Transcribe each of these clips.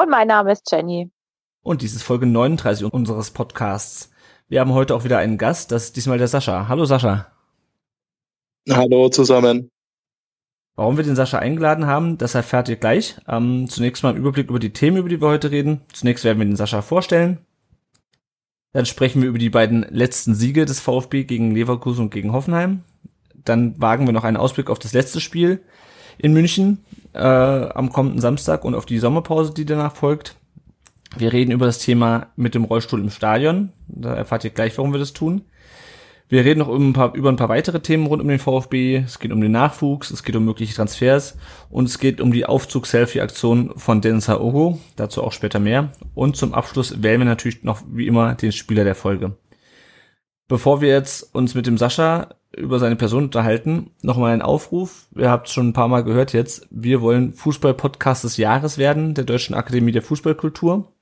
Und mein Name ist Jenny. Und dies ist Folge 39 unseres Podcasts. Wir haben heute auch wieder einen Gast, das ist diesmal der Sascha. Hallo Sascha. Hallo zusammen. Warum wir den Sascha eingeladen haben, das erfährt ihr gleich. Ähm, zunächst mal ein Überblick über die Themen, über die wir heute reden. Zunächst werden wir den Sascha vorstellen. Dann sprechen wir über die beiden letzten Siege des VfB gegen Leverkusen und gegen Hoffenheim. Dann wagen wir noch einen Ausblick auf das letzte Spiel in München äh, am kommenden Samstag und auf die Sommerpause, die danach folgt. Wir reden über das Thema mit dem Rollstuhl im Stadion. Da erfahrt ihr gleich, warum wir das tun. Wir reden noch über ein, paar, über ein paar weitere Themen rund um den VfB. Es geht um den Nachwuchs, es geht um mögliche Transfers und es geht um die Aufzug-Selfie-Aktion von Dennis Ogo. Dazu auch später mehr. Und zum Abschluss wählen wir natürlich noch wie immer den Spieler der Folge. Bevor wir jetzt uns mit dem Sascha über seine Person unterhalten, nochmal ein Aufruf. Ihr habt es schon ein paar Mal gehört jetzt. Wir wollen Fußball-Podcast des Jahres werden, der Deutschen Akademie der Fußballkultur.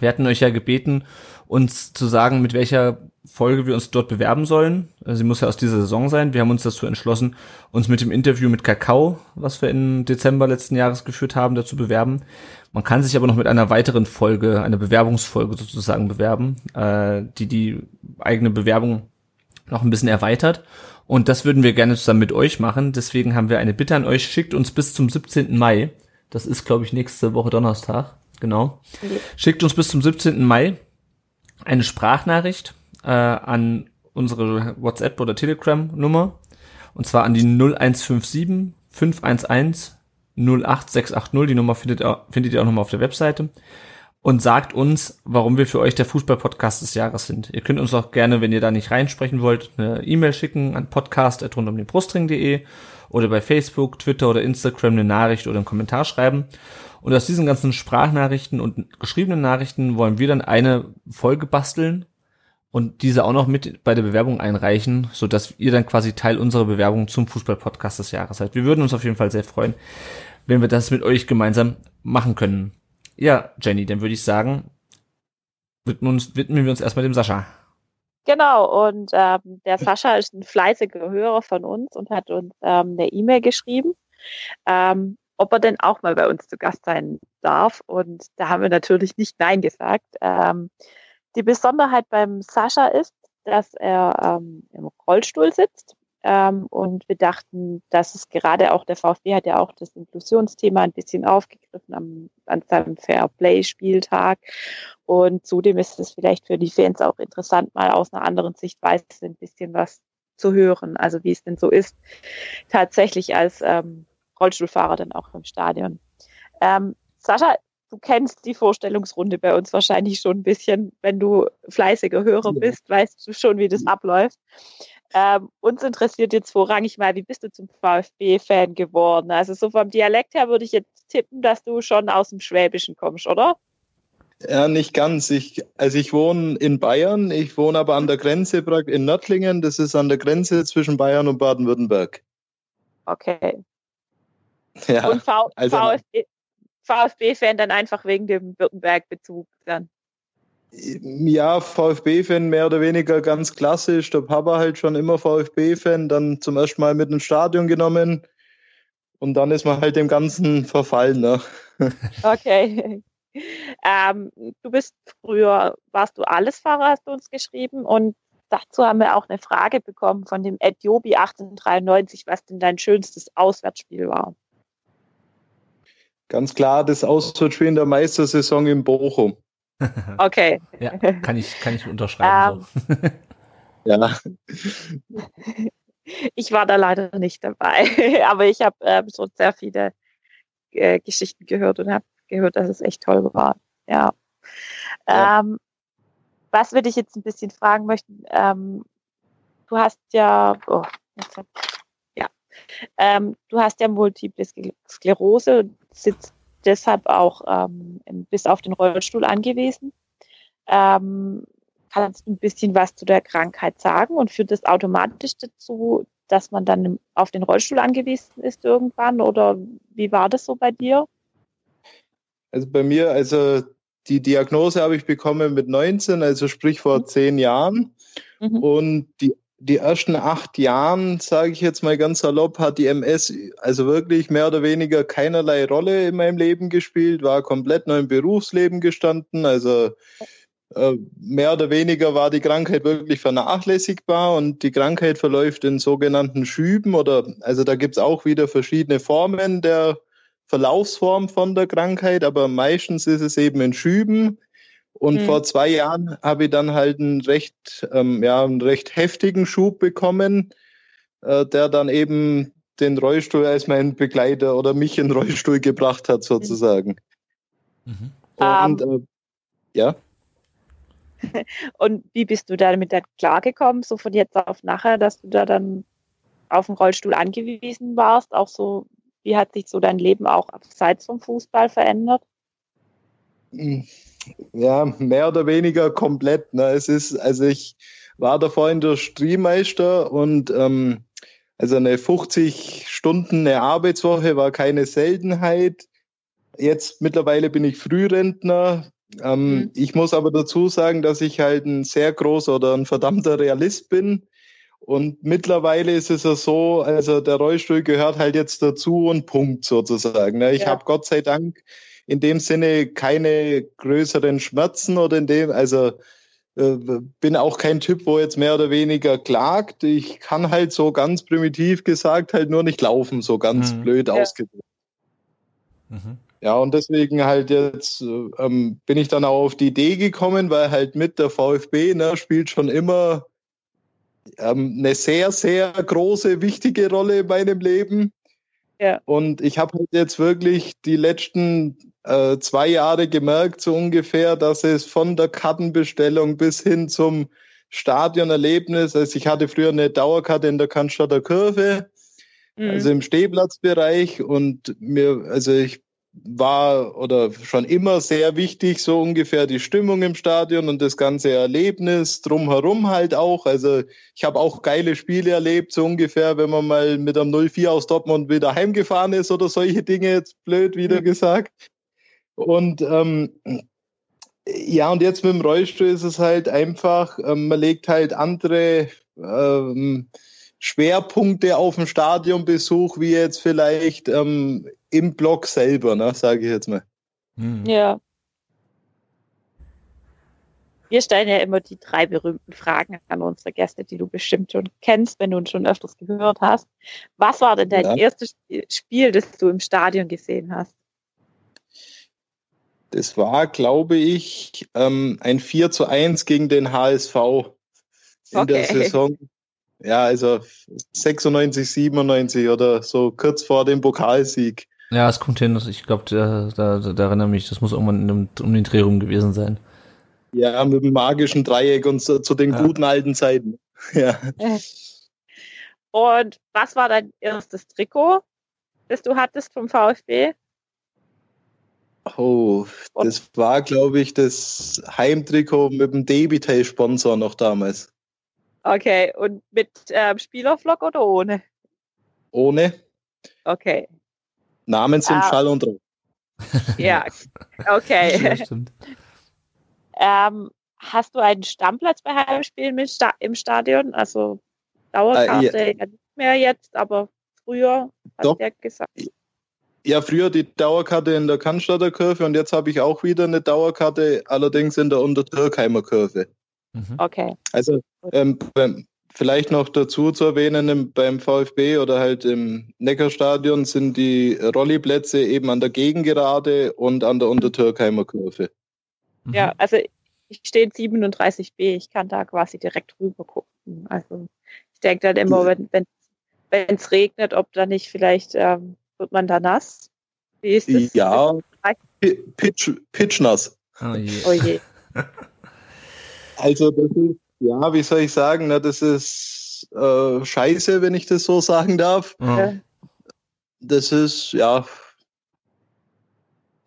Wir hatten euch ja gebeten, uns zu sagen, mit welcher Folge wir uns dort bewerben sollen. Also sie muss ja aus dieser Saison sein. Wir haben uns dazu entschlossen, uns mit dem Interview mit Kakao, was wir im Dezember letzten Jahres geführt haben, dazu bewerben. Man kann sich aber noch mit einer weiteren Folge, einer Bewerbungsfolge sozusagen bewerben, äh, die die eigene Bewerbung noch ein bisschen erweitert. Und das würden wir gerne zusammen mit euch machen. Deswegen haben wir eine Bitte an euch. Schickt uns bis zum 17. Mai. Das ist, glaube ich, nächste Woche Donnerstag. Genau. Schickt uns bis zum 17. Mai eine Sprachnachricht äh, an unsere WhatsApp oder Telegram Nummer und zwar an die 0157 511 08680. Die Nummer findet, findet ihr auch nochmal auf der Webseite und sagt uns, warum wir für euch der Fußball-Podcast des Jahres sind. Ihr könnt uns auch gerne, wenn ihr da nicht reinsprechen wollt, eine E-Mail schicken an podcast.rundumdenbrustring.de oder bei Facebook, Twitter oder Instagram eine Nachricht oder einen Kommentar schreiben. Und aus diesen ganzen Sprachnachrichten und geschriebenen Nachrichten wollen wir dann eine Folge basteln und diese auch noch mit bei der Bewerbung einreichen, so dass ihr dann quasi Teil unserer Bewerbung zum Fußball-Podcast des Jahres seid. Wir würden uns auf jeden Fall sehr freuen, wenn wir das mit euch gemeinsam machen können. Ja, Jenny, dann würde ich sagen, widmen, widmen wir uns erstmal dem Sascha. Genau, und ähm, der Sascha ist ein fleißiger Hörer von uns und hat uns ähm, eine E-Mail geschrieben, ähm, ob er denn auch mal bei uns zu Gast sein darf. Und da haben wir natürlich nicht Nein gesagt. Ähm, die Besonderheit beim Sascha ist, dass er ähm, im Rollstuhl sitzt. Ähm, und wir dachten, dass es gerade auch der VfB hat ja auch das Inklusionsthema ein bisschen aufgegriffen am, an seinem Fair-Play-Spieltag. Und zudem ist es vielleicht für die Fans auch interessant, mal aus einer anderen Sichtweise ein bisschen was zu hören. Also wie es denn so ist, tatsächlich als ähm, Rollstuhlfahrer dann auch im Stadion. Ähm, Sascha, du kennst die Vorstellungsrunde bei uns wahrscheinlich schon ein bisschen. Wenn du fleißiger Hörer bist, weißt du schon, wie das abläuft. Ähm, uns interessiert jetzt vorrangig mal, wie bist du zum VfB-Fan geworden? Also so vom Dialekt her würde ich jetzt tippen, dass du schon aus dem Schwäbischen kommst, oder? Ja, nicht ganz. Ich, also ich wohne in Bayern, ich wohne aber an der Grenze in Nördlingen, das ist an der Grenze zwischen Bayern und Baden-Württemberg. Okay. Ja, und v also, VfB, VfB-Fan dann einfach wegen dem Württemberg-Bezug dann. Ja, VfB-Fan mehr oder weniger ganz klassisch. Der Papa halt schon immer VfB-Fan, dann zum ersten Mal mit ins Stadion genommen und dann ist man halt dem Ganzen verfallen. Ne? Okay. Ähm, du bist früher, warst du Allesfahrer, hast du uns geschrieben und dazu haben wir auch eine Frage bekommen von dem Etiopi 1893, was denn dein schönstes Auswärtsspiel war. Ganz klar das Auswärtsspiel in der Meistersaison in Bochum. Okay. ja, kann ich, kann ich unterschreiben. Ähm, so. ja. Ich war da leider nicht dabei, aber ich habe ähm, so sehr viele äh, Geschichten gehört und habe gehört, dass es echt toll war. Ja. Ja. Ähm, was würde ich jetzt ein bisschen fragen möchten? Ähm, du hast ja, oh, ja, ähm, du hast ja multiple Sklerose und sitzt deshalb auch ähm, bis auf den Rollstuhl angewiesen. Ähm, kannst du ein bisschen was zu der Krankheit sagen und führt das automatisch dazu, dass man dann auf den Rollstuhl angewiesen ist irgendwann oder wie war das so bei dir? Also bei mir, also die Diagnose habe ich bekommen mit 19, also sprich vor mhm. zehn Jahren. Mhm. Und die, die ersten acht Jahren, sage ich jetzt mal ganz salopp, hat die MS also wirklich mehr oder weniger keinerlei Rolle in meinem Leben gespielt, war komplett neu im Berufsleben gestanden. Also äh, mehr oder weniger war die Krankheit wirklich vernachlässigbar und die Krankheit verläuft in sogenannten Schüben oder also da gibt es auch wieder verschiedene Formen der Verlaufsform von der Krankheit, aber meistens ist es eben in Schüben. Und mhm. vor zwei Jahren habe ich dann halt einen recht, ähm, ja, einen recht heftigen Schub bekommen, äh, der dann eben den Rollstuhl als mein Begleiter oder mich in den Rollstuhl gebracht hat, sozusagen. Mhm. Und um, ähm. äh, ja. Und wie bist du damit dann klargekommen, so von jetzt auf nachher, dass du da dann auf den Rollstuhl angewiesen warst? Auch so, wie hat sich so dein Leben auch abseits vom Fußball verändert? Ja, mehr oder weniger komplett. Ne? Es ist, also ich war davor Industriemeister und ähm, also eine 50 Stunden eine Arbeitswoche war keine Seltenheit. Jetzt mittlerweile bin ich Frührentner, ähm, mhm. Ich muss aber dazu sagen, dass ich halt ein sehr großer oder ein verdammter Realist bin. Und mittlerweile ist es ja so, also der Rollstuhl gehört halt jetzt dazu und Punkt sozusagen. Ne? Ich ja. habe Gott sei Dank in dem Sinne keine größeren Schmerzen oder in dem, also äh, bin auch kein Typ, wo jetzt mehr oder weniger klagt. Ich kann halt so ganz primitiv gesagt halt nur nicht laufen, so ganz mhm. blöd ja. ausgedrückt. Mhm. Ja, und deswegen halt jetzt ähm, bin ich dann auch auf die Idee gekommen, weil halt mit der VfB ne, spielt schon immer ähm, eine sehr, sehr große, wichtige Rolle in meinem Leben. Ja. Und ich habe halt jetzt wirklich die letzten äh, zwei Jahre gemerkt, so ungefähr, dass es von der Kartenbestellung bis hin zum Stadionerlebnis, also ich hatte früher eine Dauerkarte in der Cannstatter Kurve, mhm. also im Stehplatzbereich und mir, also ich war oder schon immer sehr wichtig, so ungefähr die Stimmung im Stadion und das ganze Erlebnis drumherum halt auch. Also ich habe auch geile Spiele erlebt, so ungefähr, wenn man mal mit einem 0-4 aus Dortmund wieder heimgefahren ist oder solche Dinge, jetzt blöd wieder gesagt. Und ähm, ja, und jetzt mit dem Rollstuhl ist es halt einfach, ähm, man legt halt andere ähm, Schwerpunkte auf dem Stadionbesuch, wie jetzt vielleicht ähm, im Blog selber, ne, sage ich jetzt mal. Hm. Ja. Wir stellen ja immer die drei berühmten Fragen an unsere Gäste, die du bestimmt schon kennst, wenn du uns schon öfters gehört hast. Was war denn dein ja. erstes Spiel, das du im Stadion gesehen hast? Das war, glaube ich, ähm, ein 4 zu 1 gegen den HSV in okay. der Saison ja, also 96, 97 oder so kurz vor dem Pokalsieg. Ja, es kommt hin. Ich glaube, da, da, da erinnere mich, das muss irgendwann um, um den Dreh rum gewesen sein. Ja, mit dem magischen Dreieck und so, zu den ja. guten alten Zeiten. Ja. Und was war dein erstes Trikot, das du hattest vom VfB? Oh, das war, glaube ich, das Heimtrikot mit dem Debitel-Sponsor noch damals. Okay, und mit ähm, Spielerflock oder ohne? Ohne. Okay. Namen sind ah. Schall und Rauch. Ja, okay. Ja, stimmt. ähm, hast du einen Stammplatz bei Heimspielen im Stadion? Also Dauerkarte äh, ja. nicht mehr jetzt, aber früher hat Doch. er gesagt. Ja, früher die Dauerkarte in der Cannstatter Kurve und jetzt habe ich auch wieder eine Dauerkarte, allerdings in der Untertürkheimer Kurve. Mhm. Okay. Also ähm, vielleicht noch dazu zu erwähnen, beim VfB oder halt im Neckarstadion sind die Rolliplätze eben an der Gegengerade und an der Untertürkheimer Kurve. Mhm. Ja, also ich stehe in 37b, ich kann da quasi direkt rüber gucken. Also ich denke dann immer, wenn wenn wenn es regnet, ob da nicht vielleicht ähm, wird man da nass. Wie ist das? Ja, pitch, pitchnass. Oh je. Oh je. Also das ist, ja, wie soll ich sagen, na, das ist äh, scheiße, wenn ich das so sagen darf. Ja. Das ist, ja,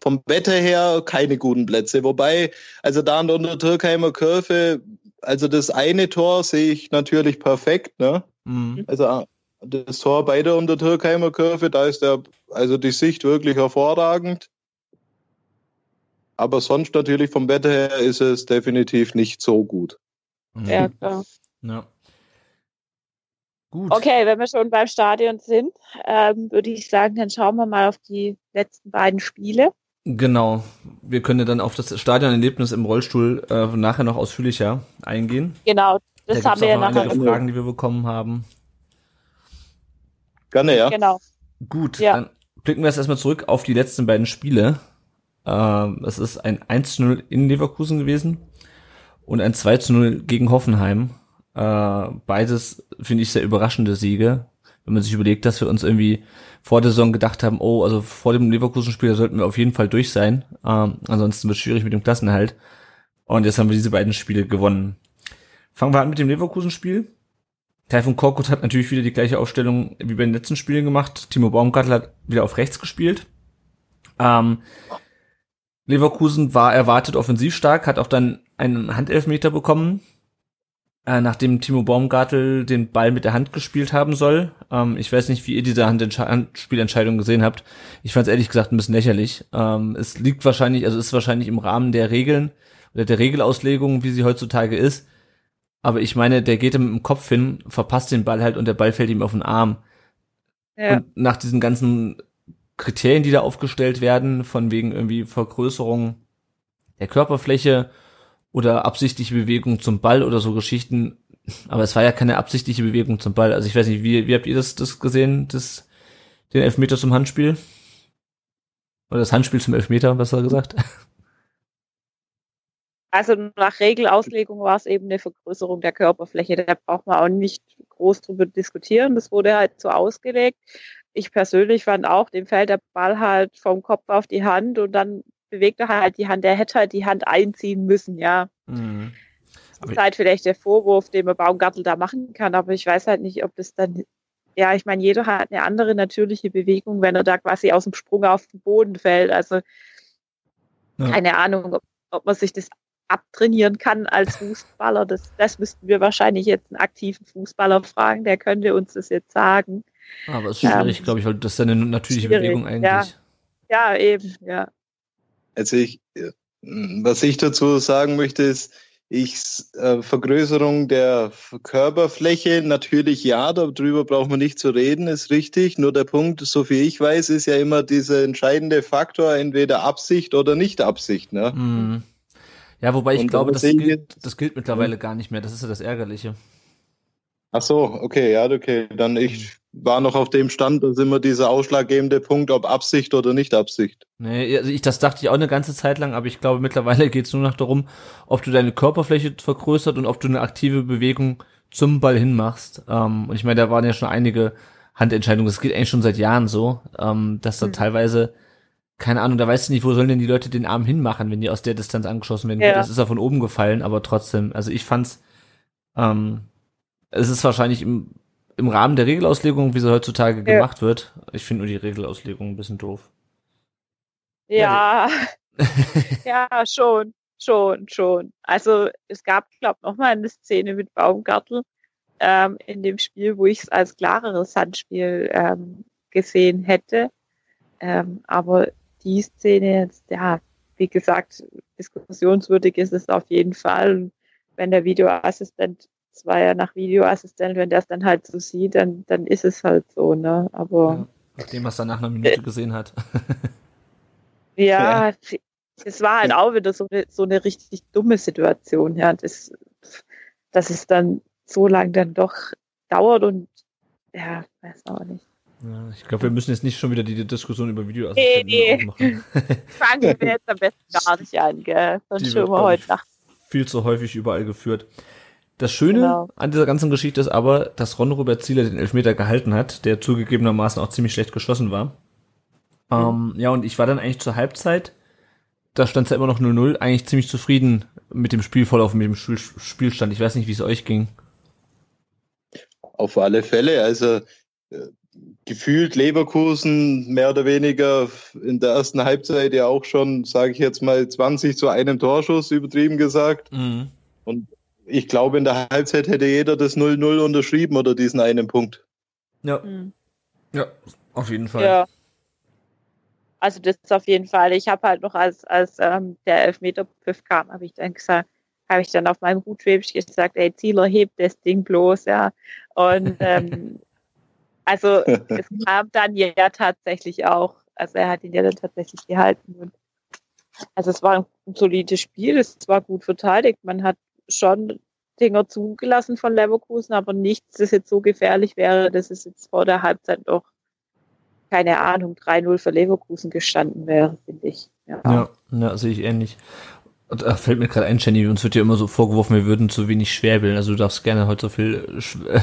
vom Wetter her keine guten Plätze. Wobei, also da an der Türkheimer Kurve, also das eine Tor sehe ich natürlich perfekt, ne? Mhm. Also das Tor bei der Untertürkheimer Kurve, da ist der, also die Sicht wirklich hervorragend. Aber sonst natürlich vom Wetter her ist es definitiv nicht so gut. Mhm. Ja, klar. Ja. Gut. Okay, wenn wir schon beim Stadion sind, ähm, würde ich sagen, dann schauen wir mal auf die letzten beiden Spiele. Genau. Wir können dann auf das Stadionerlebnis im Rollstuhl äh, nachher noch ausführlicher eingehen. Genau, das da haben wir ja nachher. Fragen, die wir bekommen haben. Gerne, ja. Genau. Gut, ja. dann blicken wir jetzt erstmal zurück auf die letzten beiden Spiele. Ähm, es ist ein 1-0 in Leverkusen gewesen und ein 2-0 gegen Hoffenheim. Äh, beides finde ich sehr überraschende Siege. Wenn man sich überlegt, dass wir uns irgendwie vor der Saison gedacht haben, oh, also vor dem Leverkusen-Spiel sollten wir auf jeden Fall durch sein. Ähm, ansonsten wird es schwierig mit dem Klassenerhalt. Und jetzt haben wir diese beiden Spiele gewonnen. Fangen wir an mit dem Leverkusen-Spiel. Taifun Korkut hat natürlich wieder die gleiche Aufstellung wie bei den letzten Spielen gemacht. Timo Baumgartel hat wieder auf rechts gespielt. Ähm, Leverkusen war erwartet offensiv stark, hat auch dann einen Handelfmeter bekommen, äh, nachdem Timo Baumgartel den Ball mit der Hand gespielt haben soll. Ähm, ich weiß nicht, wie ihr diese Handspielentscheidung gesehen habt. Ich fand es ehrlich gesagt ein bisschen lächerlich. Ähm, es liegt wahrscheinlich, also ist wahrscheinlich im Rahmen der Regeln oder der Regelauslegung, wie sie heutzutage ist aber ich meine, der geht ihm im Kopf hin, verpasst den Ball halt und der Ball fällt ihm auf den Arm. Ja. Und nach diesen ganzen Kriterien, die da aufgestellt werden, von wegen irgendwie Vergrößerung der Körperfläche oder absichtliche Bewegung zum Ball oder so Geschichten, aber es war ja keine absichtliche Bewegung zum Ball. Also ich weiß nicht, wie, wie habt ihr das, das gesehen, das, den Elfmeter zum Handspiel? Oder das Handspiel zum Elfmeter, besser gesagt? Also nach Regelauslegung war es eben eine Vergrößerung der Körperfläche. Da braucht man auch nicht groß drüber diskutieren. Das wurde halt so ausgelegt. Ich persönlich fand auch, dem fällt der Ball halt vom Kopf auf die Hand und dann bewegt er halt die Hand. Der hätte halt die Hand einziehen müssen, ja. Mhm. Das ist halt vielleicht der Vorwurf, den man Baumgartel da machen kann, aber ich weiß halt nicht, ob das dann, ja, ich meine, jeder hat eine andere natürliche Bewegung, wenn er da quasi aus dem Sprung auf den Boden fällt. Also ja. keine Ahnung, ob, ob man sich das abtrainieren kann als Fußballer. Das, das müssten wir wahrscheinlich jetzt einen aktiven Fußballer fragen, der könnte uns das jetzt sagen. Aber es ist schwierig, ähm, glaube ich, weil das ist eine natürliche Bewegung eigentlich. Ja. ja, eben, ja. Also ich, was ich dazu sagen möchte, ist, ich äh, Vergrößerung der Körperfläche natürlich ja, darüber braucht man nicht zu reden, ist richtig. Nur der Punkt, so viel ich weiß, ist ja immer dieser entscheidende Faktor, entweder Absicht oder nicht Absicht. Ne? Mm. Ja, wobei ich und glaube, das gilt, das gilt mittlerweile gar nicht mehr. Das ist ja das Ärgerliche. Ach so, okay, ja, okay. Dann ich war noch auf dem Stand, da ist immer dieser ausschlaggebende Punkt, ob Absicht oder nicht Absicht. Nee, also ich, das dachte ich auch eine ganze Zeit lang, aber ich glaube, mittlerweile geht es nur noch darum, ob du deine Körperfläche vergrößert und ob du eine aktive Bewegung zum Ball hinmachst. Ähm, und ich meine, da waren ja schon einige Handentscheidungen, das geht eigentlich schon seit Jahren so, ähm, dass da mhm. teilweise keine Ahnung, da weißt du nicht, wo sollen denn die Leute den Arm hinmachen, wenn die aus der Distanz angeschossen werden. Ja. Das ist ja von oben gefallen, aber trotzdem, also ich fand's, ähm, es ist wahrscheinlich im, im Rahmen der Regelauslegung, wie sie heutzutage ja. gemacht wird. Ich finde nur die Regelauslegung ein bisschen doof. Ja, ja, schon, schon, schon. Also es gab, glaube noch mal eine Szene mit Baumgartel ähm, in dem Spiel, wo ich es als klareres Handspiel ähm, gesehen hätte. Ähm, aber die Szene jetzt, ja, wie gesagt, diskussionswürdig ist es auf jeden Fall. wenn der Videoassistent, es war ja nach Videoassistent, wenn der es dann halt so sieht, dann, dann ist es halt so, ne? Aber. Ja, nachdem er es dann nach einer Minute gesehen hat. ja, es war halt auch wieder so eine, so eine richtig dumme Situation, ja. Das, dass es dann so lang dann doch dauert und ja, weiß auch nicht. Ja, ich glaube, wir müssen jetzt nicht schon wieder die Diskussion über Videoassistenten nee, nee. machen. Fangen wir jetzt am besten gar nicht an, gell? Sonst schon wir heute Nacht. Viel zu häufig überall geführt. Das Schöne genau. an dieser ganzen Geschichte ist aber, dass Ron Robert Zieler den Elfmeter gehalten hat, der zugegebenermaßen auch ziemlich schlecht geschossen war. Mhm. Ähm, ja, und ich war dann eigentlich zur Halbzeit, da stand es ja immer noch 0-0, eigentlich ziemlich zufrieden mit dem Spielverlauf, mit dem Spielstand. Ich weiß nicht, wie es euch ging. Auf alle Fälle, also äh, gefühlt Leverkusen mehr oder weniger in der ersten Halbzeit ja auch schon, sage ich jetzt mal, 20 zu einem Torschuss, übertrieben gesagt. Mhm. Und ich glaube, in der Halbzeit hätte jeder das 0-0 unterschrieben oder diesen einen Punkt. Ja. Hm. Ja, auf jeden Fall. Ja. Also das ist auf jeden Fall. Ich habe halt noch, als, als ähm, der Elfmeterpfiff kam, habe ich dann gesagt, habe ich dann auf meinem Gutschwäbisch gesagt, ey, Zieler, hebt das Ding bloß, ja. Und ähm, also es kam dann ja tatsächlich auch, also er hat ihn ja dann tatsächlich gehalten. Und also es war ein solides Spiel, es war gut verteidigt. Man hat schon Dinger zugelassen von Leverkusen, aber nichts, das jetzt so gefährlich wäre, dass es jetzt vor der Halbzeit noch, keine Ahnung, 3-0 für Leverkusen gestanden wäre, finde ich. Ja. Ja, ja sehe ich ähnlich. Und, äh, fällt mir gerade ein, Jenny, uns wird ja immer so vorgeworfen, wir würden zu wenig schwäbeln. Also du darfst gerne heute so viel sch äh,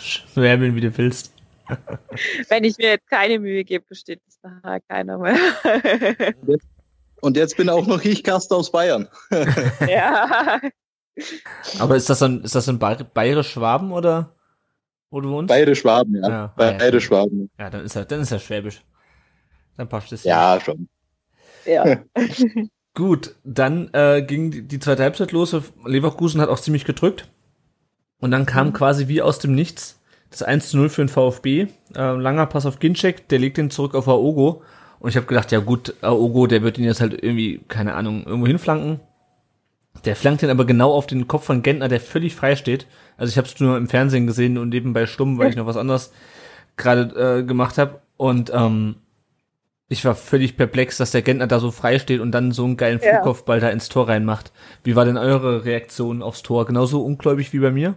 schwäbeln, wie du willst. Wenn ich mir jetzt keine Mühe gebe, versteht das nachher keiner mehr. Und jetzt bin auch noch ich Gast aus Bayern. ja. Aber ist das dann, ist das in Bayerisch-Schwaben oder wo du wohnst? Bayerisch-Schwaben, ja. Ja, Bayerisch-Schwaben. Ja, dann ist er, dann ist er Schwäbisch. Dann passt es. Ja, schon. ja. Gut, dann äh, ging die, die zweite Halbzeit los. Leverkusen hat auch ziemlich gedrückt. Und dann kam quasi wie aus dem Nichts das 1 zu 0 für den VfB. Äh, langer Pass auf Ginczek, der legt den zurück auf Aogo. Und ich habe gedacht, ja gut, Aogo, der wird ihn jetzt halt irgendwie, keine Ahnung, irgendwo hinflanken. Der flankt ihn aber genau auf den Kopf von Gentner, der völlig frei steht. Also ich habe es nur im Fernsehen gesehen und nebenbei stumm, weil ich noch was anderes gerade äh, gemacht habe. Und ähm, ich war völlig perplex, dass der Gentner da so frei steht und dann so einen geilen Ja. Flugkopfball da ins Tor reinmacht. Wie war denn eure Reaktion aufs Tor? Genauso ungläubig wie bei mir?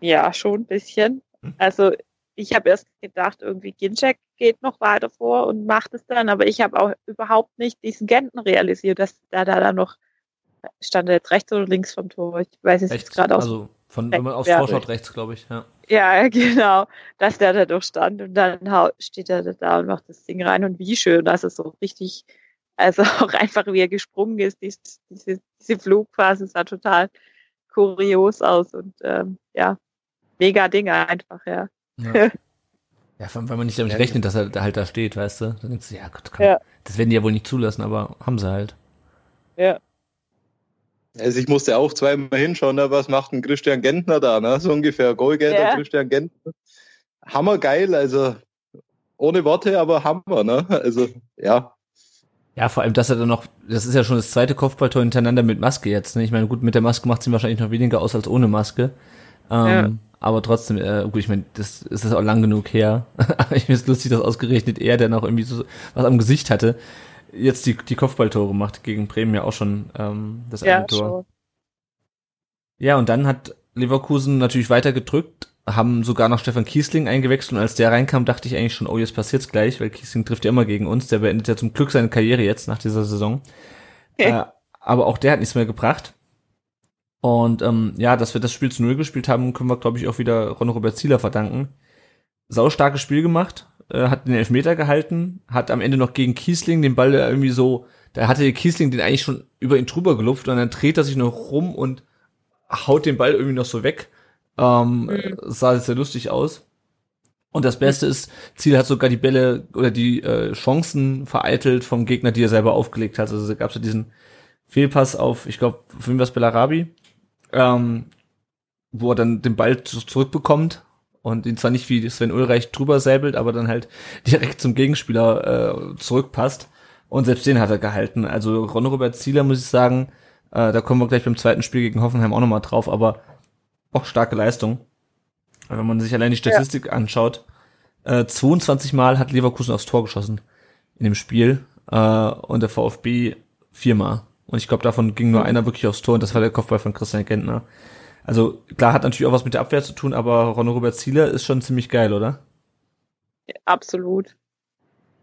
Ja, schon ein bisschen. Also ich habe erst gedacht, irgendwie Ginczek geht noch weiter vor und macht es dann, aber ich habe auch überhaupt nicht diesen Genten realisiert, dass da da, da noch stand er jetzt rechts oder links vom Tor. Ich weiß es jetzt gerade aus. also von, wenn man aufs. Tor schaut, rechts, glaube ich. Ja. Ja, genau, dass der da doch stand und dann steht er da und macht das Ding rein und wie schön, also so richtig, also auch einfach wie er gesprungen ist, dies, diese, diese Flugphase sah total kurios aus und ähm, ja, mega Ding einfach, ja. Ja. ja, vor allem, weil man nicht damit Ja, rechnet, dass er halt da steht, weißt du? Dann denkst du, ja Gott, komm, Ja. das werden die ja wohl nicht zulassen, aber haben sie halt. Ja, Also ich musste auch zweimal hinschauen, ne, was macht ein Christian Gentner da, ne? So ungefähr. Goalgetter Ja. Christian Gentner. Hammergeil, also ohne Worte, aber Hammer, ne? Also, ja. Ja, vor allem, dass er dann noch, das ist ja schon das zweite Kopfballtor hintereinander mit Maske jetzt. Ne? Ich meine, gut, mit der Maske macht es ihm wahrscheinlich noch weniger aus als ohne Maske. Ähm, Ja. Aber trotzdem, äh, gut, ich meine, das ist das auch lang genug her. Ich finde es lustig, dass ausgerechnet er, der noch irgendwie so was am Gesicht hatte, jetzt die, die Kopfballtore macht gegen Bremen ja auch schon ähm, das ja, eine Tor. schon. Ja, und dann hat Leverkusen natürlich weiter gedrückt, haben sogar noch Stefan Kiesling eingewechselt und als der reinkam, dachte ich eigentlich schon, oh, jetzt passiert's gleich, weil Kiesling trifft ja immer gegen uns. Der beendet ja zum Glück seine Karriere jetzt nach dieser Saison. äh, aber auch der hat nichts mehr gebracht. Und ähm, ja, dass wir das Spiel zu Null gespielt haben, können wir, glaube ich, auch wieder Ron Robert Zieler verdanken. Saustarkes Spiel gemacht, äh, hat den Elfmeter gehalten, hat am Ende noch gegen Kiesling den Ball irgendwie so, da hatte Kiesling den eigentlich schon über ihn drüber gelupft und dann dreht er sich noch rum und haut den Ball irgendwie noch so weg. Ähm, Mhm. Sah sehr lustig aus. Und das Beste ist, Ziel hat sogar die Bälle oder die äh, Chancen vereitelt vom Gegner, die er selber aufgelegt hat. Also gab es ja diesen Fehlpass auf, ich glaube, für wen war es Bellarabi, ähm, wo er dann den Ball zu- zurückbekommt und ihn zwar nicht wie Sven Ulreich drüber säbelt, aber dann halt direkt zum Gegenspieler äh, zurückpasst. Und selbst den hat er gehalten. Also Ron Robert Zieler, muss ich sagen, äh, da kommen wir gleich beim zweiten Spiel gegen Hoffenheim auch nochmal drauf, aber auch starke Leistung. Wenn man sich allein die Statistik anschaut, äh, 22 Mal hat Leverkusen aufs Tor geschossen in dem Spiel äh, und der VfB viermal. Und ich glaube, davon ging nur einer wirklich aufs Tor und das war der Kopfball von Christian Gentner. Also klar, hat natürlich auch was mit der Abwehr zu tun, aber Ronno Robert Zieler ist schon ziemlich geil, oder? absolut.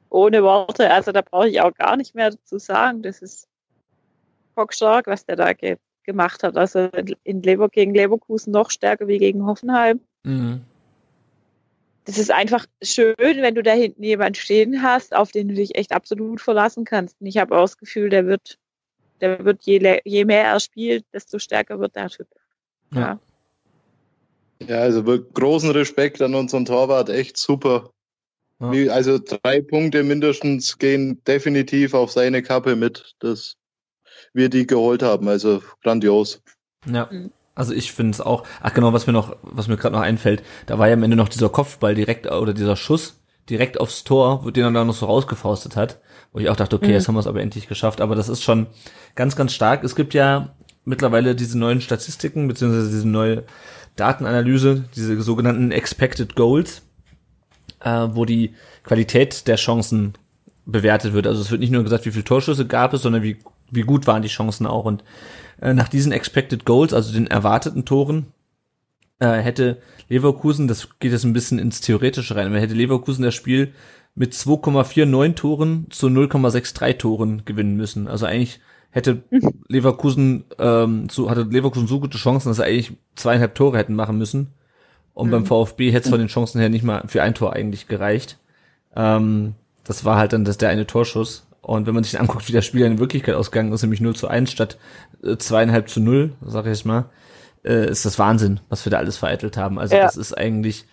Ohne Worte, also da brauche ich auch gar nicht mehr dazu sagen. Das ist bockstark, was der da ge gemacht hat. Also in Lever gegen Leverkusen noch stärker wie gegen Hoffenheim. Mhm. Das ist einfach schön, wenn du da hinten jemand stehen hast, auf den du dich echt absolut verlassen kannst. Und ich habe auch das Gefühl, der wird, der wird je, je mehr er spielt, desto stärker wird der Typ. Ja. Ja, also großen Respekt an unseren Torwart, echt super. Ja. Also drei Punkte mindestens gehen definitiv auf seine Kappe mit, dass wir die geholt haben. Also grandios. Ja. Mhm. Also ich finde es auch. Ach genau, was mir noch, was mir gerade noch einfällt, da war ja am Ende noch dieser Kopfball direkt oder dieser Schuss direkt aufs Tor, wo den er dann noch so rausgefaustet hat, wo ich auch dachte, okay, Mhm. jetzt haben wir es aber endlich geschafft. Aber das ist schon ganz, ganz stark. Es gibt ja mittlerweile diese neuen Statistiken beziehungsweise diese neue Datenanalyse, diese sogenannten Expected Goals, äh, wo die Qualität der Chancen bewertet wird. Also es wird nicht nur gesagt, wie viele Torschüsse gab es, sondern wie, wie gut waren die Chancen auch. Und äh, nach diesen Expected Goals, also den erwarteten Toren, äh, hätte Leverkusen, das geht jetzt ein bisschen ins Theoretische rein, aber hätte Leverkusen das Spiel mit 2,49 Toren zu 0,63 Toren gewinnen müssen. Also eigentlich hätte Leverkusen, ähm, so, hatte Leverkusen so gute Chancen, dass sie eigentlich zweieinhalb Tore hätten machen müssen. Und beim VfB hätte es von den Chancen her nicht mal für ein Tor eigentlich gereicht. Ähm, das war halt dann das, der eine Torschuss. Und wenn man sich anguckt, wie das Spiel in Wirklichkeit ausgegangen ist, nämlich 0 zu 1 statt äh, zweieinhalb zu 0, sag ich jetzt mal, äh, ist das Wahnsinn, was wir da alles vereitelt haben. Also Ja. das ist eigentlich,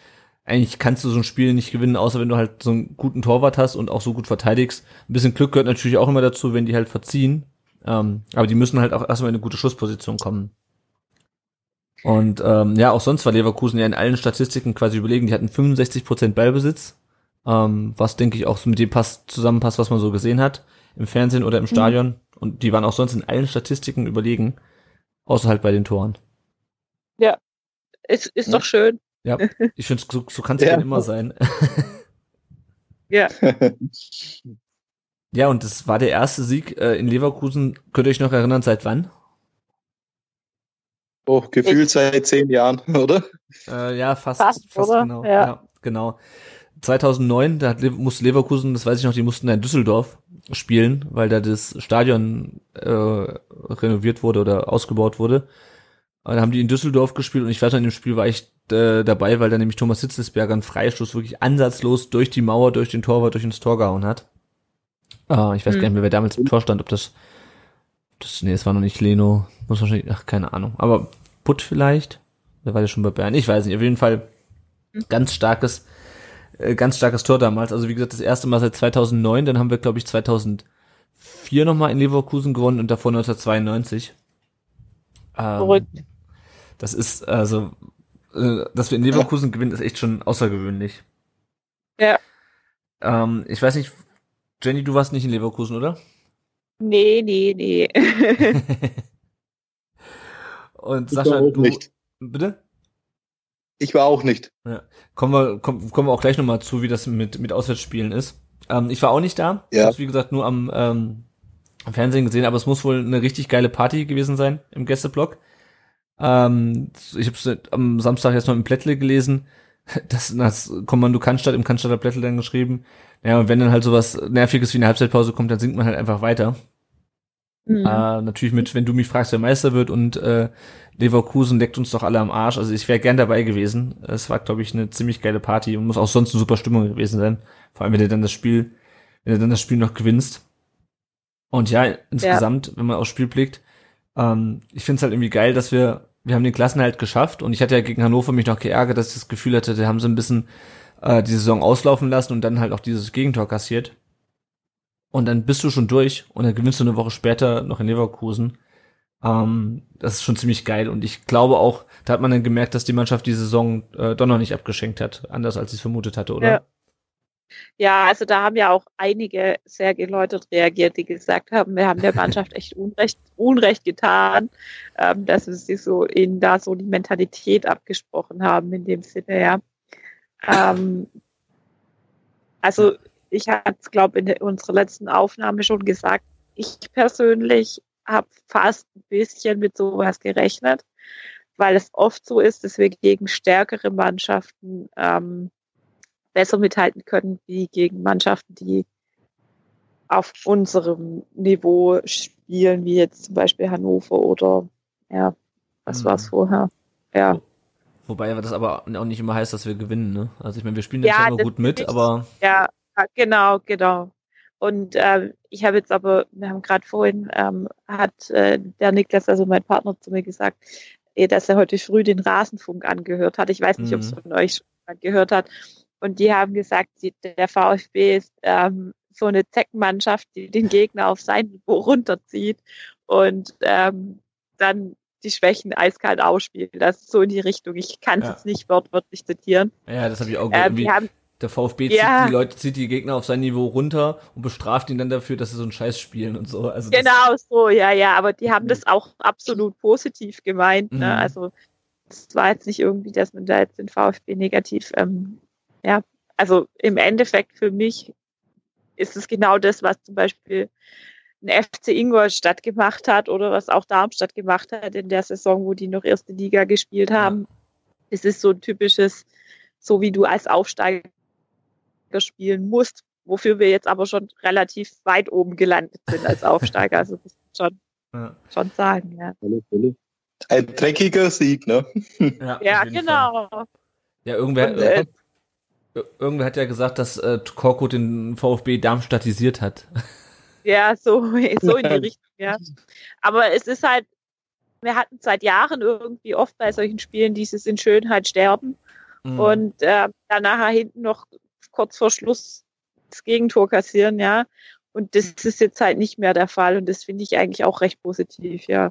eigentlich kannst du so ein Spiel nicht gewinnen, außer wenn du halt so einen guten Torwart hast und auch so gut verteidigst. Ein bisschen Glück gehört natürlich auch immer dazu, wenn die halt verziehen. Ähm, aber die müssen halt auch erstmal in eine gute Schussposition kommen. Und ähm, ja, auch sonst war Leverkusen ja in allen Statistiken quasi überlegen. Die hatten 65% Ballbesitz, ähm, was denke ich auch so mit dem Pass zusammenpasst, was man so gesehen hat im Fernsehen oder im Stadion. Und die waren auch sonst in allen Statistiken überlegen, außer halt bei den Toren. Ist, ist Ja. doch schön. Ja, ich finde, so, so kann es Ja. ja. immer sein. Ja. Ja, und das war der erste Sieg äh, in Leverkusen. Könnt ihr euch noch erinnern, seit wann? Oh, gefühlt seit zehn Jahren, oder? Äh, ja, fast, Fast, fast, oder? genau. Ja. genau. 2009, da hat, Le- musste Leverkusen, das weiß ich noch, die mussten da in Düsseldorf spielen, weil da das Stadion äh, renoviert wurde oder ausgebaut wurde. Und dann haben die in Düsseldorf gespielt und ich weiß noch, in dem Spiel war ich äh, dabei, weil da nämlich Thomas Hitzelsberger einen Freistoß wirklich ansatzlos durch die Mauer, durch den Torwart, durch ins Tor gehauen hat. Ah, ich weiß Hm. gar nicht mehr, wer damals im Tor stand, ob das, das nee, es war noch nicht Leno, muss wahrscheinlich, ach, keine Ahnung, aber Putt vielleicht? Der war ja schon bei Bern, ich weiß nicht, auf jeden Fall ganz starkes, äh, ganz starkes Tor damals. Also wie gesagt, das erste Mal seit 2009, dann haben wir, glaube ich, 2004 nochmal in Leverkusen gewonnen und davor 1992. Ähm, Verrückt. Das ist, also, äh, dass wir in Leverkusen gewinnen, ist echt schon außergewöhnlich. Ja. Ähm, ich weiß nicht, Jenny, du warst nicht in Leverkusen, oder? Nee, nee, nee. Und Ich war Sascha, auch du, nicht. bitte? Ich war auch nicht. Kommen wir, kommen, kommen wir auch gleich nochmal zu, wie das mit, mit Auswärtsspielen ist. Ähm, ich war auch nicht da. Ich Ja. habe wie gesagt, nur am, ähm, am Fernsehen gesehen, aber es muss wohl eine richtig geile Party gewesen sein im Gästeblock. Ähm, ich habe am Samstag jetzt noch im Plättle gelesen, das, das Kommando Cannstatt im Cannstatter Plättle dann geschrieben. Ja, und wenn dann halt sowas Nerviges wie eine Halbzeitpause kommt, dann singt man halt einfach weiter. Mhm. Äh, natürlich mit, wenn du mich fragst, wer Meister wird und äh, Leverkusen leckt uns doch alle am Arsch. Also ich wäre gern dabei gewesen. Es war, glaube ich, eine ziemlich geile Party und muss auch sonst eine super Stimmung gewesen sein. Vor allem, wenn du dann das Spiel, wenn du dann das Spiel noch gewinnst. Und ja, insgesamt, wenn man aufs Spiel blickt, ähm, ich finde es halt irgendwie geil, dass wir, wir haben den Klassenhalt geschafft und ich hatte ja gegen Hannover mich noch geärgert, dass ich das Gefühl hatte, da haben sie ein bisschen äh, die Saison auslaufen lassen und dann halt auch dieses Gegentor kassiert. Und dann bist du schon durch und dann gewinnst du eine Woche später noch in Leverkusen. Ähm, das ist schon ziemlich geil. Und ich glaube auch, da hat man dann gemerkt, dass die Mannschaft die Saison äh, doch noch nicht abgeschenkt hat. Anders als sie es vermutet hatte, oder? Ja. Ja, also da haben ja auch einige sehr geläutert reagiert, die gesagt haben, wir haben der Mannschaft echt Unrecht, Unrecht getan, ähm, dass wir sie so ihnen da so die Mentalität abgesprochen haben in dem Sinne, ja. Ähm, also ich hatte es, glaube in der- unserer letzten Aufnahme schon gesagt, ich persönlich habe fast ein bisschen mit sowas gerechnet, weil es oft so ist, dass wir gegen stärkere Mannschaften ähm, besser mithalten können wie gegen Mannschaften, die auf unserem Niveau spielen, wie jetzt zum Beispiel Hannover oder ja, was Mhm. war es vorher? Ja, Wobei das aber auch nicht immer heißt, dass wir gewinnen, ne? Also ich meine, wir spielen jetzt ja immer gut mit, aber ja, genau, genau. Und ähm, ich habe jetzt aber, wir haben gerade vorhin, ähm, hat äh, der Niklas, also mein Partner, zu mir gesagt, eh, dass er heute früh den Rasenfunk angehört hat. Ich weiß nicht, ob es Mhm. von euch schon gehört hat. Und die haben gesagt, die, der VfB ist ähm, so eine Zeckenmannschaft, die den Gegner auf sein Niveau runterzieht und ähm, dann die Schwächen eiskalt ausspielt. Das ist so in die Richtung. Ich kann es Ja. jetzt nicht wortwörtlich zitieren. Ja, das habe ich auch gehört. Ähm, Irgendwie die haben, Der VfB zieht Ja. die Leute, zieht die Gegner auf sein Niveau runter und bestraft ihn dann dafür, dass sie so einen Scheiß spielen und so. Also genau so, ja, ja, aber die haben das auch absolut positiv gemeint. Mhm. Ne? Also es war jetzt nicht irgendwie, dass man da jetzt den VfB negativ, ähm, ja, also im Endeffekt für mich ist es genau das, was zum Beispiel ein FC Ingolstadt gemacht hat oder was auch Darmstadt gemacht hat in der Saison, wo die noch erste Liga gespielt haben. Es ist so ein typisches, so wie du als Aufsteiger spielen musst, wofür wir jetzt aber schon relativ weit oben gelandet sind als Aufsteiger. Also das schon, Ja. schon sagen, ja. Ein dreckiger Sieg, ne? Ja, Ja, jeden Fall. genau. Ja, irgendwer, Und, äh, Irgendwer hat ja gesagt, dass äh, Korko den VfB Darmstadtisiert hat. Ja, so, so in die Richtung, ja. Aber es ist halt, wir hatten seit Jahren irgendwie oft bei solchen Spielen dieses in Schönheit sterben Mhm. und äh, dann nachher hinten noch kurz vor Schluss das Gegentor kassieren, ja. Und das ist jetzt halt nicht mehr der Fall und das finde ich eigentlich auch recht positiv, ja.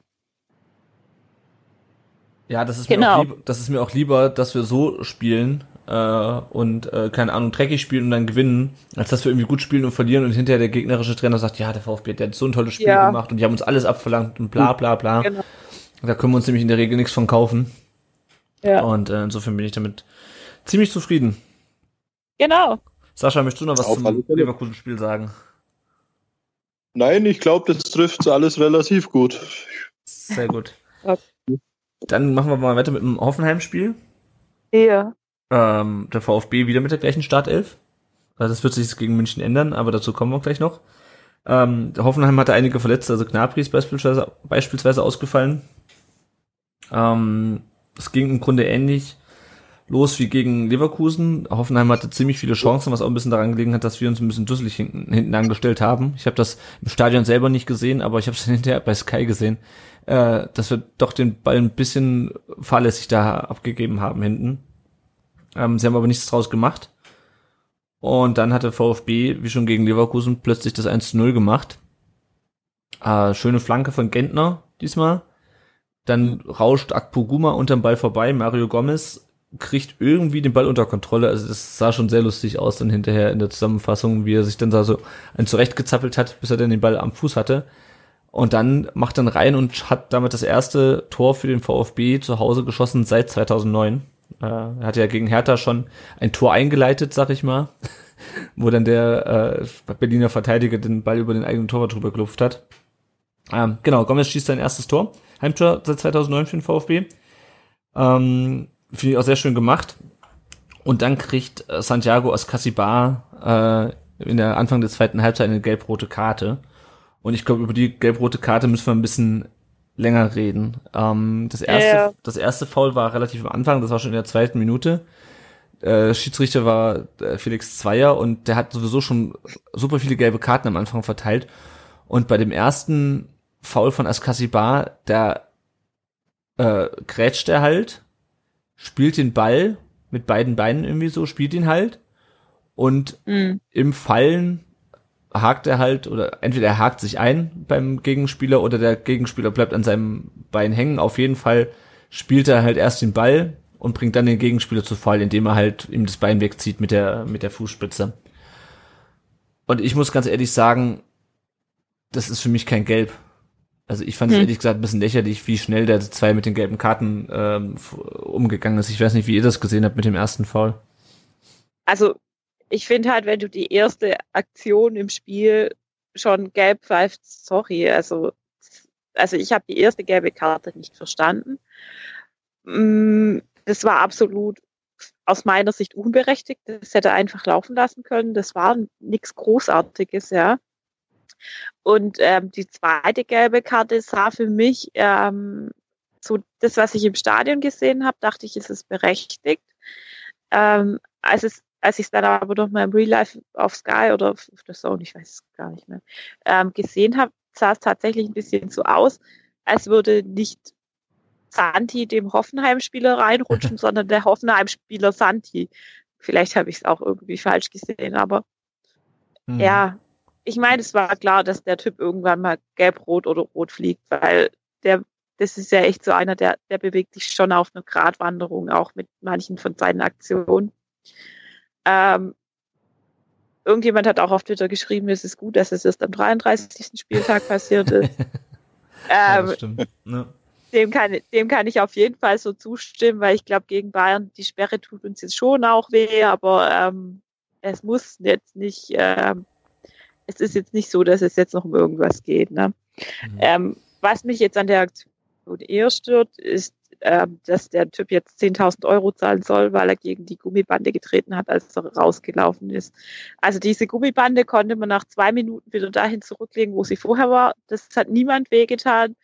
Ja, das ist, mir Genau. auch lieb, das ist mir auch lieber, dass wir so spielen äh, und, äh, keine Ahnung, dreckig spielen und dann gewinnen, als dass wir irgendwie gut spielen und verlieren und hinterher der gegnerische Trainer sagt, ja, der VfB, der hat so ein tolles Spiel Ja. gemacht und die haben uns alles abverlangt und bla bla bla. Genau. Da können wir uns nämlich in der Regel nichts von kaufen. Ja. Und äh, insofern bin ich damit ziemlich zufrieden. Genau. Sascha, möchtest du noch was Auf zum. Leverkusen-Spiel sagen? Nein, ich glaube, das trifft alles relativ gut. Sehr gut. Okay. Dann machen wir mal weiter mit dem Hoffenheim-Spiel. Ja. Ähm, der VfB wieder mit der gleichen Startelf. Also das wird sich gegen München ändern, aber dazu kommen wir gleich noch. Ähm, Hoffenheim hatte einige Verletzte, also Gnabry ist beispielsweise, beispielsweise ausgefallen. Ähm, es ging im Grunde ähnlich los wie gegen Leverkusen. Hoffenheim hatte ziemlich viele Chancen, was auch ein bisschen daran gelegen hat, dass wir uns ein bisschen dusselig hinten, hinten angestellt haben. Ich habe das im Stadion selber nicht gesehen, aber ich habe es hinterher bei Sky gesehen, äh, dass wir doch den Ball ein bisschen fahrlässig da abgegeben haben hinten. Ähm, sie haben aber nichts draus gemacht. Und dann hatte VfB, wie schon gegen Leverkusen, plötzlich das 1 zu 0 gemacht. Äh, schöne Flanke von Gentner diesmal. Dann rauscht Akpoguma unterm Ball vorbei. Mario Gomez kriegt irgendwie den Ball unter Kontrolle. Also das sah schon sehr lustig aus dann hinterher in der Zusammenfassung, wie er sich dann da so ein zurechtgezappelt hat, bis er dann den Ball am Fuß hatte. Und dann macht dann rein und hat damit das erste Tor für den VfB zu Hause geschossen seit 2009. Äh, er hatte ja gegen Hertha schon ein Tor eingeleitet, sag ich mal, wo dann der äh, Berliner Verteidiger den Ball über den eigenen Torwart drüber gelupft hat. Ähm, genau, Gomez schießt sein erstes Tor. Heimtor seit 2009 für den VfB. Ähm, Finde ich auch sehr schön gemacht. Und dann kriegt äh, Santiago Ascasibar äh, in der Anfang der zweiten Halbzeit eine gelb-rote Karte. Und ich glaube, über die gelb-rote Karte müssen wir ein bisschen länger reden. Ähm, das erste, Ja. das erste Foul war relativ am Anfang, das war schon in der zweiten Minute. Äh, Schiedsrichter war äh, Felix Zweier und der hat sowieso schon super viele gelbe Karten am Anfang verteilt. Und bei dem ersten Foul von Askasibar, da äh, grätscht er halt, spielt den Ball mit beiden Beinen irgendwie so, spielt ihn halt und Mhm. im Fallen hakt er halt oder entweder er hakt sich ein beim Gegenspieler oder der Gegenspieler bleibt an seinem Bein hängen. Auf jeden Fall spielt er halt erst den Ball und bringt dann den Gegenspieler zu Fall, indem er halt ihm das Bein wegzieht mit der mit der Fußspitze. Und ich muss ganz ehrlich sagen, das ist für mich kein Gelb. Also ich fand es Hm. ehrlich gesagt ein bisschen lächerlich, wie schnell der zwei mit den gelben Karten ähm, umgegangen ist. Ich weiß nicht, wie ihr das gesehen habt mit dem ersten Foul. Also ich finde halt, wenn du die erste Aktion im Spiel schon gelb pfeifst, sorry, also, also ich habe die erste gelbe Karte nicht verstanden. Mm, Das war absolut aus meiner Sicht unberechtigt. Das hätte einfach laufen lassen können. Das war nichts Großartiges, ja. Und ähm, die zweite gelbe Karte sah für mich ähm, so das, was ich im Stadion gesehen habe, dachte ich, ist es berechtigt. Ähm, als es als ich es dann aber noch mal im Real Life auf Sky oder auf der Zone, ich weiß es gar nicht mehr, ähm, gesehen habe, sah es tatsächlich ein bisschen so aus, als würde nicht Santi dem Hoffenheim-Spieler reinrutschen, sondern der Hoffenheim-Spieler Santi. Vielleicht habe ich es auch irgendwie falsch gesehen, aber mhm. ja, ich meine, es war klar, dass der Typ irgendwann mal gelb-rot oder rot fliegt, weil der, das ist ja echt so einer, der, der bewegt sich schon auf einer Gratwanderung, auch mit manchen von seinen Aktionen. Ähm, irgendjemand hat auch auf Twitter geschrieben, es ist gut, dass es erst am 33. Spieltag passiert ist. ähm, ja, ne? dem, kann, dem kann ich auf jeden Fall so zustimmen, weil ich glaube, gegen Bayern, die Sperre tut uns jetzt schon auch weh, aber ähm, es muss jetzt nicht, ähm, es ist jetzt nicht so, dass es jetzt noch um irgendwas geht. Ne? Mhm. Ähm, was mich jetzt an der Aktion eher stört, ist äh, dass der Typ jetzt 10.000 Euro zahlen soll, weil er gegen die Gummibande getreten hat, als er rausgelaufen ist. Also diese Gummibande konnte man nach zwei Minuten wieder dahin zurücklegen, wo sie vorher war. Das hat niemand wehgetan,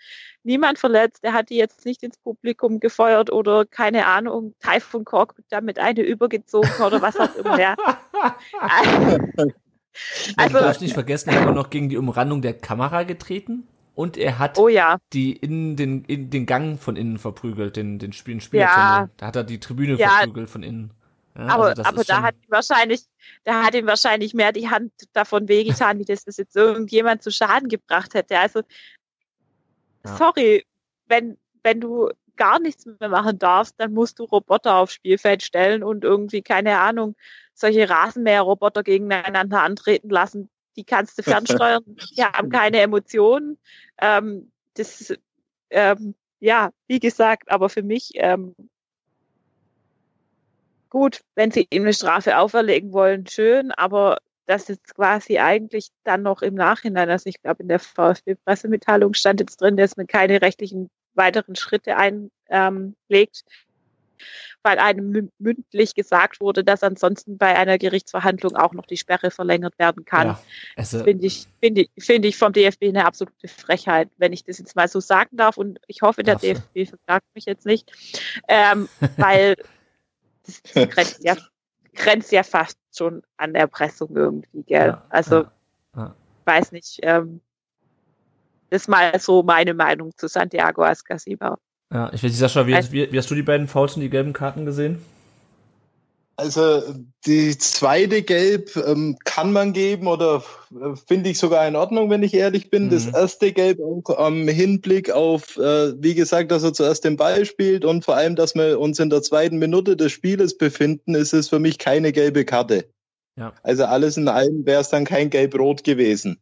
niemand verletzt. Er hat die jetzt nicht ins Publikum gefeuert oder keine Ahnung, Typhoon Kork damit eine übergezogen oder was auch immer. Ja. Also, du darfst nicht vergessen, er hat auch noch gegen die Umrandung der Kamera getreten und er hat oh, ja. die in den, in den Gang von innen verprügelt, den, den Spiel, Ja. Da hat er die Tribüne ja. verprügelt von innen. Ja, aber also aber da hat ihm wahrscheinlich, da hat ihm wahrscheinlich mehr die Hand davon wehgetan, wie das, das jetzt irgendjemand zu Schaden gebracht hätte. Also, ja. sorry, wenn, wenn du gar nichts mehr machen darfst, dann musst du Roboter aufs Spielfeld stellen und irgendwie, keine Ahnung, solche Rasenmäherroboter gegeneinander antreten lassen, die kannst du fernsteuern, die haben keine Emotionen. Ähm, das, ähm, ja, wie gesagt, aber für mich ähm, gut, wenn sie ihm eine Strafe auferlegen wollen, schön, aber das ist quasi eigentlich dann noch im Nachhinein, also ich glaube, in der VfB-Pressemitteilung stand jetzt drin, dass man keine rechtlichen weiteren Schritte einlegt. Ähm, weil einem mündlich gesagt wurde, dass ansonsten bei einer Gerichtsverhandlung auch noch die Sperre verlängert werden kann. Ja, also finde ich, finde ich, finde ich vom DFB eine absolute Frechheit, wenn ich das jetzt mal so sagen darf. Und ich hoffe, der Ach. DFB verklagt mich jetzt nicht, ähm, weil das, das grenzt, ja, grenzt ja fast schon an Erpressung irgendwie, gell? Ja, also, ja, weiß nicht. Ähm, das ist mal so meine Meinung zu Santiago Ascasiba. Ja, ich weiß nicht, Sascha, wie, wie, wie hast du die beiden Fouls und die gelben Karten gesehen? Also die zweite Gelb ähm, kann man geben oder äh, finde ich sogar in Ordnung, wenn ich ehrlich bin. Mhm. Das erste Gelb auch am Hinblick auf, äh, wie gesagt, dass er zuerst den Ball spielt und vor allem, dass wir uns in der zweiten Minute des Spieles befinden, ist es für mich keine gelbe Karte. Ja. Also alles in allem wäre es dann kein Gelb-Rot gewesen.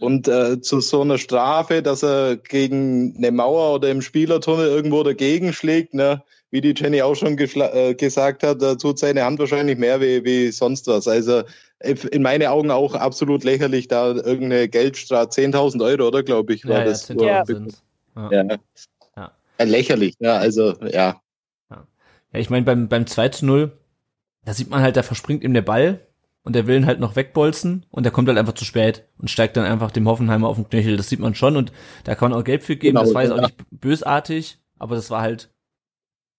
Und äh, zu so einer Strafe, dass er gegen eine Mauer oder im Spielertunnel irgendwo dagegen schlägt, ne, wie die Jenny auch schon äh, gesagt hat, da tut seine Hand wahrscheinlich mehr wie, wie sonst was. Also in meinen Augen auch absolut lächerlich, da irgendeine Geldstrafe, 10.000 Euro, oder glaube ich, war ja, das. Ja, ja. ja. ja. Lächerlich, ja, also ja. Ja, ich meine, beim, beim 2 zu 0, da sieht man halt, da verspringt ihm der Ball und der will ihn halt noch wegbolzen und der kommt halt einfach zu spät und steigt dann einfach dem Hoffenheimer auf den Knöchel. Das sieht man schon und da kann man auch Gelb für geben. Genau, das war jetzt ja. auch nicht bösartig, aber das war halt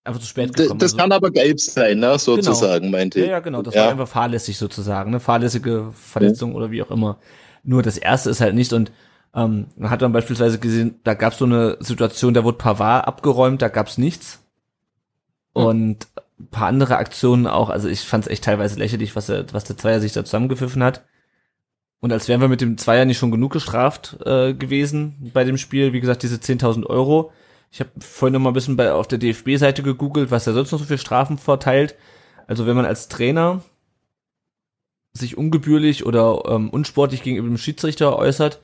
einfach zu spät gekommen. Das, das also, kann aber gelb sein, ne, sozusagen, genau. meinte ich. Ja, ja, genau. Das ja. war einfach fahrlässig sozusagen, ne, fahrlässige Verletzung oder wie auch immer. Nur das erste ist halt nicht und ähm, man hat dann beispielsweise gesehen, da gab es so eine Situation, da wurde Pavard abgeräumt, da gab es nichts. Hm. Und ein paar andere Aktionen auch. Also ich fand es echt teilweise lächerlich, was, er, was der Zweier sich da zusammengepfiffen hat. Und als wären wir mit dem Zweier nicht schon genug gestraft äh, gewesen bei dem Spiel, wie gesagt, diese 10.000 Euro. Ich habe vorhin noch mal ein bisschen bei, auf der DFB-Seite gegoogelt, was er sonst noch so viel Strafen verteilt. Also wenn man als Trainer sich ungebührlich oder ähm, unsportlich gegenüber dem Schiedsrichter äußert,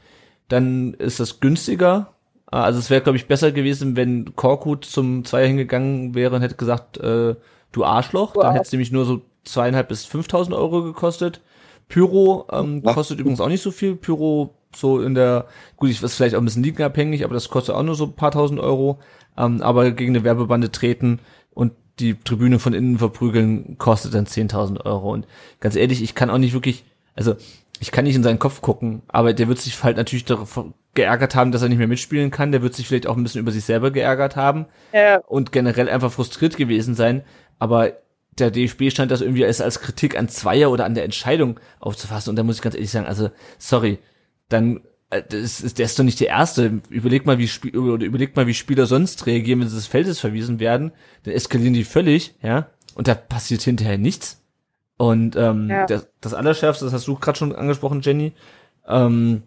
dann ist das günstiger. Also es wäre, glaube ich, besser gewesen, wenn Korkut zum Zweier hingegangen wäre und hätte gesagt, äh, du Arschloch. Wow. Dann hätte es nämlich nur so zweieinhalb bis 5.000 Euro gekostet. Pyro ähm, kostet übrigens auch nicht so viel. Pyro so in der, gut, ich weiß vielleicht auch ein bisschen ligenabhängig, aber das kostet auch nur so ein paar tausend Euro. Ähm, aber gegen eine Werbebande treten und die Tribüne von innen verprügeln, kostet dann 10.000 Euro. Und ganz ehrlich, ich kann auch nicht wirklich, also ich kann nicht in seinen Kopf gucken, aber der wird sich halt natürlich darauf geärgert haben, dass er nicht mehr mitspielen kann. Der wird sich vielleicht auch ein bisschen über sich selber geärgert haben ja. und generell einfach frustriert gewesen sein, aber der DFB stand das irgendwie als, als Kritik an Zweier oder an der Entscheidung aufzufassen. Und da muss ich ganz ehrlich sagen, also sorry, dann äh, das ist, der ist doch nicht der Erste. Überleg mal, wie Spiel, oder überleg mal, wie Spieler sonst reagieren, wenn sie des Feldes verwiesen werden. Dann eskalieren die völlig, ja. Und da passiert hinterher nichts. Und ähm, Ja. das, das Allerschärfste, das hast du gerade schon angesprochen, Jenny. Ähm,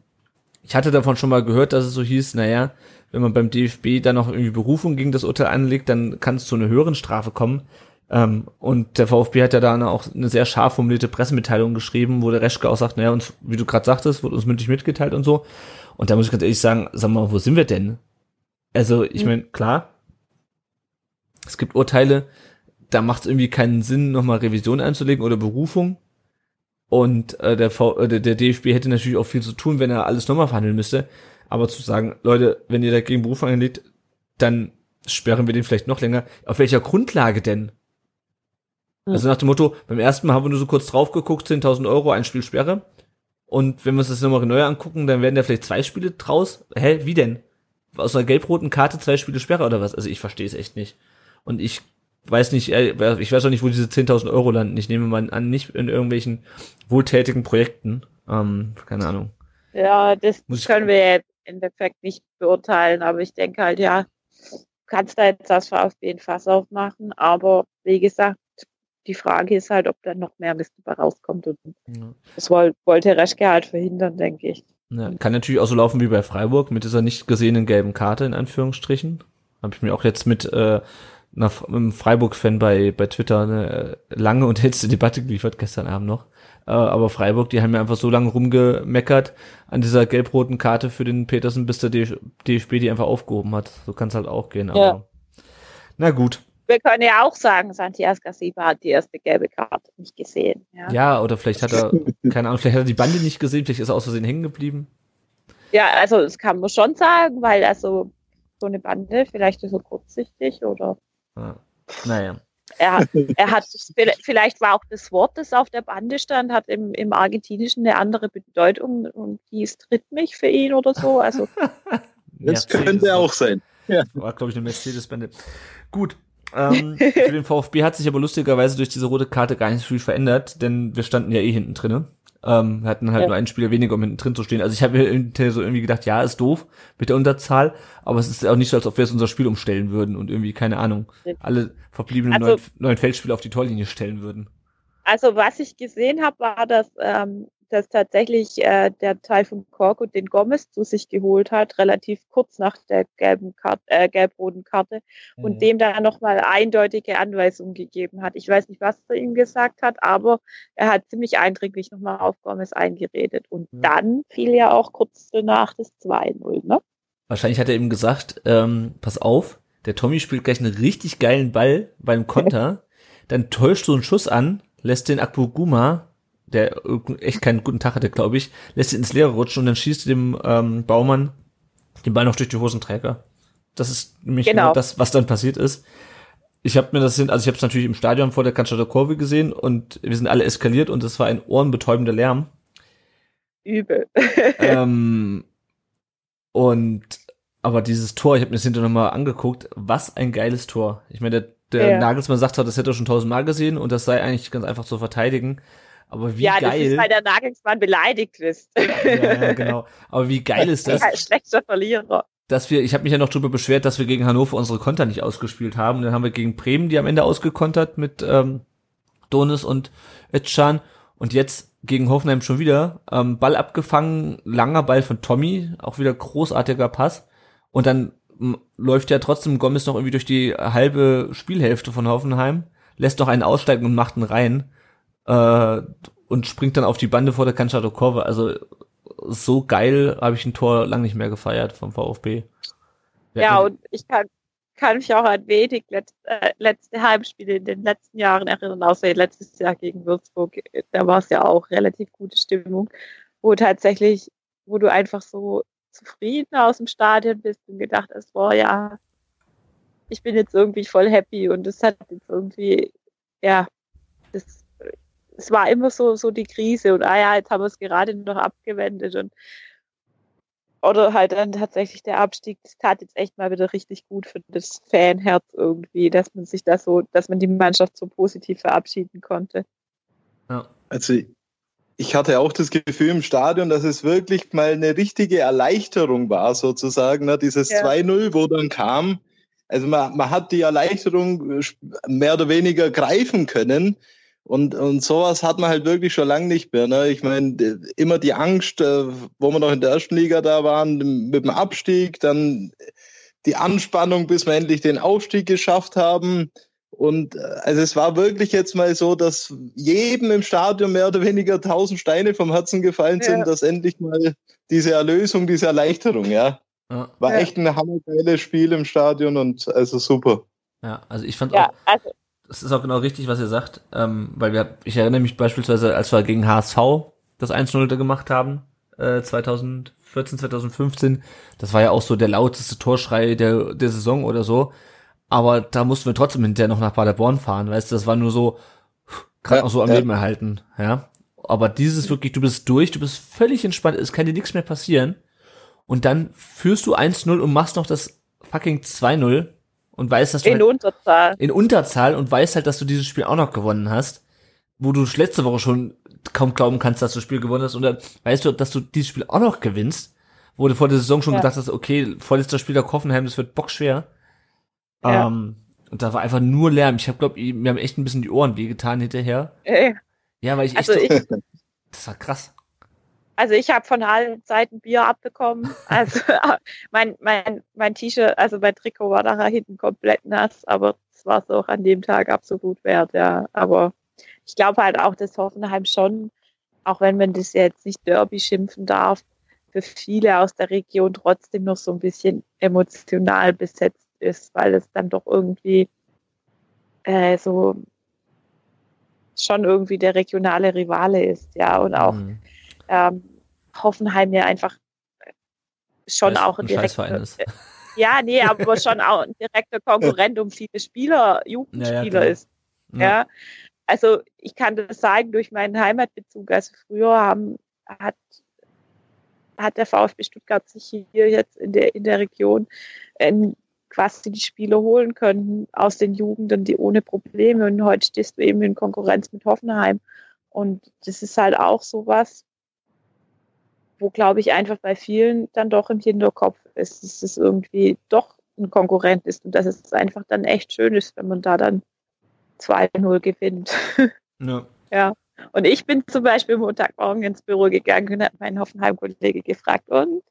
ich hatte davon schon mal gehört, dass es so hieß, naja, wenn man beim DFB dann noch irgendwie Berufung gegen das Urteil anlegt, dann kann es zu einer höheren Strafe kommen. Ähm, und der VfB hat ja da auch eine sehr scharf formulierte Pressemitteilung geschrieben, wo der Reschke auch sagt, naja, uns, wie du gerade sagtest, wurde uns mündlich mitgeteilt und so. Und da muss ich ganz ehrlich sagen, sag mal, wo sind wir denn? Also, ich Mhm. meine, klar, es gibt Urteile, da macht es irgendwie keinen Sinn, nochmal Revision einzulegen oder Berufung. Und äh, der, v äh, der DFB hätte natürlich auch viel zu tun, wenn er alles nochmal verhandeln müsste. Aber zu sagen, Leute, wenn ihr dagegen Berufung einlegt, dann sperren wir den vielleicht noch länger. Auf welcher Grundlage denn? Also nach dem Motto, beim ersten Mal haben wir nur so kurz drauf geguckt, 10.000 Euro, ein Spiel Sperre. Und wenn wir uns das nochmal neu angucken, dann werden da vielleicht zwei Spiele draus. Hä, wie denn? Aus einer gelb-roten Karte zwei Spiele Sperre oder was? Also ich verstehe es echt nicht. Und ich weiß nicht, äh, ich weiß auch nicht, wo diese 10.000 Euro landen. Ich nehme mal an, nicht in irgendwelchen wohltätigen Projekten. Ähm, keine Ahnung. Ja, das können wir ja im Endeffekt nicht beurteilen, aber ich denke halt, ja, du kannst da jetzt das VfB ein Fass aufmachen, aber wie gesagt, die Frage ist halt, ob da noch mehr Mist dabei rauskommt und Ja. das woll, wollte Reschke halt verhindern, denke ich. Ja, kann natürlich auch so laufen wie bei Freiburg mit dieser nicht gesehenen gelben Karte in Anführungsstrichen. Habe ich mir auch jetzt mit äh, einer, einem Freiburg-Fan bei, bei Twitter eine äh, lange und hitze Debatte geliefert, gestern Abend noch. Äh, aber Freiburg, die haben ja einfach so lange rumgemeckert an dieser gelb-roten Karte für den Petersen, bis der DF DFB die einfach aufgehoben hat. So kann es halt auch gehen. Aber Ja. na gut. Wir können ja auch sagen, Santiago Gasiba hat die erste gelbe Karte nicht gesehen. Ja, Ja, oder vielleicht hat er, keine Ahnung, vielleicht hat er die Bande nicht gesehen, vielleicht ist er aus Versehen hängen geblieben. ja also das kann man schon sagen, weil also so eine Bande vielleicht ist so kurzsichtig oder Ja. Naja. er, hat- er hat vielleicht war auch das Wort, das auf der Bande stand, hat im, im Argentinischen eine andere Bedeutung und die ist tritt mich für ihn oder so. Also Das Mercedes- könnte auch sein. War, glaube ich, eine Mercedes-Bände. Gut. Ähm, für den VfB hat sich aber lustigerweise durch diese rote Karte gar nicht so viel verändert, denn wir standen ja eh hinten drinne. Ähm, wir hatten halt Ja. nur einen Spieler weniger, um hinten drin zu stehen. Also ich habe mir so irgendwie gedacht, ja, ist doof mit der Unterzahl, aber es ist auch nicht so, als ob wir jetzt unser Spiel umstellen würden und irgendwie, keine Ahnung, alle verbliebenen Also- neuen, neuen Feldspieler auf die Torlinie stellen würden. Also was ich gesehen habe, war, dass, ähm, dass tatsächlich äh, der Teil von Korko den Gomez zu sich geholt hat, relativ kurz nach der gelben Karte, äh, gelb-roten Karte und dem da nochmal eindeutige Anweisungen gegeben hat. Ich weiß nicht, was er ihm gesagt hat, aber er hat ziemlich eindringlich nochmal auf Gomez eingeredet. Und Ja. dann fiel ja auch kurz danach das 2-0, ne? Wahrscheinlich hat er ihm gesagt, ähm, pass auf, der Tommy spielt gleich einen richtig geilen Ball beim Konter, dann täuscht so einen Schuss an, lässt den Akpoguma, der echt keinen guten Tag hatte, glaube ich, lässt ihn ins Leere rutschen und dann schießt dem ähm, Baumann den Ball noch durch die Hosenträger. Das ist nämlich Genau. genau das, was dann passiert ist. Ich habe mir das hin, also ich habe es natürlich im Stadion vor der Cannstatter Kurve gesehen und wir sind alle eskaliert und es war ein ohrenbetäubender Lärm. Übel. ähm, und aber dieses Tor, ich habe mir das hinterher nochmal angeguckt, was ein geiles Tor. Ich meine, der, der Ja. Nagelsmann sagt hat, das hätte er schon tausendmal gesehen und das sei eigentlich ganz einfach zu verteidigen. Aber wie ja, das geil. ist, weil der Nagelsmann beleidigt ist. ja, ja, genau. Aber wie geil ist das, Ja, schlechter Verlierer. dass wir, ich habe mich ja noch drüber beschwert, dass wir gegen Hannover unsere Konter nicht ausgespielt haben. Dann haben wir gegen Bremen die am Ende ausgekontert mit ähm, Donis und Özcan. Und jetzt gegen Hoffenheim schon wieder. Ähm, Ball abgefangen, langer Ball von Tommy, auch wieder großartiger Pass. Und dann läuft ja trotzdem Gomez noch irgendwie durch die halbe Spielhälfte von Hoffenheim, lässt noch einen aussteigen und macht einen rein. Äh, und springt dann auf die Bande vor der Kurve. Also so geil habe ich ein Tor lang nicht mehr gefeiert vom VfB. Wir Ja, hatten- und ich kann, kann mich auch an wenig letzt, äh, letzte Heimspiele in den letzten Jahren erinnern, außer letztes Jahr gegen Würzburg. Da war es ja auch relativ gute Stimmung, wo tatsächlich, wo du einfach so zufrieden aus dem Stadion bist und gedacht hast, boah, ja, ich bin jetzt irgendwie voll happy und es hat jetzt irgendwie, ja, das, es war immer so, so die Krise und ah ja, jetzt haben wir es gerade noch abgewendet und oder halt dann tatsächlich der Abstieg, das tat jetzt echt mal wieder richtig gut für das Fanherz irgendwie, dass man sich da so, dass man die Mannschaft so positiv verabschieden konnte. Also ich hatte auch das Gefühl im Stadion, dass es wirklich mal eine richtige Erleichterung war, sozusagen, ne? dieses Ja. 2-0, wo dann kam. Also man, man hat die Erleichterung mehr oder weniger greifen können. Und, und sowas hat man halt wirklich schon lange nicht mehr. Ne? Ich meine, immer die Angst, äh, wo wir noch in der ersten Liga da waren, mit dem Abstieg, dann die Anspannung, bis wir endlich den Aufstieg geschafft haben. Und äh, also es war wirklich jetzt mal so, dass jedem im Stadion mehr oder weniger tausend Steine vom Herzen gefallen sind, Ja. dass endlich mal diese Erlösung, diese Erleichterung, ja. Ja, War Ja. echt ein hammergeiles Spiel im Stadion und also super. ja also ich fand Ja, auch, also das ist auch genau richtig, was ihr sagt, ähm, weil wir, ich erinnere mich beispielsweise, als wir gegen HSV das 1-0 gemacht haben, äh, 2014, 2015, das war ja auch so der lauteste Torschrei der, der Saison oder so, aber da mussten wir trotzdem hinterher noch nach Paderborn fahren, weißt du, das war nur so, gerade noch so am ja. Leben erhalten, ja. Aber dieses wirklich, du bist durch, du bist völlig entspannt, es kann dir nichts mehr passieren und dann führst du 1-0 und machst noch das fucking 2-0 und weißt, dass du in halt Unterzahl. in Unterzahl und weißt halt, dass du dieses Spiel auch noch gewonnen hast, wo du letzte Woche schon kaum glauben kannst, dass du das Spiel gewonnen hast und dann weißt du, dass du dieses Spiel auch noch gewinnst, wo du vor der Saison schon Ja. gedacht hast, okay, vorletzter Spiel der Hoffenheim, das wird bockschwer. Ja. Ähm, und da war einfach nur Lärm. Ich habe glaube, mir haben echt ein bisschen die Ohren wehgetan hinterher. Äh, Ja, weil ich echt Also so, ich, das war krass. Also ich habe von allen Seiten Bier abbekommen. Also mein, mein, mein T-Shirt, also mein Trikot war nachher hinten komplett nass, aber es war es auch an dem Tag absolut wert, ja. Aber ich glaube halt auch, dass Hoffenheim schon, auch wenn man das jetzt nicht Derby schimpfen darf, für viele aus der Region trotzdem noch so ein bisschen emotional besetzt ist, weil es dann doch irgendwie äh, so schon irgendwie der regionale Rivale ist, ja, und auch Mhm. Ähm, Hoffenheim ja einfach schon es auch ein direkter, ja, nee, aber schon auch ein direkter Konkurrent um viele Spieler, Jugendspieler klar. ist. Ja. Also ich kann das sagen durch meinen Heimatbezug. Also früher haben, hat, hat der VfB Stuttgart sich hier jetzt in der, in der Region ähm, quasi die Spieler holen können aus den Jugenden, die ohne Probleme. Und heute stehst du eben in Konkurrenz mit Hoffenheim. Und das ist halt auch sowas, wo, glaube ich, einfach bei vielen dann doch im Hinterkopf ist, dass es irgendwie doch ein Konkurrent ist und dass es einfach dann echt schön ist, wenn man da dann 2-0 gewinnt. Ja. Und ich bin zum Beispiel Montagmorgen ins Büro gegangen und habe meinen Hoffenheim-Kollege gefragt und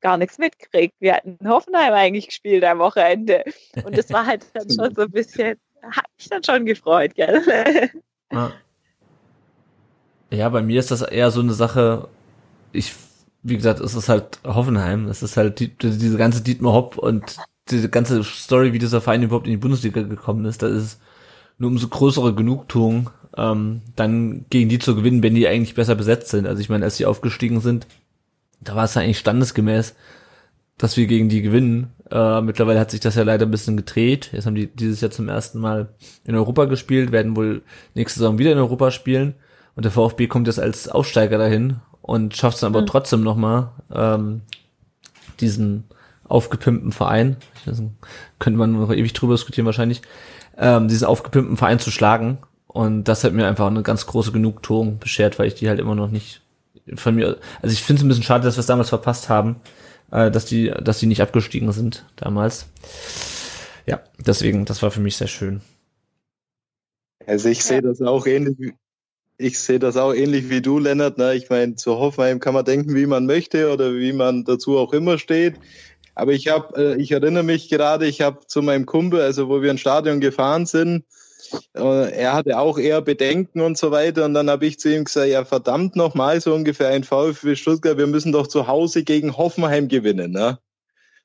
gar nichts mitgekriegt. Wir hatten Hoffenheim eigentlich gespielt am Wochenende. Und das war halt dann schon so ein bisschen, hat mich dann schon gefreut, gell? Ja. ja, bei mir ist das eher so eine Sache, ich, wie gesagt, es ist halt Hoffenheim, es ist halt die, diese ganze Dietmar Hopp und diese ganze Story, wie dieser Verein überhaupt in die Bundesliga gekommen ist, da ist eine umso größere Genugtuung, ähm, dann gegen die zu gewinnen, wenn die eigentlich besser besetzt sind. Also ich meine, als die aufgestiegen sind, da war es ja eigentlich standesgemäß, dass wir gegen die gewinnen. Äh, mittlerweile hat sich das ja leider ein bisschen gedreht. Jetzt haben die dieses Jahr zum ersten Mal in Europa gespielt, werden wohl nächste Saison wieder in Europa spielen. Und der VfB kommt jetzt als Aufsteiger dahin und schafft es dann aber Mhm. trotzdem nochmal, ähm, diesen aufgepimpten Verein, weiß könnte man noch ewig drüber diskutieren wahrscheinlich, ähm, diesen aufgepimpten Verein zu schlagen. Und das hat mir einfach eine ganz große Genugtuung beschert, weil ich die halt immer noch nicht von mir, also ich finde es ein bisschen schade, dass wir es damals verpasst haben, äh, dass die, dass die nicht abgestiegen sind damals. Ja, deswegen, das war für mich sehr schön. Also ich sehe das auch ähnlich wie ich sehe das auch ähnlich wie du, Lennart. Ne? Ich meine, zu Hoffenheim kann man denken, wie man möchte oder wie man dazu auch immer steht. Aber ich habe, äh, ich erinnere mich gerade, ich habe zu meinem Kumpel, also wo wir ins Stadion gefahren sind, äh, er hatte auch eher Bedenken und so weiter. Und dann habe ich zu ihm gesagt, ja verdammt nochmal, so ungefähr ein VfB Stuttgart, wir müssen doch zu Hause gegen Hoffenheim gewinnen. Ne?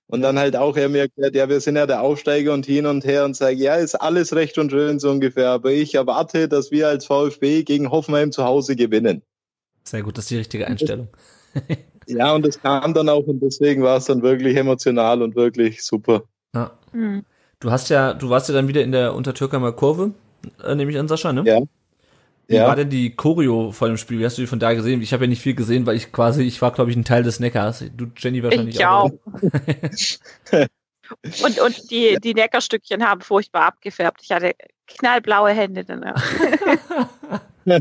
Und dann halt auch er mir erklärt, ja, wir sind ja der Aufsteiger und hin und her und sage, ja, ist alles recht und schön so ungefähr, aber ich erwarte, dass wir als VfB gegen Hoffenheim zu Hause gewinnen. Sehr gut, das ist die richtige Einstellung. Ja, und das kam dann auch und deswegen war es dann wirklich emotional und wirklich super. Ja. Hm. Du hast ja, du warst ja dann wieder in der Untertürkheimer Kurve, äh, nehme ich an, Sascha, ne? Ja. Wie Ja. war denn die Choreo vor dem Spiel? Wie hast du die von da gesehen? Ich habe ja nicht viel gesehen, weil ich quasi, ich war, glaube ich, ein Teil des Neckars. Du, Jenny, wahrscheinlich Ich auch. und und die, die Neckarstückchen haben furchtbar abgefärbt. Ich hatte knallblaue Hände danach.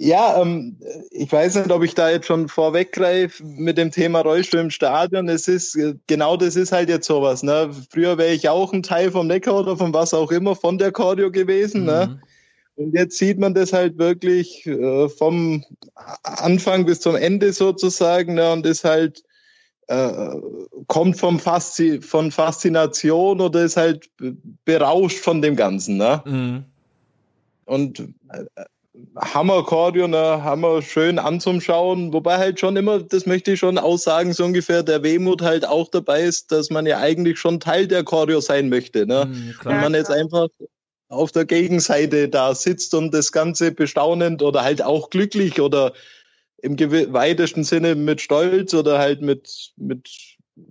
Ja, ähm, ich weiß nicht, ob ich da jetzt schon vorweggreife mit dem Thema Rollstuhl im Stadion. Es ist äh, genau das ist halt jetzt sowas. Ne? Früher wäre ich auch ein Teil vom Neckar oder von was auch immer von der Choreo gewesen. Ne? Mhm. Ne? Und jetzt sieht man das halt wirklich äh, vom Anfang bis zum Ende sozusagen. Ne? Und ist halt äh, kommt vom Faszi von Faszination oder ist halt berauscht von dem Ganzen. Ne? Mhm. Und äh, Hammer Choreo, ne, Hammer schön anzuschauen, wobei halt schon immer, das möchte ich schon aussagen, so ungefähr der Wehmut halt auch dabei ist, dass man ja eigentlich schon Teil der Choreo sein möchte, ne? Mhm, Wenn man jetzt einfach auf der Gegenseite da sitzt und das Ganze bestaunend oder halt auch glücklich oder im weitesten Sinne mit Stolz oder halt mit, mit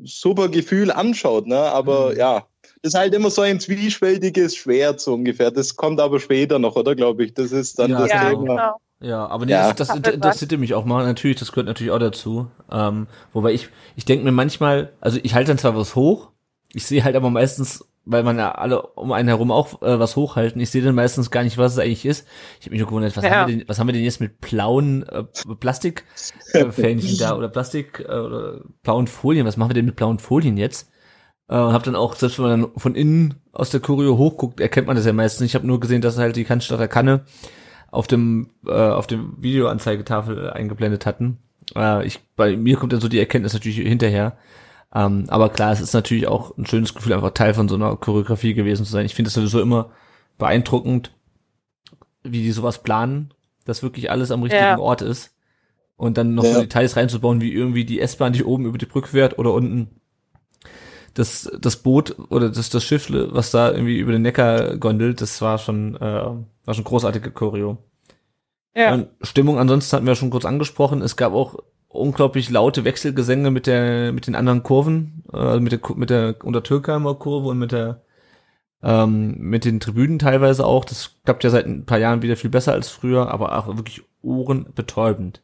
super Gefühl anschaut, ne? Aber mhm. ja, das ist halt immer so ein zwiespältiges Schwert, so ungefähr. Das kommt aber später noch, oder glaube ich? Das ist dann ja, das ja, Thema. Genau. Ja, aber nee, ja. das, das interessiert mich auch mal. Natürlich, das gehört natürlich auch dazu. Ähm, wobei ich, ich denke mir manchmal, also ich halte dann zwar was hoch, ich sehe halt aber meistens, weil man ja alle um einen herum auch äh, was hochhalten, ich sehe dann meistens gar nicht, was es eigentlich ist. Ich habe mich nur gewundert, was, ja. haben wir denn, was haben wir denn jetzt mit blauen äh, Plastikfähnchen äh, da oder Plastik äh, oder blauen Folien? Was machen wir denn mit blauen Folien jetzt? Äh, und habe dann auch, selbst wenn man dann von innen aus der Choreo hochguckt, erkennt man das ja meistens. Ich habe nur gesehen, dass halt die Cannstatter Kanne auf dem äh, auf dem Videoanzeigetafel eingeblendet hatten. Äh, ich bei mir kommt dann so die Erkenntnis natürlich hinterher. Ähm, aber klar, es ist natürlich auch ein schönes Gefühl, einfach Teil von so einer Choreografie gewesen zu sein. Ich finde es sowieso immer beeindruckend, wie die sowas planen, dass wirklich alles am richtigen ja. Ort ist. Und dann noch ja. so Details reinzubauen, wie irgendwie die S-Bahn, die oben über die Brücke fährt oder unten das, das Boot oder das, das Schiff, was da irgendwie über den Neckar gondelt, das war schon, äh, war schon großartige Choreo. Ja. Und Stimmung ansonsten hatten wir schon kurz angesprochen. Es gab auch unglaublich laute Wechselgesänge mit der, mit den anderen Kurven, äh, mit der, mit der Untertürkheimer Kurve und mit der, ähm, mit den Tribünen teilweise auch. Das klappt ja seit ein paar Jahren wieder viel besser als früher, aber auch wirklich ohrenbetäubend.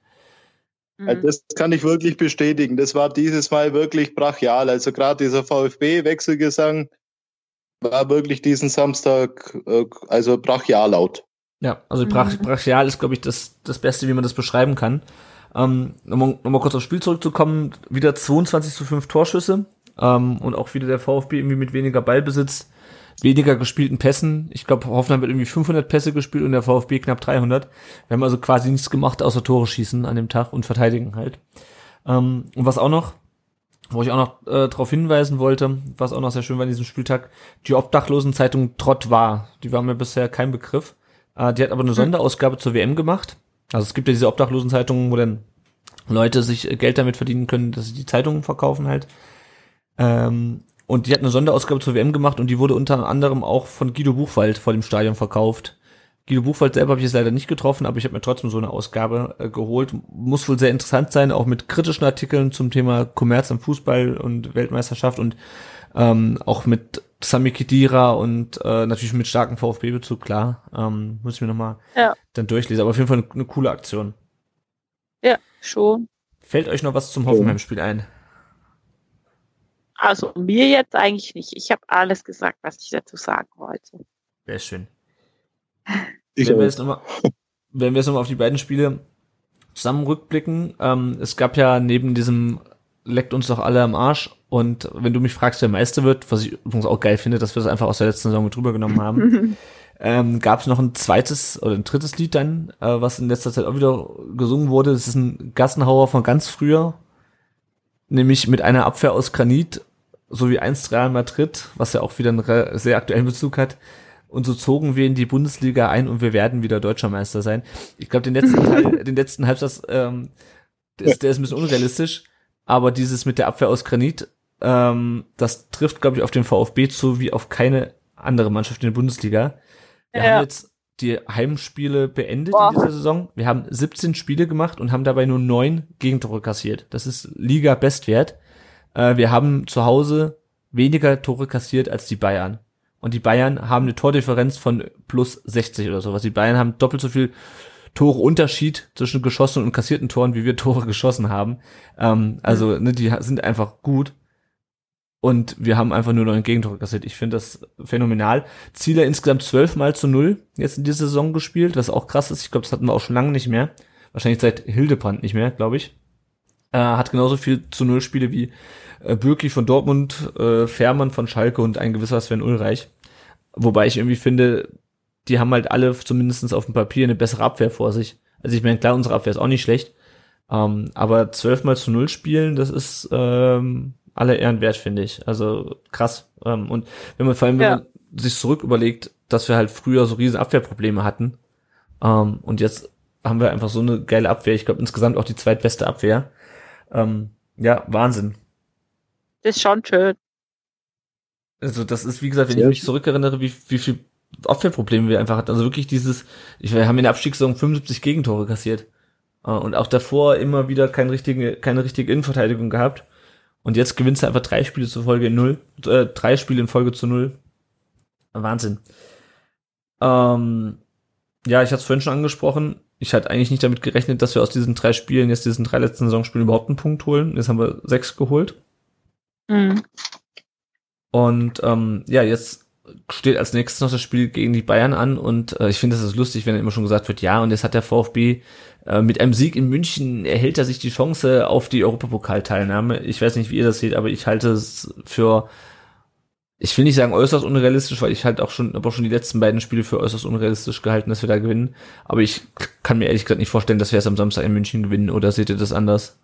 Mhm. Das kann ich wirklich bestätigen. Das war dieses Mal wirklich brachial. Also gerade dieser VfB-Wechselgesang war wirklich diesen Samstag äh, also brachial laut. Ja, also brach, mhm. brachial ist, glaube ich, das, das Beste, wie man das beschreiben kann. Ähm, Nochmal noch mal kurz aufs Spiel zurückzukommen. Wieder 22 zu 5 Torschüsse ähm, und auch wieder der VfB irgendwie mit weniger Ballbesitz weniger gespielten Pässen. Ich glaube, Hoffenheim wird irgendwie 500 Pässe gespielt und der VfB knapp 300. Wir haben also quasi nichts gemacht, außer Tore schießen an dem Tag und verteidigen halt. Ähm, und was auch noch, wo ich auch noch äh, darauf hinweisen wollte, was auch noch sehr schön war in diesem Spieltag, die Obdachlosenzeitung Trott war. Die war mir bisher kein Begriff. Äh, die hat aber eine hm. Sonderausgabe zur WM gemacht. Also es gibt ja diese Obdachlosenzeitungen, wo dann Leute sich Geld damit verdienen können, dass sie die Zeitungen verkaufen halt. Ähm, und die hat eine Sonderausgabe zur WM gemacht und die wurde unter anderem auch von Guido Buchwald vor dem Stadion verkauft. Guido Buchwald selber habe ich jetzt leider nicht getroffen, aber ich habe mir trotzdem so eine Ausgabe äh, geholt. Muss wohl sehr interessant sein, auch mit kritischen Artikeln zum Thema Kommerz am Fußball und Weltmeisterschaft und ähm, auch mit Sami Khedira und äh, natürlich mit starkem VfB-Bezug, klar. Ähm, muss ich mir nochmal ja. dann durchlesen. Aber auf jeden Fall eine, eine, coole Aktion. Ja, schon. Fällt euch noch was zum Hoffenheim-Spiel ein? Also mir jetzt eigentlich nicht. Ich habe alles gesagt, was ich dazu sagen wollte. Sehr schön. wenn, wir jetzt nochmal, wenn wir jetzt nochmal auf die beiden Spiele zusammen rückblicken, ähm, es gab ja neben diesem leckt uns doch alle am Arsch und wenn du mich fragst, wer Meister wird, was ich übrigens auch geil finde, dass wir das einfach aus der letzten Saison mit drüber genommen haben, ähm, gab es noch ein zweites oder ein drittes Lied dann, äh, was in letzter Zeit auch wieder gesungen wurde. Das ist ein Gassenhauer von ganz früher, nämlich mit einer Abwehr aus Granit so wie einst Real Madrid, was ja auch wieder einen sehr aktuellen Bezug hat. Und so zogen wir in die Bundesliga ein und wir werden wieder deutscher Meister sein. Ich glaube, den letzten Teil, den letzten Halbsatz, ähm, der ist, der ist ein bisschen unrealistisch, aber dieses mit der Abwehr aus Granit, ähm, das trifft, glaube ich, auf den VfB zu wie auf keine andere Mannschaft in der Bundesliga. Wir ja. haben jetzt die Heimspiele beendet Boah. in dieser Saison. Wir haben 17 Spiele gemacht und haben dabei nur neun Gegentore kassiert. Das ist Liga-Bestwert. Äh, wir haben zu Hause weniger Tore kassiert als die Bayern. Und die Bayern haben eine Tordifferenz von plus 60 oder sowas. Die Bayern haben doppelt so viel Tore Unterschied zwischen geschossenen und kassierten Toren, wie wir Tore geschossen haben. Ähm, also, ne, die sind einfach gut. Und wir haben einfach nur noch ein Gegentor kassiert. Ich finde das phänomenal. Ziele insgesamt zwölfmal zu null jetzt in dieser Saison gespielt, was auch krass ist. Ich glaube, das hatten wir auch schon lange nicht mehr. Wahrscheinlich seit Hildebrand nicht mehr, glaube ich. Äh, hat genauso viel zu null Spiele wie äh, Bürki von Dortmund, äh, Fährmann von Schalke und ein gewisser Sven Ulreich. Wobei ich irgendwie finde, die haben halt alle zumindestens auf dem Papier eine bessere Abwehr vor sich. Also ich meine, klar, unsere Abwehr ist auch nicht schlecht. Ähm, aber zwölfmal zu null spielen, das ist ähm, alle Ehren wert, finde ich. Also krass. Ähm, und wenn man vor allem, wenn Ja. man sich zurück überlegt, dass wir halt früher so riesen Abwehrprobleme hatten. Ähm, und jetzt haben wir einfach so eine geile Abwehr. Ich glaube insgesamt auch die zweitbeste Abwehr. Ähm, ja, Wahnsinn. Das ist schon schön. Also das ist, wie gesagt, wenn ich mich zurückerinnere, wie, wie viel Abwehrprobleme wir einfach hatten. Also wirklich dieses, ich, wir haben in der Abstiegssaison 75 Gegentore kassiert. Äh, Und auch davor immer wieder keine richtige, keine richtige Innenverteidigung gehabt. Und jetzt gewinnst du einfach drei Spiele zur Folge in null, äh, drei Spiele in Folge zu null. Wahnsinn. Ähm, ja, ich hatte es vorhin schon angesprochen. Ich hatte eigentlich nicht damit gerechnet, dass wir aus diesen drei Spielen, jetzt diesen drei letzten Saisonspielen überhaupt einen Punkt holen. Jetzt haben wir sechs geholt. Mhm. Und ähm, ja, jetzt steht als nächstes noch das Spiel gegen die Bayern an und äh, ich finde, das ist lustig, wenn immer schon gesagt wird, ja, und jetzt hat der VfB mit einem Sieg in München erhält er sich die Chance auf die Europapokalteilnahme. Ich weiß nicht, wie ihr das seht, aber ich halte es für, ich will nicht sagen äußerst unrealistisch, weil ich halt auch schon, aber schon die letzten beiden Spiele für äußerst unrealistisch gehalten, dass wir da gewinnen. Aber ich kann mir ehrlich gesagt nicht vorstellen, dass wir es am Samstag in München gewinnen, oder seht ihr das anders?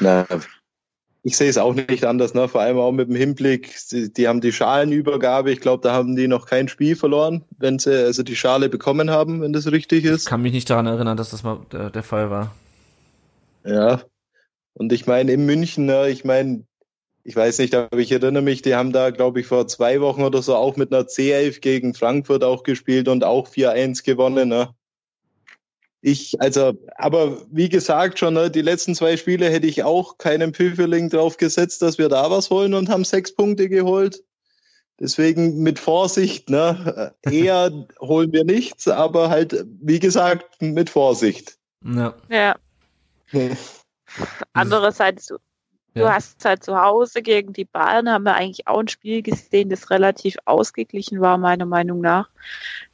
Na, ich sehe es auch nicht anders, ne? vor allem auch mit dem Hinblick, die, die haben die Schalenübergabe, ich glaube, da haben die noch kein Spiel verloren, wenn sie also die Schale bekommen haben, wenn das richtig Ich ist. kann mich nicht daran erinnern, dass das mal der, der Fall war. Ja. Und ich meine, in München, ne, ich meine, ich weiß nicht, aber ich erinnere mich, die haben da, glaube ich, vor zwei Wochen oder so auch mit einer C11 gegen Frankfurt auch gespielt und auch 4-1 gewonnen. Ne? Ich, also, aber wie gesagt schon, ne, die letzten zwei Spiele hätte ich auch keinen Pfifferling drauf gesetzt, dass wir da was holen und haben sechs Punkte geholt. Deswegen mit Vorsicht, ne, eher holen wir nichts, aber halt, wie gesagt, mit Vorsicht. Ja. Ja. Andererseits, du, du Ja. hast halt zu Hause gegen die Bayern, haben wir eigentlich auch ein Spiel gesehen, das relativ ausgeglichen war, meiner Meinung nach.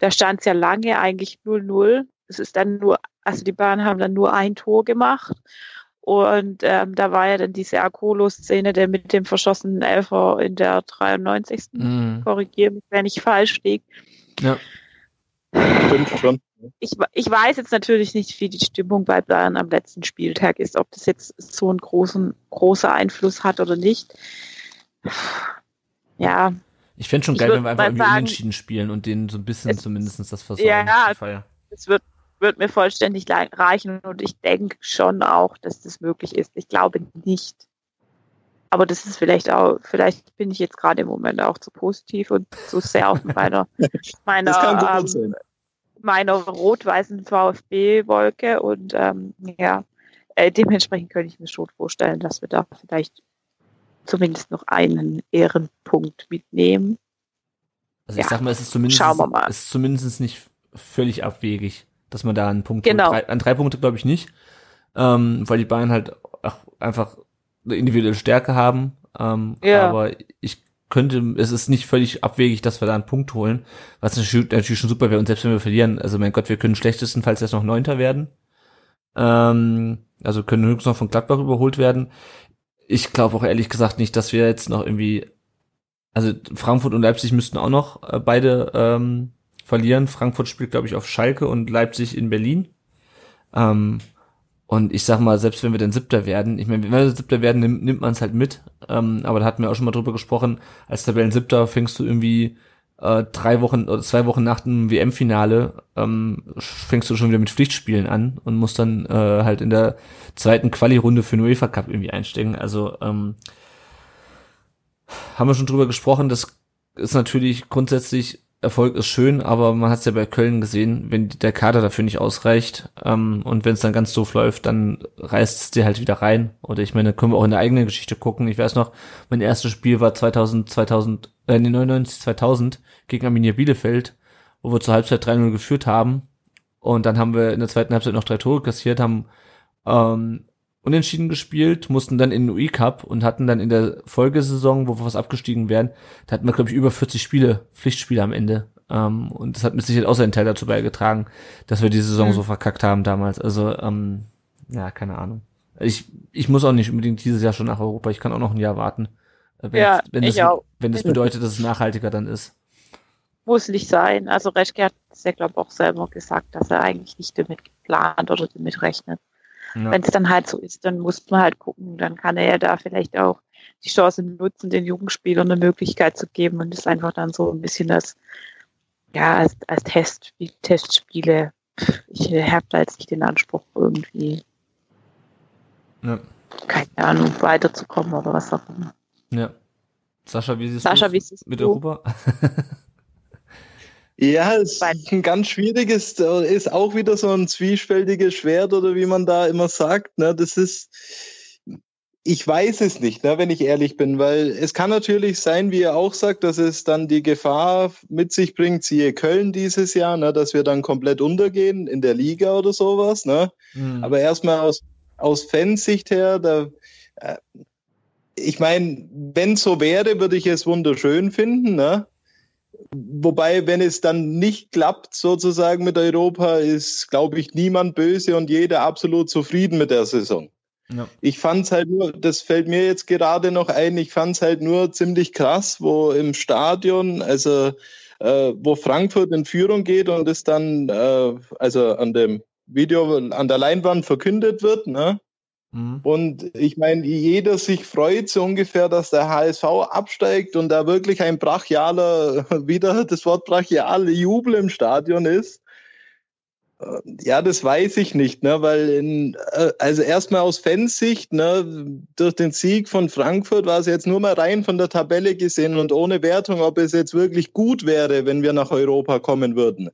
Da stand es ja lange eigentlich 0-0. Es ist dann nur, also die Bayern haben dann nur ein Tor gemacht. Und ähm, da war ja dann diese Akolo-Szene, der mit dem verschossenen Elfer in der 93. Mhm. Korrigiere mich, wenn ich falsch liege. Ja. Stimmt schon. ich, ich weiß jetzt natürlich nicht, wie die Stimmung bei Bayern am letzten Spieltag ist, ob das jetzt so einen großen, großer Einfluss hat oder nicht. Ja, Ich fände schon geil, wenn wir einfach irgendwie sagen- unentschieden spielen und denen so ein bisschen Es- zumindest das versorgen. Ja, es wird, wird mir vollständig reichen und ich denke schon auch, dass das möglich ist. Ich glaube nicht. Aber das ist vielleicht auch, vielleicht bin ich jetzt gerade im Moment auch zu positiv und zu sehr auf meiner, meiner, ähm, meiner rot-weißen VfB-Wolke und ähm, ja, äh, dementsprechend könnte ich mir schon vorstellen, dass wir da vielleicht zumindest noch einen Ehrenpunkt mitnehmen. Also ich Ja. sag mal, es ist zumindest, Schauen wir mal. es ist zumindest nicht völlig abwegig, dass man da einen Punkt Genau. Drei, an drei Punkte glaube ich nicht, ähm, weil die Bayern halt auch einfach eine individuelle Stärke haben. Ähm, Ja. Aber ich könnte, es ist nicht völlig abwegig, dass wir da einen Punkt holen, was natürlich, natürlich schon super wäre. Und selbst wenn wir verlieren, also mein Gott, wir können schlechtestenfalls jetzt noch Neunter werden. Ähm, also können höchstens noch von Gladbach überholt werden. Ich glaube auch ehrlich gesagt nicht, dass wir jetzt noch irgendwie also Frankfurt und Leipzig müssten auch noch äh, beide ähm, verlieren. Frankfurt spielt, glaube ich, auf Schalke und Leipzig in Berlin. Ähm, und ich sag mal, selbst wenn wir dann Siebter werden, ich meine, wenn wir Siebter werden, nimmt, nimmt man es halt mit. Ähm, aber da hatten wir auch schon mal drüber gesprochen, als Tabellen Siebter fängst du irgendwie äh, drei Wochen oder zwei Wochen nach dem WM-Finale ähm, fängst du schon wieder mit Pflichtspielen an und musst dann äh, halt in der zweiten Quali-Runde für den UEFA Cup irgendwie einsteigen. Also ähm, haben wir schon drüber gesprochen, das ist natürlich grundsätzlich, Erfolg ist schön, aber man hat es ja bei Köln gesehen, wenn der Kader dafür nicht ausreicht ähm, und wenn es dann ganz doof läuft, dann reißt es dir halt wieder rein. Oder ich meine, können wir auch in der eigenen Geschichte gucken. Ich weiß noch, mein erstes Spiel war 2000, 2000, äh, nee, 99, 2000 gegen Arminia Bielefeld, wo wir zur Halbzeit 3-0 geführt haben. Und dann haben wir in der zweiten Halbzeit noch drei Tore kassiert, haben ähm, unentschieden gespielt, mussten dann in den UI Cup und hatten dann in der Folgesaison, wo wir was abgestiegen wären, da hatten wir, glaube ich, über 40 Spiele, Pflichtspiele am Ende. Ähm, und das hat mit Sicherheit auch seinen Teil dazu beigetragen, dass wir die Saison Mhm. so verkackt haben damals. Also, ähm, ja, keine Ahnung. Ich, ich muss auch nicht unbedingt dieses Jahr schon nach Europa, ich kann auch noch ein Jahr warten. Äh, Wenn, Ja, wenn, das, wenn das bedeutet, dass es nachhaltiger dann ist. Muss nicht sein. Also Reschke hat es ja, glaube ich, auch selber gesagt, dass er eigentlich nicht damit geplant oder damit rechnet. Ja. Wenn es dann halt so ist, dann muss man halt gucken. Dann kann er ja da vielleicht auch die Chance nutzen, den Jugendspielern eine Möglichkeit zu geben und ist einfach dann so ein bisschen das, ja, als, als Test, wie Testspiele. Ich habe da jetzt nicht den Anspruch, irgendwie, Ja. keine Ahnung, weiterzukommen oder was auch immer. ja. Sascha, wie siehst Sascha, du wie siehst mit du? Europa? Ja, es ist ein ganz schwieriges, ist auch wieder so ein zwiespältiges Schwert oder wie man da immer sagt. Ne? Das ist, ich weiß es nicht, ne, wenn ich ehrlich bin, weil es kann natürlich sein, wie er auch sagt, dass es dann die Gefahr mit sich bringt, siehe Köln dieses Jahr, ne, dass wir dann komplett untergehen in der Liga oder sowas. Ne? Hm. Aber erstmal aus, aus Fansicht her, da, äh, ich meine, wenn so wäre, würde ich es wunderschön finden. Ne? Wobei, wenn es dann nicht klappt, sozusagen mit Europa, ist, glaube ich, niemand böse und jeder absolut zufrieden mit der Saison. ja. Ich fand's halt nur, das fällt mir jetzt gerade noch ein, ich fand's halt nur ziemlich krass, wo im Stadion, also äh, wo Frankfurt in Führung geht und es dann, äh, also an dem Video, an der Leinwand verkündet wird, ne? Hm. Und ich meine, jeder sich freut so ungefähr, dass der HSV absteigt und da wirklich ein brachialer, wieder das Wort brachial, Jubel im Stadion ist. Äh, Ja, das weiß ich nicht, ne, weil in, äh, also erstmal aus Fansicht, ne, durch den Sieg von Frankfurt war es jetzt nur mal rein von der Tabelle gesehen und ohne Wertung, ob es jetzt wirklich gut wäre, wenn wir nach Europa kommen würden.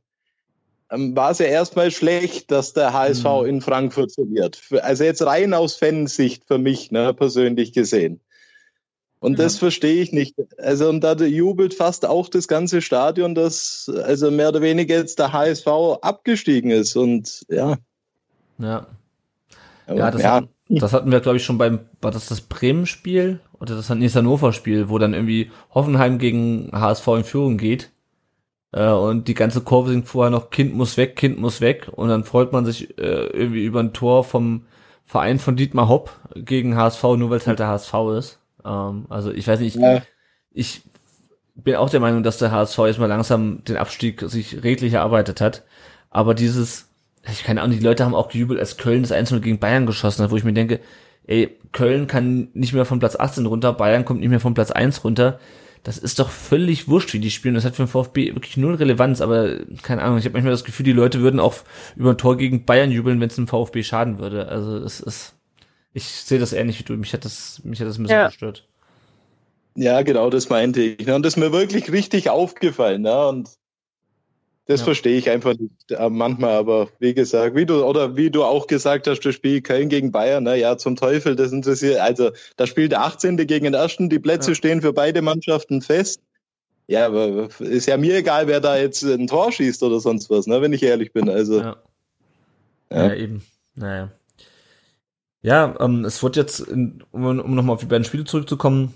Ähm, War es ja erstmal schlecht, dass der HSV Mhm. in Frankfurt verliert. Also jetzt rein aus Fansicht für mich, ne, persönlich gesehen. Und das verstehe ich nicht. Also, und da jubelt fast auch das ganze Stadion, dass also mehr oder weniger jetzt der HSV abgestiegen ist. Und ja. Ja. aber Ja, das, Hatten, das hatten wir, glaube ich, schon beim, war das das Bremen-Spiel oder das das Hannover-Spiel, wo dann irgendwie Hoffenheim gegen HSV in Führung geht. Äh, und die ganze Kurve singt vorher noch, Kind muss weg, Kind muss weg. Und dann freut man sich äh, irgendwie über ein Tor vom Verein von Dietmar Hopp gegen HSV, nur weil es halt der HSV ist. Ähm, also ich weiß nicht, ich, Ja. ich bin auch der Meinung, dass der HSV jetzt mal langsam den Abstieg sich redlich erarbeitet hat. Aber dieses, ich keine Ahnung, die Leute haben auch gejubelt, als Köln das 1 gegen Bayern geschossen hat, wo ich mir denke, ey, Köln kann nicht mehr von Platz 18 runter, Bayern kommt nicht mehr von Platz 1 runter. Das ist doch völlig wurscht, wie die spielen. Das hat für den VfB wirklich null Relevanz, aber keine Ahnung, ich habe manchmal das Gefühl, die Leute würden auch über ein Tor gegen Bayern jubeln, wenn es dem VfB schaden würde. Also das ist, ich sehe das ähnlich wie du. Mich hat das, mich hat das ein bisschen Ja. gestört. Ja, genau, das meinte ich. ne? Und das ist mir wirklich richtig aufgefallen. Ne? Und das Ja. verstehe ich einfach nicht äh, manchmal. Aber wie gesagt, wie du, oder wie du auch gesagt hast, das Spiel Köln gegen Bayern, ne? ja, zum Teufel, das interessiert. Also, da spielt der 18. gegen den ersten. Die Plätze Ja. stehen für beide Mannschaften fest. Ja, aber ist ja mir egal, wer da jetzt ein Tor schießt oder sonst was, ne? wenn ich ehrlich bin. Also, Ja. Ja. Ja, eben. Naja. Ja, ähm, es wird jetzt, in, um, um nochmal auf die beiden Spiele zurückzukommen,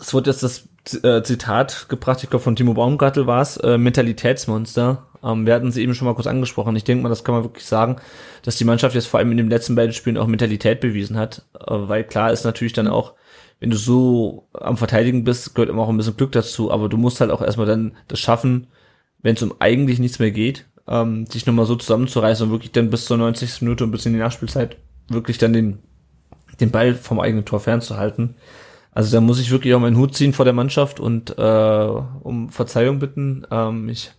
es wird jetzt das Zitat gebracht, ich glaube von Timo Baumgartel war es, äh, Mentalitätsmonster. Ähm, wir hatten sie eben schon mal kurz angesprochen. Ich denke mal, das kann man wirklich sagen, dass die Mannschaft jetzt vor allem in den letzten beiden Spielen auch Mentalität bewiesen hat. Äh, weil klar ist natürlich dann auch, wenn du so am Verteidigen bist, gehört immer auch ein bisschen Glück dazu, aber du musst halt auch erstmal dann das schaffen, wenn es um eigentlich nichts mehr geht, ähm, sich nochmal so zusammenzureißen und wirklich dann bis zur 90. Minute und bis in die Nachspielzeit wirklich dann den, den Ball vom eigenen Tor fernzuhalten. Also da muss ich wirklich auch meinen Hut ziehen vor der Mannschaft und äh, um Verzeihung bitten. Ähm, ich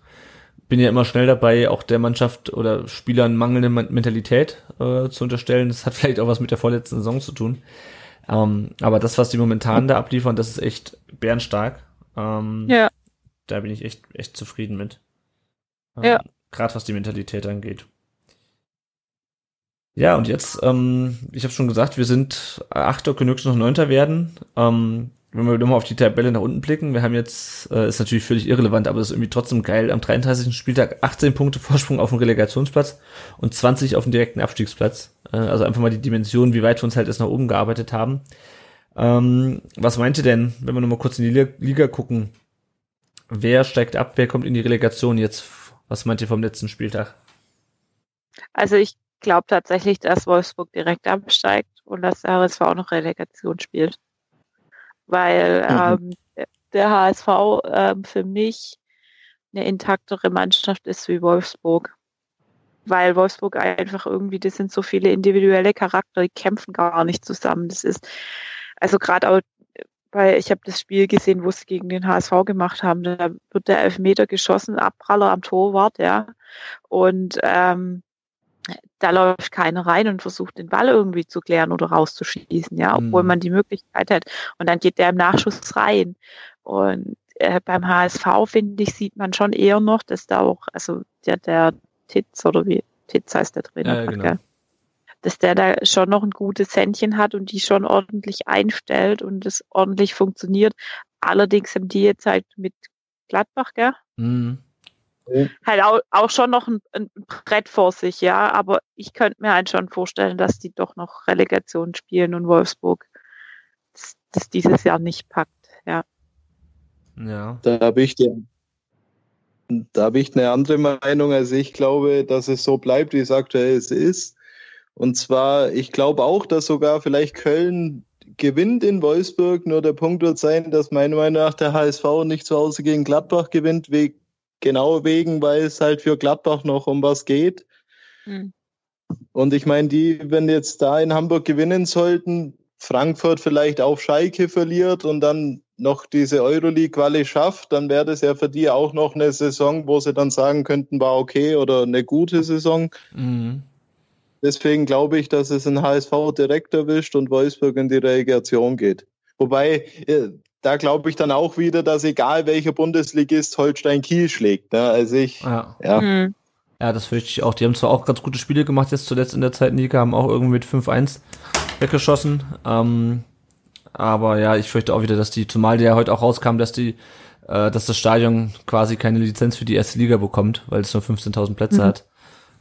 bin ja immer schnell dabei, auch der Mannschaft oder Spielern mangelnde Men- Mentalität äh, zu unterstellen. Das hat vielleicht auch was mit der vorletzten Saison zu tun. Ähm, aber das, was die momentan da abliefern, das ist echt bärenstark. Ähm, Ja. Da bin ich echt, echt zufrieden mit. Ähm, Ja. Gerade was die Mentalität angeht. Ja, und jetzt, ähm, ich habe schon gesagt, wir sind Achter, können höchstens noch Neunter werden. Ähm, wenn wir nochmal auf die Tabelle nach unten blicken, wir haben jetzt, äh, ist natürlich völlig irrelevant, aber ist irgendwie trotzdem geil, am 33. Spieltag 18 Punkte Vorsprung auf dem Relegationsplatz und 20 auf dem direkten Abstiegsplatz. Äh, also einfach mal die Dimension, wie weit wir uns halt erst nach oben gearbeitet haben. Ähm, was meint ihr denn, wenn wir nochmal kurz in die Liga, Liga gucken? Wer steigt ab, wer kommt in die Relegation jetzt? Was meint ihr vom letzten Spieltag? Also ich glaube tatsächlich, dass Wolfsburg direkt absteigt und dass der HSV auch noch Relegation spielt weil mhm. ähm, der HSV ähm, für mich eine intaktere Mannschaft ist wie Wolfsburg. Weil Wolfsburg einfach irgendwie, das sind so viele individuelle Charakter, die kämpfen gar nicht zusammen. Das ist, also gerade auch, weil ich habe das Spiel gesehen, wo sie gegen den HSV gemacht haben, da wird der Elfmeter geschossen, Abpraller am Torwart, ja. Und ähm, da läuft keiner rein und versucht den Ball irgendwie zu klären oder rauszuschießen, ja, obwohl mhm. man die Möglichkeit hat. Und dann geht der im Nachschuss rein. Und äh, beim HSV, finde ich, sieht man schon eher noch, dass da auch, also der, der Titz oder wie Titz heißt der Trainer, ja, genau. dass der da schon noch ein gutes Händchen hat und die schon ordentlich einstellt und es ordentlich funktioniert. Allerdings haben die jetzt halt mit Gladbach, gell? Mhm halt auch, auch schon noch ein, ein, Brett vor sich, ja. Aber ich könnte mir halt schon vorstellen, dass die doch noch Relegation spielen und Wolfsburg das, das dieses Jahr nicht packt, ja. Ja. Da habe ich die, da habe ich eine andere Meinung. Also ich glaube, dass es so bleibt, wie es aktuell ist. Und zwar, ich glaube auch, dass sogar vielleicht Köln gewinnt in Wolfsburg. Nur der Punkt wird sein, dass meiner Meinung nach der HSV nicht zu Hause gegen Gladbach gewinnt, wegen genau wegen, weil es halt für Gladbach noch um was geht. Mhm. Und ich meine, die, wenn jetzt da in Hamburg gewinnen sollten, Frankfurt vielleicht auf Schalke verliert und dann noch diese Euroleague-Quali schafft, dann wäre das ja für die auch noch eine Saison, wo sie dann sagen könnten, war okay oder eine gute Saison. Mhm. Deswegen glaube ich, dass es ein HSV direkt erwischt und Wolfsburg in die Relegation geht. Wobei, äh, da glaube ich dann auch wieder, dass egal welcher Bundesligist Holstein Kiel schlägt. Ne? Also ich, ja. Ja. Mhm. ja, das fürchte ich auch. Die haben zwar auch ganz gute Spiele gemacht jetzt zuletzt in der zweiten Liga, haben auch irgendwie mit 5-1 weggeschossen. Ähm, aber ja, ich fürchte auch wieder, dass die, zumal der heute auch rauskam, dass die, äh, dass das Stadion quasi keine Lizenz für die erste Liga bekommt, weil es nur 15.000 Plätze mhm. hat.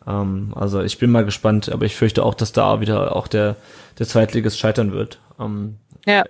Ähm, also ich bin mal gespannt, aber ich fürchte auch, dass da wieder auch der, der Zweitligist scheitern wird. Ähm, ja.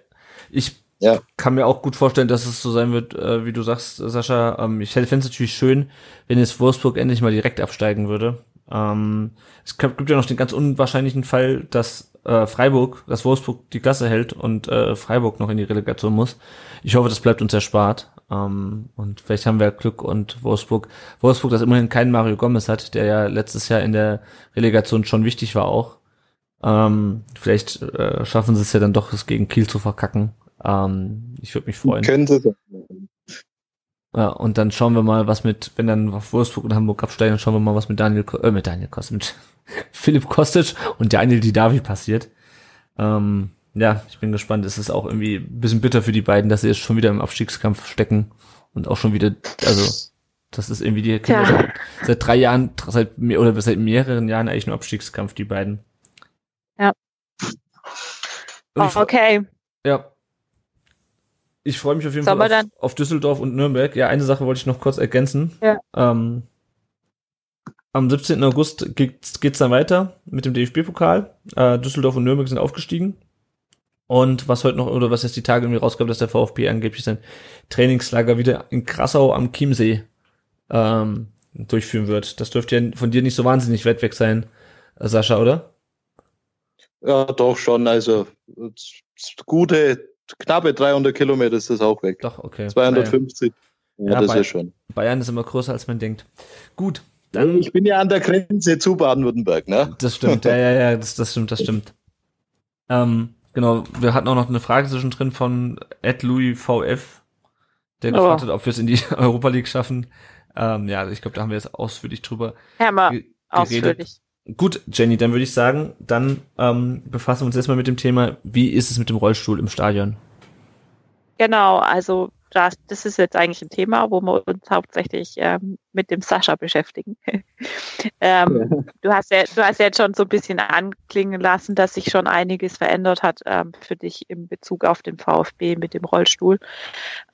Ich ja. kann mir auch gut vorstellen, dass es so sein wird, äh, wie du sagst, Sascha. Ähm, ich fände es natürlich schön, wenn jetzt Wolfsburg endlich mal direkt absteigen würde. Ähm, es gibt ja noch den ganz unwahrscheinlichen Fall, dass äh, Freiburg, dass Wolfsburg die Klasse hält und äh, Freiburg noch in die Relegation muss. Ich hoffe, das bleibt uns erspart. Ähm, und vielleicht haben wir Glück und Wolfsburg, Wolfsburg, das immerhin keinen Mario Gomez hat, der ja letztes Jahr in der Relegation schon wichtig war auch. Ähm, vielleicht äh, schaffen sie es ja dann doch, es gegen Kiel zu verkacken. Ähm, ich würde mich freuen. Könnte sein. Ja, und dann schauen wir mal, was mit, wenn dann auf Wolfsburg und Hamburg absteigen, dann schauen wir mal, was mit Daniel, äh, mit Daniel Kostic, mit Philipp Kostic und Daniel Didavi passiert. Ähm, ja, ich bin gespannt. Es ist auch irgendwie ein bisschen bitter für die beiden, dass sie jetzt schon wieder im Abstiegskampf stecken und auch schon wieder, also, das ist irgendwie die Kinder ja. seit, seit drei Jahren, seit, oder seit mehreren Jahren eigentlich nur Abstiegskampf, die beiden. Ja. Oh, okay. Ja, ich freue mich auf jeden Fall auf, auf, Düsseldorf und Nürnberg. Ja, eine Sache wollte ich noch kurz ergänzen. Ja. Ähm, am 17. August geht's, geht's dann weiter mit dem DFB-Pokal. Äh, Düsseldorf und Nürnberg sind aufgestiegen. Und was heute noch, oder was jetzt die Tage irgendwie rauskam, dass der VfB angeblich sein Trainingslager wieder in Krassau am Chiemsee ähm, durchführen wird. Das dürfte ja von dir nicht so wahnsinnig weit weg sein, Sascha, oder? Ja, doch schon. Also gute knappe 300 Kilometer ist das auch weg. Doch, okay. 250. Ja, ja das ist schon. Bayern ist immer größer, als man denkt. Gut. Dann, ich bin ja an der Grenze zu Baden-Württemberg, ne? Das stimmt, ja, ja, ja, das, das stimmt, das stimmt. Ähm, genau, wir hatten auch noch eine Frage zwischendrin von Ed Louis VF, der gefragt hat, ob wir es in die Europa League schaffen. Ähm, ja, ich glaube, da haben wir jetzt ausführlich drüber ja, mal ausführlich. Gut, Jenny, dann würde ich sagen, dann ähm, befassen wir uns erstmal mit dem Thema, wie ist es mit dem Rollstuhl im Stadion? Genau, also das, das ist jetzt eigentlich ein Thema, wo wir uns hauptsächlich ähm, mit dem Sascha beschäftigen. ähm. Du hast ja, du hast ja jetzt schon so ein bisschen anklingen lassen, dass sich schon einiges verändert hat ähm, für dich im Bezug auf den VfB mit dem Rollstuhl.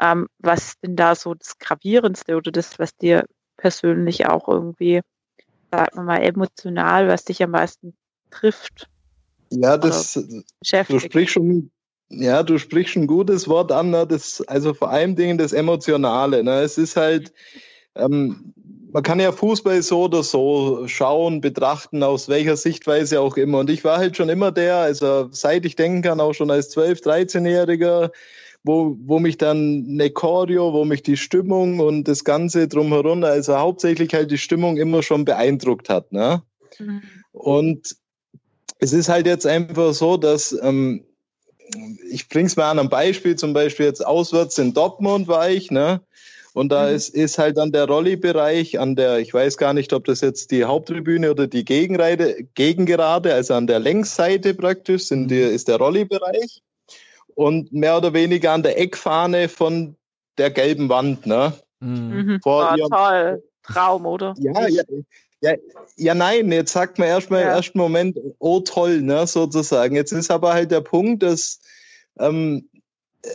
Ähm, was denn da so das Gravierendste oder das, was dir persönlich auch irgendwie, sagen wir mal, emotional, was dich am meisten trifft? Ja, das, du sprichst schon ja, du sprichst ein gutes Wort an, ne? das, also vor allem Dingen das Emotionale. Ne? Es ist halt, ähm, man kann ja Fußball so oder so schauen, betrachten, aus welcher Sichtweise auch immer. Und ich war halt schon immer der, also seit ich denken kann, auch schon als 12-, 13-Jähriger, wo, wo mich dann eine Choreo, wo mich die Stimmung und das Ganze drumherum, also hauptsächlich halt die Stimmung immer schon beeindruckt hat. Ne? Mhm. Und es ist halt jetzt einfach so, dass ähm, ich bring's mal an einem Beispiel, zum Beispiel jetzt auswärts in Dortmund war ich, ne? Und da mhm. ist, ist halt dann der Rolli-Bereich an der, ich weiß gar nicht, ob das jetzt die Haupttribüne oder die Gegenreite, Gegengerade, also an der Längsseite praktisch, sind die, mhm. ist der Rolli-Bereich. Und mehr oder weniger an der Eckfahne von der gelben Wand, ne? Mhm. mhm. Vor oh, toll. Traum, oder? Ja, ja, ja, ja, nein, jetzt sagt man erstmal ja. im ersten Moment, oh toll, ne, sozusagen. Jetzt ist aber halt der Punkt, dass ähm, äh,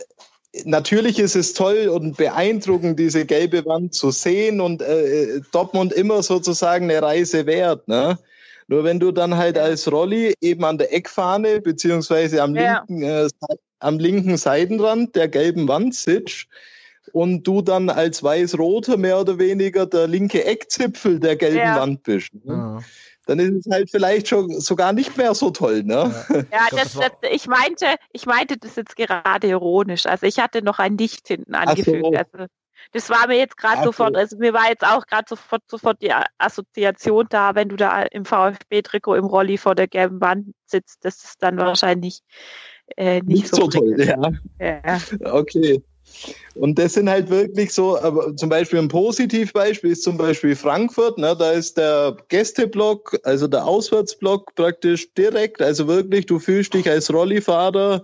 natürlich ist es toll und beeindruckend, diese gelbe Wand zu sehen und äh, Dortmund immer sozusagen eine Reise wert, ne? Nur wenn du dann halt als Rolli eben an der Eckfahne beziehungsweise am ja. linken äh, am linken Seitenrand der gelben Wand sitzt, und du dann als Weiß-Roter mehr oder weniger der linke Eckzipfel der gelben ja. Wand bist. Ne? Ja. Dann ist es halt vielleicht schon sogar nicht mehr so toll, ne? Ja, ja das, das, ich meinte, ich meinte das jetzt gerade ironisch. Also ich hatte noch ein Nicht hinten angefügt. So. Also das war mir jetzt gerade sofort, also mir war jetzt auch gerade sofort, sofort die Assoziation da, wenn du da im VfB-Trikot im Rolli vor der gelben Wand sitzt, das ist dann wahrscheinlich äh, nicht, nicht, so, so toll. Ja. ja. Okay. Und das sind halt wirklich so, aber zum Beispiel ein Positivbeispiel ist zum Beispiel Frankfurt, ne, da ist der Gästeblock, also der Auswärtsblock praktisch direkt, also wirklich, du fühlst dich als Rollifahrer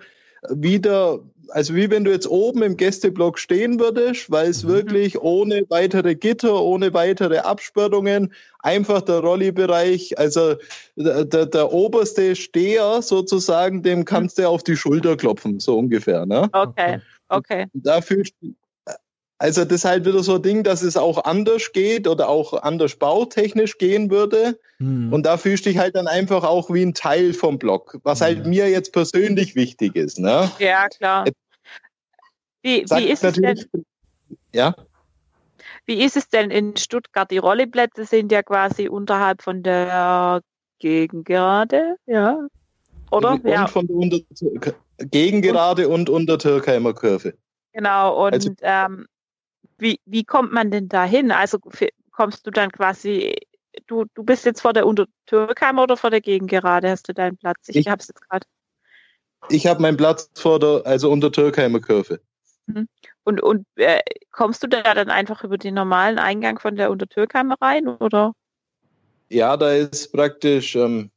wieder, also wie wenn du jetzt oben im Gästeblock stehen würdest, weil es mhm. wirklich ohne weitere Gitter, ohne weitere Absperrungen, einfach der Rolli-Bereich, also der, der, der, oberste Steher sozusagen, dem kannst du auf die Schulter klopfen, so ungefähr. Ne? Okay. Okay. Da fühlst also das ist halt wieder so ein Ding, dass es auch anders geht oder auch anders bautechnisch gehen würde. Hm. Und da fühlst du dich halt dann einfach auch wie ein Teil vom Block, was halt mir jetzt persönlich wichtig ist. Ne? Ja, klar. Wie, wie ist es denn? Ja. Wie ist es denn in Stuttgart? Die Rolliplätze sind ja quasi unterhalb von der Gegengerade, ja? Oder? Und ja. von der Unter Gegengerade und, und unter Türkheimer Kurve. Genau, und also, ähm, wie, wie kommt man denn da hin? Also kommst du dann quasi, du, du bist jetzt vor der Untertürkheimer oder vor der Gegengerade? Hast du deinen Platz? Ich, ich habe es jetzt gerade. Ich habe meinen Platz vor der, also unter Türkheimer Kurve. Mhm. Und, und äh, kommst du da dann einfach über den normalen Eingang von der Untertürkheimer rein, oder? Ja, da ist praktisch, ähm,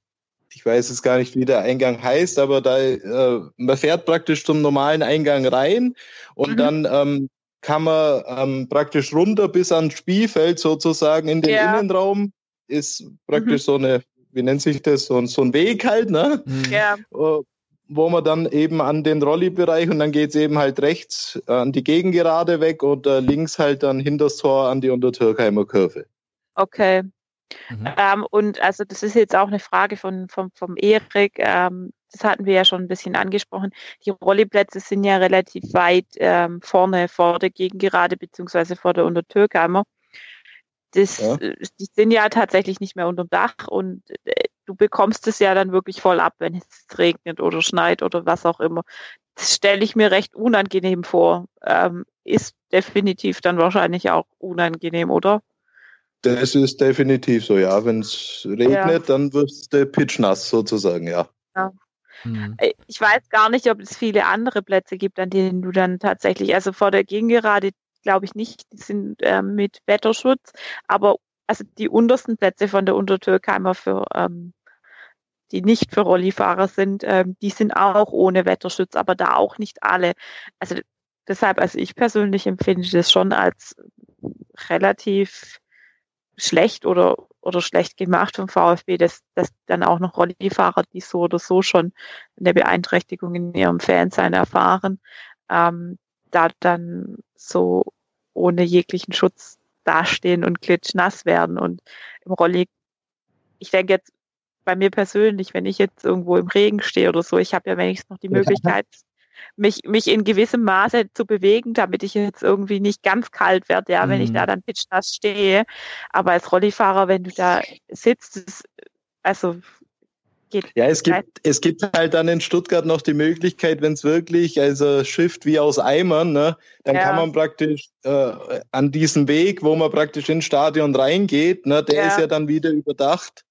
ich weiß jetzt gar nicht, wie der Eingang heißt, aber da äh, man fährt praktisch zum normalen Eingang rein und mhm. dann ähm, kann man ähm, praktisch runter bis ans Spielfeld sozusagen in den ja. Innenraum. Ist praktisch mhm. so eine, wie nennt sich das, so, so ein Weg halt, ne? Mhm. Ja. Äh, wo man dann eben an den Rolli-Bereich und dann geht's eben halt rechts an die Gegengerade weg und äh, links halt dann hinter das Tor an die Untertürkheimer Kurve. Okay. Mhm. Ähm, und also das ist jetzt auch eine Frage von, von, vom Erik. Ähm, das hatten wir ja schon ein bisschen angesprochen. Die Rolliplätze sind ja relativ weit ähm, vorne vor der Gegengerade beziehungsweise vor der Untertürkheimer. Das, ja. Äh, die sind ja tatsächlich nicht mehr unterm Dach und äh, du bekommst es ja dann wirklich voll ab, wenn es regnet oder schneit oder was auch immer. Das stelle ich mir recht unangenehm vor. Ähm, ist definitiv dann wahrscheinlich auch unangenehm, oder? Das ist definitiv so, ja. Wenn es regnet, ja. dann wirst du pitchnass sozusagen, ja. ja. Mhm. Ich weiß gar nicht, ob es viele andere Plätze gibt, an denen du dann tatsächlich, also vor der Gegengerade glaube ich nicht, die sind äh, mit Wetterschutz, aber also die untersten Plätze von der Untertürkheimer für ähm, die nicht für Rollifahrer sind, ähm, die sind auch ohne Wetterschutz, aber da auch nicht alle. Also deshalb, also ich persönlich empfinde das schon als relativ schlecht oder, oder schlecht gemacht vom VfB, dass, dass dann auch noch Rollifahrer, die so oder so schon eine Beeinträchtigung in ihrem Fansein erfahren, ähm, da dann so ohne jeglichen Schutz dastehen und klitschnass werden. Und im Rolli, ich denke jetzt bei mir persönlich, wenn ich jetzt irgendwo im Regen stehe oder so, ich habe ja wenigstens noch die Möglichkeit, mich, mich in gewissem Maße zu bewegen, damit ich jetzt irgendwie nicht ganz kalt werde, ja, mhm. wenn ich da mhm. dann pitchnass stehe. Aber als Rollifahrer, wenn du da sitzt, ist, also geht. Ja, es gibt, es gibt halt dann in Stuttgart noch die Möglichkeit, wenn es wirklich, also Shift wie aus Eimern, ne, dann ja. kann man praktisch äh, an diesem Weg, wo man praktisch ins Stadion reingeht, ne, der ja. ist ja dann wieder überdacht.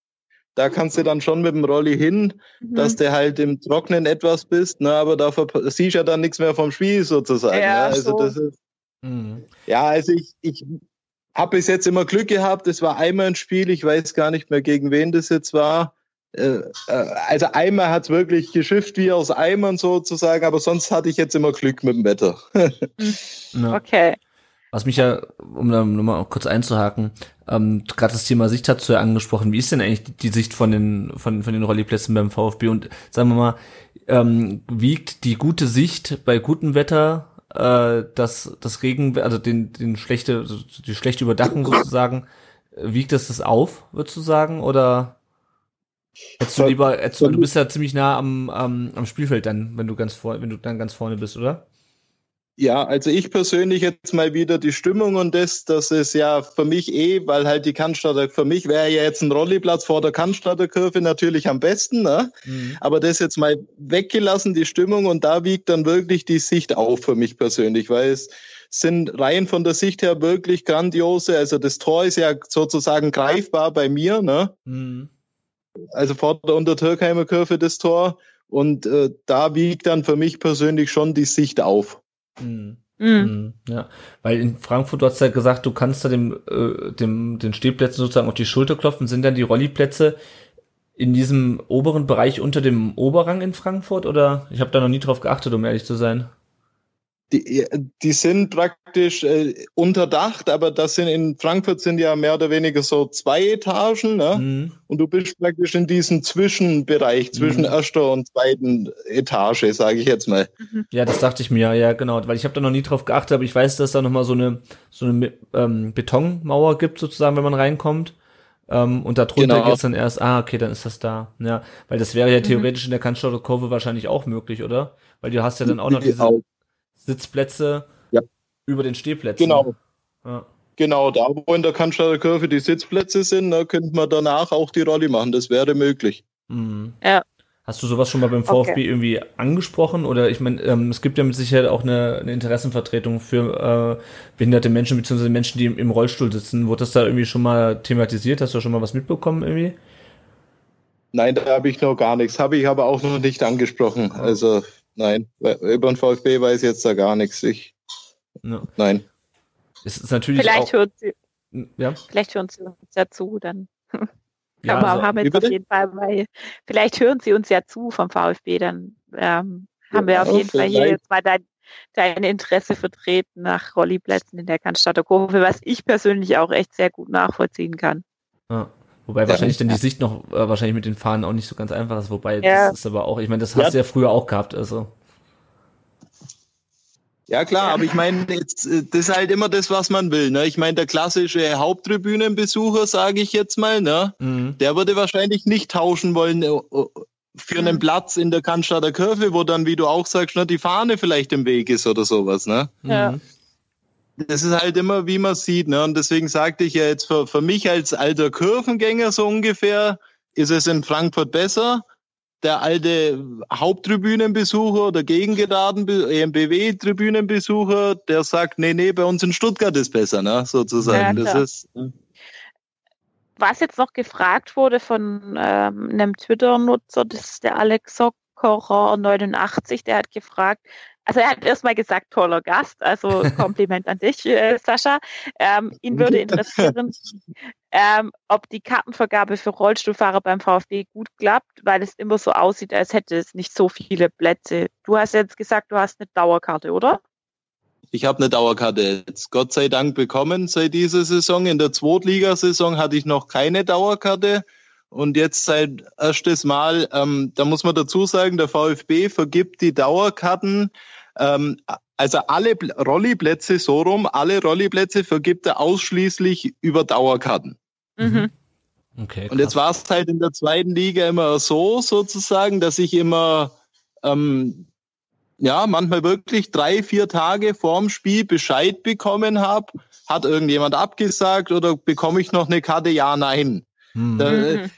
Da kannst du dann schon mit dem Rolli hin, mhm. dass du halt im Trocknen etwas bist, ne, aber da siehst du ja dann nichts mehr vom Spiel sozusagen. Ja, ne? Also so. das ist. Mhm. Ja, also ich, ich habe bis jetzt immer Glück gehabt. Es war einmal ein Spiel, ich weiß gar nicht mehr, gegen wen das jetzt war. Äh, äh, also einmal hat es wirklich geschifft wie aus Eimern sozusagen, aber sonst hatte ich jetzt immer Glück mit dem Wetter. ja. Okay. Was mich ja, um da nochmal kurz einzuhaken, ähm, gerade das Thema Sicht hast du angesprochen. Wie ist denn eigentlich die Sicht von den, von, von den Rolliplätzen beim VfB? Und sagen wir mal, ähm, wiegt die gute Sicht bei gutem Wetter äh, das, das Regen, also den, den schlechte, die schlechte Überdachung sozusagen, wiegt das das auf, würdest du sagen? Oder hättest du lieber, hättest du bist ja ziemlich nah am, am, am Spielfeld dann, wenn du ganz vor, wenn du dann ganz vorne bist, oder? Ja, also ich persönlich jetzt mal wieder die Stimmung und das, das ist ja für mich eh, weil halt die Cannstatter, für mich wäre ja jetzt ein Rolliplatz vor der Cannstatter Kurve natürlich am besten, ne? Mhm. aber das jetzt mal weggelassen, die Stimmung und da wiegt dann wirklich die Sicht auf für mich persönlich, weil es sind rein von der Sicht her wirklich grandiose, also das Tor ist ja sozusagen greifbar bei mir, ne? Mhm. Also vor der Untertürkheimer Kurve das Tor und äh, da wiegt dann für mich persönlich schon die Sicht auf. Mhm. Mhm. Ja, weil in Frankfurt, du hast ja gesagt, du kannst da dem, äh, dem, den Stehplätzen sozusagen auf die Schulter klopfen. Sind dann die Rolliplätze in diesem oberen Bereich unter dem Oberrang in Frankfurt oder? Ich habe da noch nie drauf geachtet, um ehrlich zu sein die, die sind praktisch äh, unterdacht, aber das sind in Frankfurt sind ja mehr oder weniger so zwei Etagen, ne? Mhm. Und du bist praktisch in diesem Zwischenbereich zwischen mhm. erster und zweiten Etage, sage ich jetzt mal. Mhm. Ja, das dachte ich mir, ja genau, weil ich habe da noch nie drauf geachtet, aber ich weiß, dass da noch mal so eine so eine ähm, Betonmauer gibt sozusagen, wenn man reinkommt. Ähm, und darunter genau. geht's dann erst, ah, okay, dann ist das da. Ja, weil das wäre ja mhm. theoretisch in der Cannstatter Kurve wahrscheinlich auch möglich, oder? Weil du hast ja dann auch noch diese, Sitzplätze ja. über den Stehplätzen. Genau. Ja. Genau, da wo in der Cannstatter Kurve die Sitzplätze sind, da könnte man danach auch die Rolli machen. Das wäre möglich. Mhm. Ja. Hast du sowas schon mal beim VfB okay. irgendwie angesprochen? Oder ich meine, ähm, es gibt ja mit Sicherheit auch eine, eine Interessenvertretung für äh, behinderte Menschen bzw. Menschen, die im, im, Rollstuhl sitzen. Wurde das da irgendwie schon mal thematisiert? Hast du schon mal was mitbekommen irgendwie? Nein, da habe ich noch gar nichts. Habe ich aber auch noch nicht angesprochen. Also Nein, über den VfB weiß ich jetzt da gar nichts. Ich, ja. Nein. Es ist natürlich vielleicht auch, hört sie, ja? vielleicht hören sie uns ja zu, dann ja, wir also, haben jetzt auf jeden Fall, weil vielleicht hören sie uns ja zu vom VfB, dann ähm, haben wir auf jeden Fall hier jetzt mal dein, dein Interesse vertreten nach Rolliplätzen in der Cannstatter Kurve, was ich persönlich auch echt sehr gut nachvollziehen kann. Ja. Wobei ja, wahrscheinlich dann die Sicht noch äh, wahrscheinlich mit den Fahnen auch nicht so ganz einfach ist. Wobei ja. das ist aber auch, ich meine, das hast du ja früher auch gehabt. Also. Ja klar, aber ich meine, äh, das ist halt immer das, was man will. Ne? Ich meine, der klassische Haupttribünenbesucher, sage ich jetzt mal, ne? Mhm. der würde wahrscheinlich nicht tauschen wollen äh, für einen mhm. Platz in der Cannstatter Kurve, wo dann, wie du auch sagst, ne, die Fahne vielleicht im Weg ist oder sowas. Ne? Ja. Mhm das ist halt immer, wie man sieht. Ne? Und deswegen sagte ich ja jetzt für, für mich als alter Kurvengänger so ungefähr, ist es in Frankfurt besser. Der alte Haupttribünenbesucher oder gegengeraden EMBW-Tribünenbesucher, der sagt, nee, nee, bei uns in Stuttgart ist besser, ne? sozusagen. Ja, das ist, ne? Was jetzt noch gefragt wurde von ähm, einem Twitter-Nutzer, das ist der Alex Sockerer 89, der hat gefragt, also er hat erstmal gesagt, toller Gast, also Kompliment an dich, äh, Sascha. Ähm, ihn würde interessieren, ähm, ob die Kartenvergabe für Rollstuhlfahrer beim VfB gut klappt, weil es immer so aussieht, als hätte es nicht so viele Plätze. Du hast jetzt gesagt, du hast eine Dauerkarte, oder? ich habe eine Dauerkarte jetzt Gott sei Dank bekommen seit dieser Saison. In der Zweitligasaison hatte ich noch keine Dauerkarte. Und jetzt seit erstes Mal, ähm, da muss man dazu sagen, der VfB vergibt die Dauerkarten, ähm, also alle Rolliplätze so rum, alle Rolliplätze vergibt er ausschließlich über Dauerkarten. Mhm. Okay, und jetzt war es halt in der zweiten Liga immer so sozusagen, dass ich immer ähm, ja manchmal wirklich drei, vier Tage vorm Spiel Bescheid bekommen habe, hat irgendjemand abgesagt oder bekomme ich noch eine Karte? Ja, nein. Mhm. Da, äh,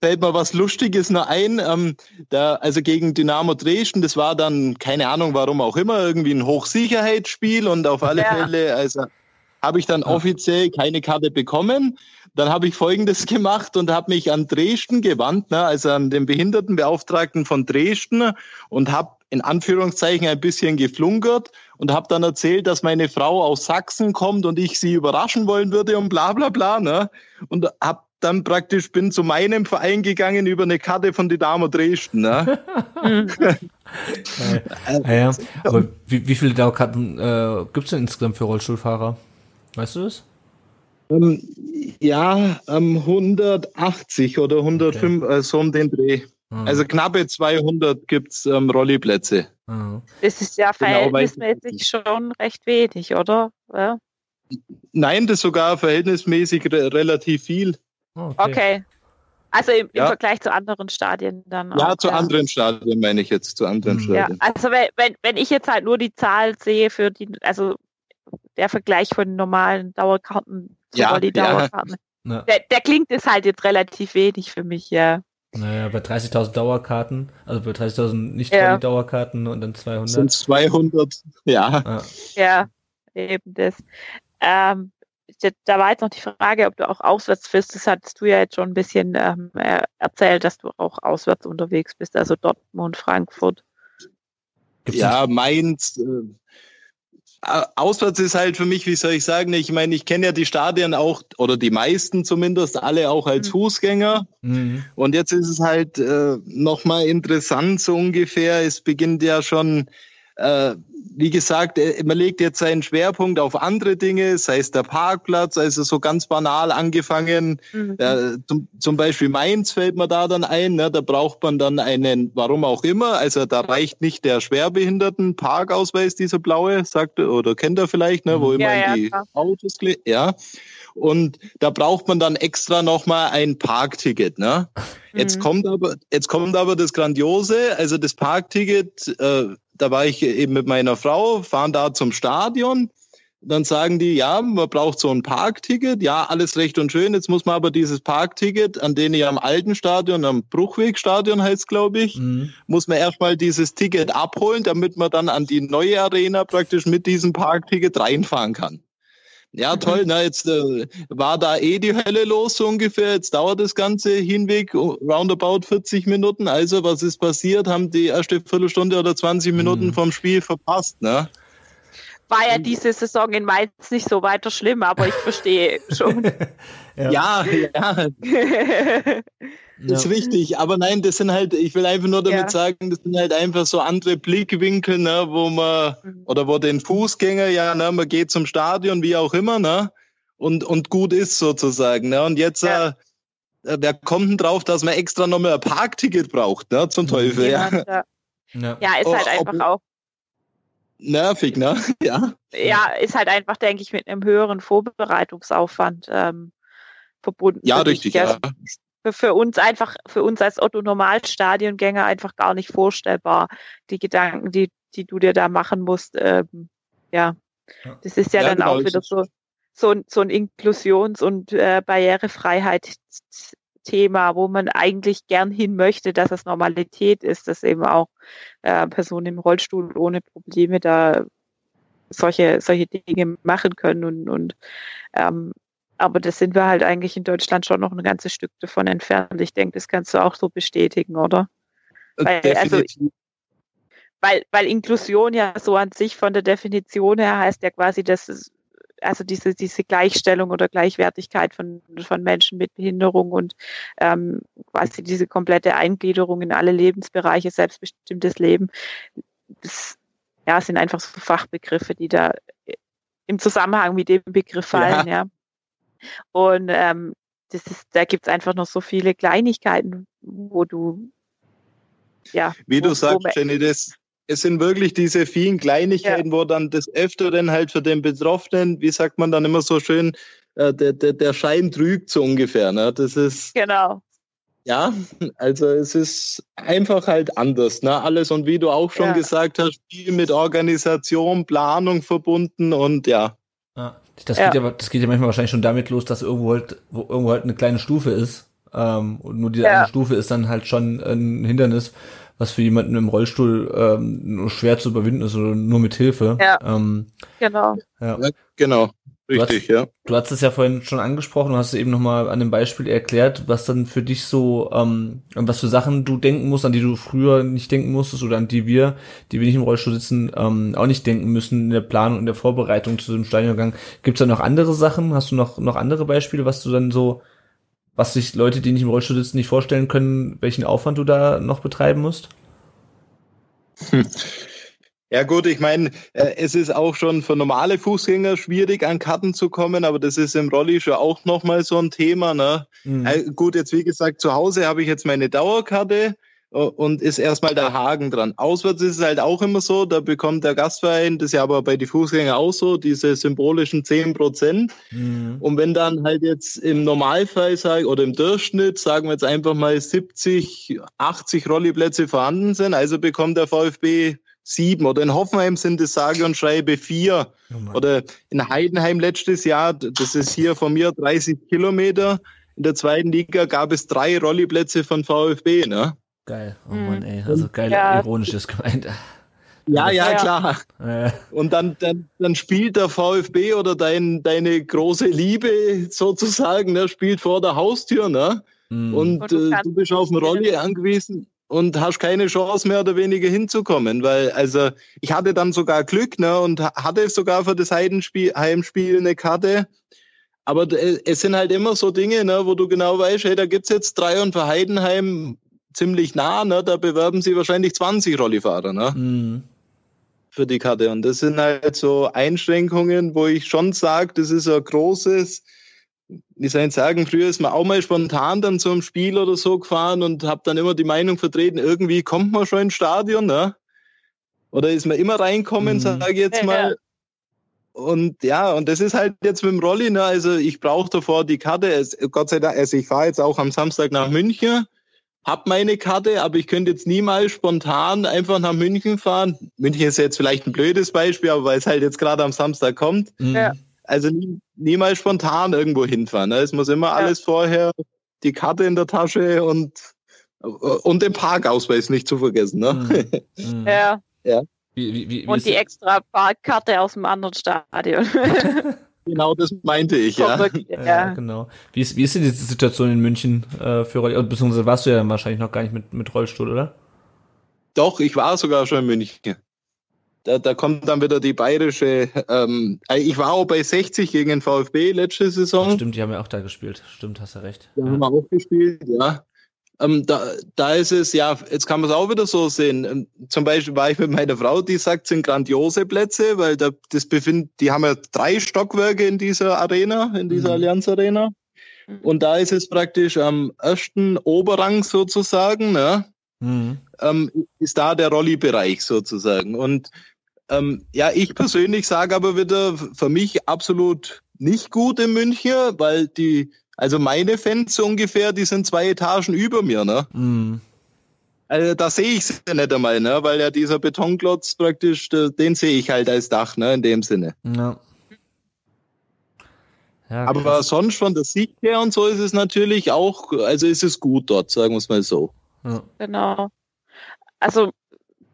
fällt mir was Lustiges noch ein. Ähm, da, also gegen Dynamo Dresden, das war dann, keine Ahnung, warum auch immer, irgendwie ein Hochsicherheitsspiel und auf alle ja. Fälle, also habe ich dann offiziell keine Karte bekommen. Dann habe ich Folgendes gemacht und habe mich an Dresden gewandt, ne, also an den Behindertenbeauftragten von Dresden und habe in Anführungszeichen ein bisschen geflunkert und habe dann erzählt, dass meine Frau aus Sachsen kommt und ich sie überraschen wollen würde und bla bla bla. Ne? Und habe dann praktisch bin zu meinem Verein gegangen über eine Karte von Dynamo Dresden. Ne? ja, ja. Aber wie, wie viele Dauerkarten äh, gibt es denn insgesamt für Rollstuhlfahrer? Weißt du das? Ähm, ja, ähm, 180 oder 105, okay. äh, so um den Dreh. Mhm. Also knappe 200 gibt's ähm, Rolliplätze. Mhm. Das ist ja genau, verhältnismäßig genau, schon recht wenig, oder? Ja. Nein, das ist sogar verhältnismäßig re relativ viel. Okay. okay. Also im, im ja. Vergleich zu anderen Stadien dann Ja, auch, zu ja. anderen Stadien meine ich jetzt, zu anderen mhm. Stadien. Ja, also wenn, wenn, wenn ich jetzt halt nur die Zahl sehe für die, also der Vergleich von normalen Dauerkarten zu ja, die Dauerkarten, ja. der, der klingt es halt jetzt relativ wenig für mich, ja. Naja, bei 30.000 Dauerkarten, also bei 30.000 nicht ja. Dauerkarten und dann 200. Sind 200, ja. Ja, ja eben das. Ähm, da war jetzt noch die Frage, ob du auch auswärts bist. Das hattest du ja jetzt schon ein bisschen ähm, erzählt, dass du auch auswärts unterwegs bist, also Dortmund, Frankfurt. Gibt's ja, Mainz. Äh, auswärts ist halt für mich, wie soll ich sagen, ich meine, ich kenne ja die Stadien auch, oder die meisten zumindest, alle auch als mhm. Fußgänger. Mhm. Und jetzt ist es halt äh, nochmal interessant, so ungefähr. Es beginnt ja schon äh, wie gesagt, äh, man legt jetzt seinen Schwerpunkt auf andere Dinge, sei es der Parkplatz, also so ganz banal angefangen. Mhm. Äh, zum, zum, Beispiel Mainz fällt mir da dann ein, ne, da braucht man dann einen, warum auch immer, also da reicht nicht der schwerbehinderten Parkausweis, dieser blaue, sagt oder kennt er vielleicht, ne, wo immer ja, die klar. Autos, ja. Und da braucht man dann extra nochmal ein Parkticket, ne? Jetzt mhm. kommt aber, jetzt kommt aber das Grandiose, also das Parkticket, äh, da war ich eben mit meiner Frau, fahren da zum Stadion. Dann sagen die, ja, man braucht so ein Parkticket. Ja, alles recht und schön. Jetzt muss man aber dieses Parkticket, an dem ich am alten Stadion, am Bruchwegstadion heißt glaube ich, mhm. muss man erstmal dieses Ticket abholen, damit man dann an die neue Arena praktisch mit diesem Parkticket reinfahren kann. Ja, toll, na, jetzt äh, war da eh die Hölle los so ungefähr. Jetzt dauert das ganze Hinweg roundabout 40 Minuten. Also, was ist passiert? Haben die erste Viertelstunde oder 20 Minuten mhm. vom Spiel verpasst, ne? War ja diese Saison in Mainz nicht so weiter schlimm, aber ich verstehe schon. ja, ja. ja. Das ist richtig, aber nein, das sind halt, ich will einfach nur damit ja. sagen, das sind halt einfach so andere Blickwinkel, ne, wo man, mhm. oder wo den Fußgänger, ja, ne, man geht zum Stadion, wie auch immer, ne, und, und gut ist sozusagen, ne, und jetzt, ja. äh, wer kommt denn drauf, dass man extra nochmal ein Parkticket braucht, ne, zum Teufel, ja. Ja, ja. ist halt oh, einfach auch. Nervig, ne, ja. Ja, ist halt einfach, denke ich, mit einem höheren Vorbereitungsaufwand, ähm, verbunden. Ja, richtig, ja für uns einfach, für uns als Otto-Normalstadiongänger einfach gar nicht vorstellbar, die Gedanken, die, die du dir da machen musst. Ähm, ja. das ist ja, ja dann genau, auch wieder so, so, ein, so ein Inklusions- und äh, Barrierefreiheit-Thema, wo man eigentlich gern hin möchte, dass es Normalität ist, dass eben auch äh, Personen im Rollstuhl ohne Probleme da solche, solche Dinge machen können und, und ähm, aber das sind wir halt eigentlich in Deutschland schon noch ein ganzes Stück davon entfernt. Ich denke, das kannst du auch so bestätigen, oder? Äh, weil, also, weil, weil Inklusion ja so an sich von der Definition her heißt ja quasi, dass es, also diese, diese Gleichstellung oder Gleichwertigkeit von, von Menschen mit Behinderung und ähm, quasi diese komplette Eingliederung in alle Lebensbereiche, selbstbestimmtes Leben. Das ja, sind einfach so Fachbegriffe, die da im Zusammenhang mit dem Begriff fallen, ja. ja. Und ähm, das ist, da gibt es einfach noch so viele Kleinigkeiten, wo du ja. Wie du sagst, Jenny, das, es sind wirklich diese vielen Kleinigkeiten, ja. wo dann das Öfteren halt für den Betroffenen, wie sagt man dann immer so schön, äh, der, der, der Schein trügt so ungefähr. Ne? Das ist. Genau. Ja, also es ist einfach halt anders, ne? Alles und wie du auch schon ja. gesagt hast, viel mit Organisation, Planung verbunden und ja. ja das, ja. Geht ja, das geht ja manchmal wahrscheinlich schon damit los, dass irgendwo halt, wo irgendwo halt eine kleine Stufe ist. Ähm, und nur diese ja. eine Stufe ist dann halt schon ein Hindernis, was für jemanden im Rollstuhl ähm, nur schwer zu überwinden ist oder nur mit Hilfe. Ja. Ähm, genau. Ja. ja genau. Richtig, du hast, ja. Du hast es ja vorhin schon angesprochen, du hast es eben nochmal an dem Beispiel erklärt, was dann für dich so, ähm, was für Sachen du denken musst, an die du früher nicht denken musstest oder an die wir, die wir nicht im Rollstuhl sitzen, ähm, auch nicht denken müssen in der Planung und der Vorbereitung zu dem Stadiongang. Gibt es da noch andere Sachen? Hast du noch, noch andere Beispiele, was du dann so, was sich Leute, die nicht im Rollstuhl sitzen, nicht vorstellen können, welchen Aufwand du da noch betreiben musst? Hm. Ja gut, ich meine, äh, es ist auch schon für normale Fußgänger schwierig, an Karten zu kommen, aber das ist im Rolli schon auch nochmal so ein Thema. Ne? Mhm. Äh, gut, jetzt wie gesagt, zu Hause habe ich jetzt meine Dauerkarte und ist erstmal der Haken dran. Auswärts ist es halt auch immer so, da bekommt der Gastverein, das ist ja aber bei den Fußgängern auch so, diese symbolischen 10 Prozent. Mhm. Und wenn dann halt jetzt im Normalfall sag, oder im Durchschnitt, sagen wir jetzt einfach mal 70, 80 Rolliplätze vorhanden sind, also bekommt der VfB sieben. Oder in Hoffenheim sind es sage und schreibe vier. Oh oder in Heidenheim letztes Jahr, das ist hier von mir 30 Kilometer. In der zweiten Liga gab es drei Rolliplätze von VfB. Ne? Geil. Oh Mann, ey. Also geil, ja. ironisches gemeint. Ja, ja, klar. Ja. Und dann, dann, dann spielt der VfB oder dein, deine große Liebe sozusagen, ne, spielt vor der Haustür, ne? Mhm. Und, und du, äh, du bist auf dem Rolli angewiesen und hast keine Chance mehr oder weniger hinzukommen, weil also ich hatte dann sogar Glück ne und hatte sogar für das Heimspiel, Heimspiel eine Karte, aber es sind halt immer so Dinge, ne, wo du genau weißt, hey, da gibt's jetzt drei und für Heidenheim ziemlich nah, ne, da bewerben sie wahrscheinlich 20 Rollifahrer, ne? Mhm. Für die Karte. Und das sind halt so Einschränkungen, wo ich schon sage, das ist ein großes wie soll ich sagen, früher ist man auch mal spontan dann zum Spiel oder so gefahren und habe dann immer die Meinung vertreten, irgendwie kommt man schon ins Stadion, ne? Oder ist man immer reinkommen, mhm. sage ich jetzt mal. Ja. Und ja, und das ist halt jetzt mit dem Rolli, ne? Also ich brauche davor die Karte. Es, Gott sei Dank, also ich fahre jetzt auch am Samstag nach München, hab meine Karte, aber ich könnte jetzt niemals spontan einfach nach München fahren. München ist jetzt vielleicht ein blödes Beispiel, aber weil es halt jetzt gerade am Samstag kommt. Mhm. Ja also nie, niemals spontan irgendwo hinfahren. Ne? Es muss immer ja. alles vorher, die Karte in der Tasche und, und den Parkausweis nicht zu vergessen. Ne? Mhm. Ja. ja. Wie, wie, wie, und die extra Parkkarte aus dem anderen Stadion. genau das meinte ich, ja. ja. ja. genau. Wie ist, wie ist denn die Situation in München äh, für Rollstuhl? Beziehungsweise warst du ja wahrscheinlich noch gar nicht mit, mit Rollstuhl, oder? Doch, ich war sogar schon in München da, da kommt dann wieder die bayerische. Ähm, äh, ich war auch bei 60 gegen den VfB letzte Saison. Stimmt, die haben ja auch da gespielt. Stimmt, hast du recht. Da ja. haben wir auch gespielt, ja. Ähm, da, da ist es, ja, jetzt kann man es auch wieder so sehen. Ähm, zum Beispiel war ich mit meiner Frau, die sagt, es sind grandiose Plätze, weil da, das befindet, die haben ja drei Stockwerke in dieser Arena, in dieser mhm. Allianz Arena. Mhm. Und da ist es praktisch am ersten Oberrang sozusagen, ne? Mhm. Ähm, ist da der Rolli-Bereich sozusagen. Und ähm, ja, ich persönlich sage aber wieder, für mich absolut nicht gut in München, weil die, also meine Fans ungefähr, die sind zwei Etagen über mir, ne? Mm. Also da sehe ich sie nicht einmal, ne? Weil ja dieser Betonklotz praktisch, den sehe ich halt als Dach, ne? In dem Sinne. Ja. Ja, aber sonst von der Sicht her und so ist es natürlich auch, also ist es gut dort, sagen wir es mal so. Ja. Genau. Also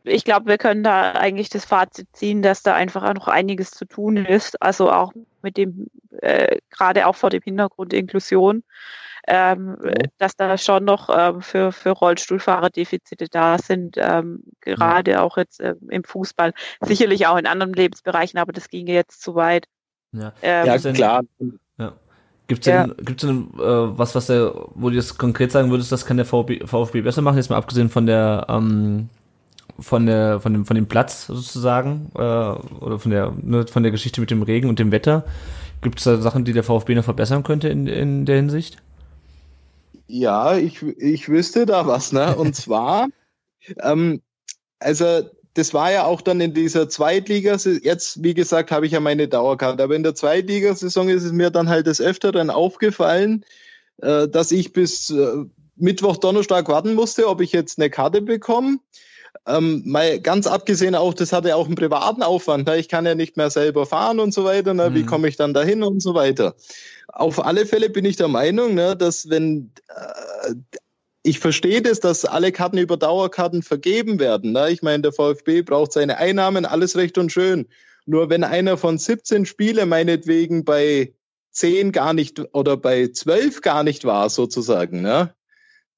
ich glaube, wir können da eigentlich das Fazit ziehen, dass da einfach noch einiges zu tun ist. Also auch mit dem, äh, gerade auch vor dem Hintergrund Inklusion, ähm, ja. dass da schon noch ähm, für, für Rollstuhlfahrer Defizite da sind, ähm, gerade ja. auch jetzt ähm, im Fußball, sicherlich auch in anderen Lebensbereichen, aber das ginge jetzt zu weit. Ja, ähm, ja klar. Gibt es denn, ja. gibt's denn äh, was, was der, wo du jetzt konkret sagen würdest, das kann der VfB, VfB besser machen, jetzt mal abgesehen von der ähm, von der von dem von dem Platz sozusagen äh, oder von der ne, von der Geschichte mit dem Regen und dem Wetter. Gibt es da Sachen, die der VfB noch verbessern könnte in, in der Hinsicht? Ja, ich, ich wüsste da was, ne? Und zwar, ähm, also das war ja auch dann in dieser Zweitligasaison, jetzt, wie gesagt, habe ich ja meine Dauerkarte, aber in der Zweitligasaison ist es mir dann halt des Öfteren aufgefallen, äh, dass ich bis äh, Mittwoch, Donnerstag warten musste, ob ich jetzt eine Karte bekomme. Ähm, mal ganz abgesehen auch, das hatte auch einen privaten Aufwand. Ne? Ich kann ja nicht mehr selber fahren und so weiter. Ne? Mhm. Wie komme ich dann dahin und so weiter. Auf alle Fälle bin ich der Meinung, ne, dass wenn äh, ich verstehe das, dass alle Karten über Dauerkarten vergeben werden. Ne? Ich meine, der VfB braucht seine Einnahmen, alles recht und schön. Nur wenn einer von 17 Spiele meinetwegen bei 10 gar nicht oder bei 12 gar nicht war, sozusagen, ne?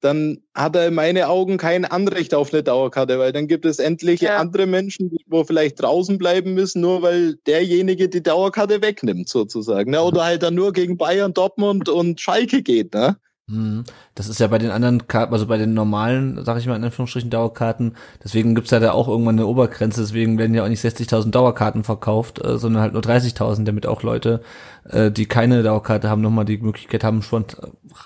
Dann hat er in meinen Augen kein Anrecht auf eine Dauerkarte, weil dann gibt es endlich ja. andere Menschen, die wo vielleicht draußen bleiben müssen, nur weil derjenige die Dauerkarte wegnimmt, sozusagen. Ne? Oder halt dann nur gegen Bayern, Dortmund und Schalke geht. Ne? Hm. Das ist ja bei den anderen Karten, also bei den normalen, sag ich mal in Anführungsstrichen, Dauerkarten, deswegen gibt's ja da auch irgendwann eine Obergrenze, deswegen werden ja auch nicht 60.000 Dauerkarten verkauft, äh, sondern halt nur 30.000, damit auch Leute, äh, die keine Dauerkarte haben, nochmal die Möglichkeit haben, spont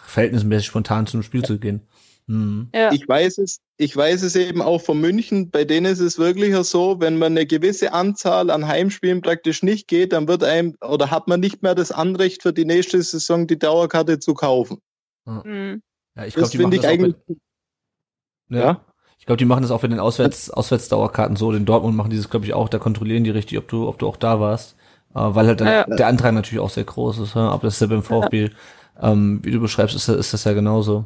verhältnismäßig spontan zum Spiel zu gehen. Hm. Ja. Ich weiß es, ich weiß es eben auch von München, bei denen ist es wirklich so, wenn man eine gewisse Anzahl an Heimspielen praktisch nicht geht, dann wird einem oder hat man nicht mehr das Anrecht für die nächste Saison die Dauerkarte zu kaufen. Mhm. Ja, ich glaube, die machen das eigentlich. Mit, ja. ja. Ich glaube, die machen das auch für den Auswärts, Auswärtsdauerkarten so. In Dortmund machen die das, glaube ich, auch. Da kontrollieren die richtig, ob du, ob du auch da warst. Äh, weil halt dann ja, der Antrag natürlich auch sehr groß ist. Ja? Aber das ist ja beim VfB, ähm, wie du beschreibst, ist, ist das ja genauso.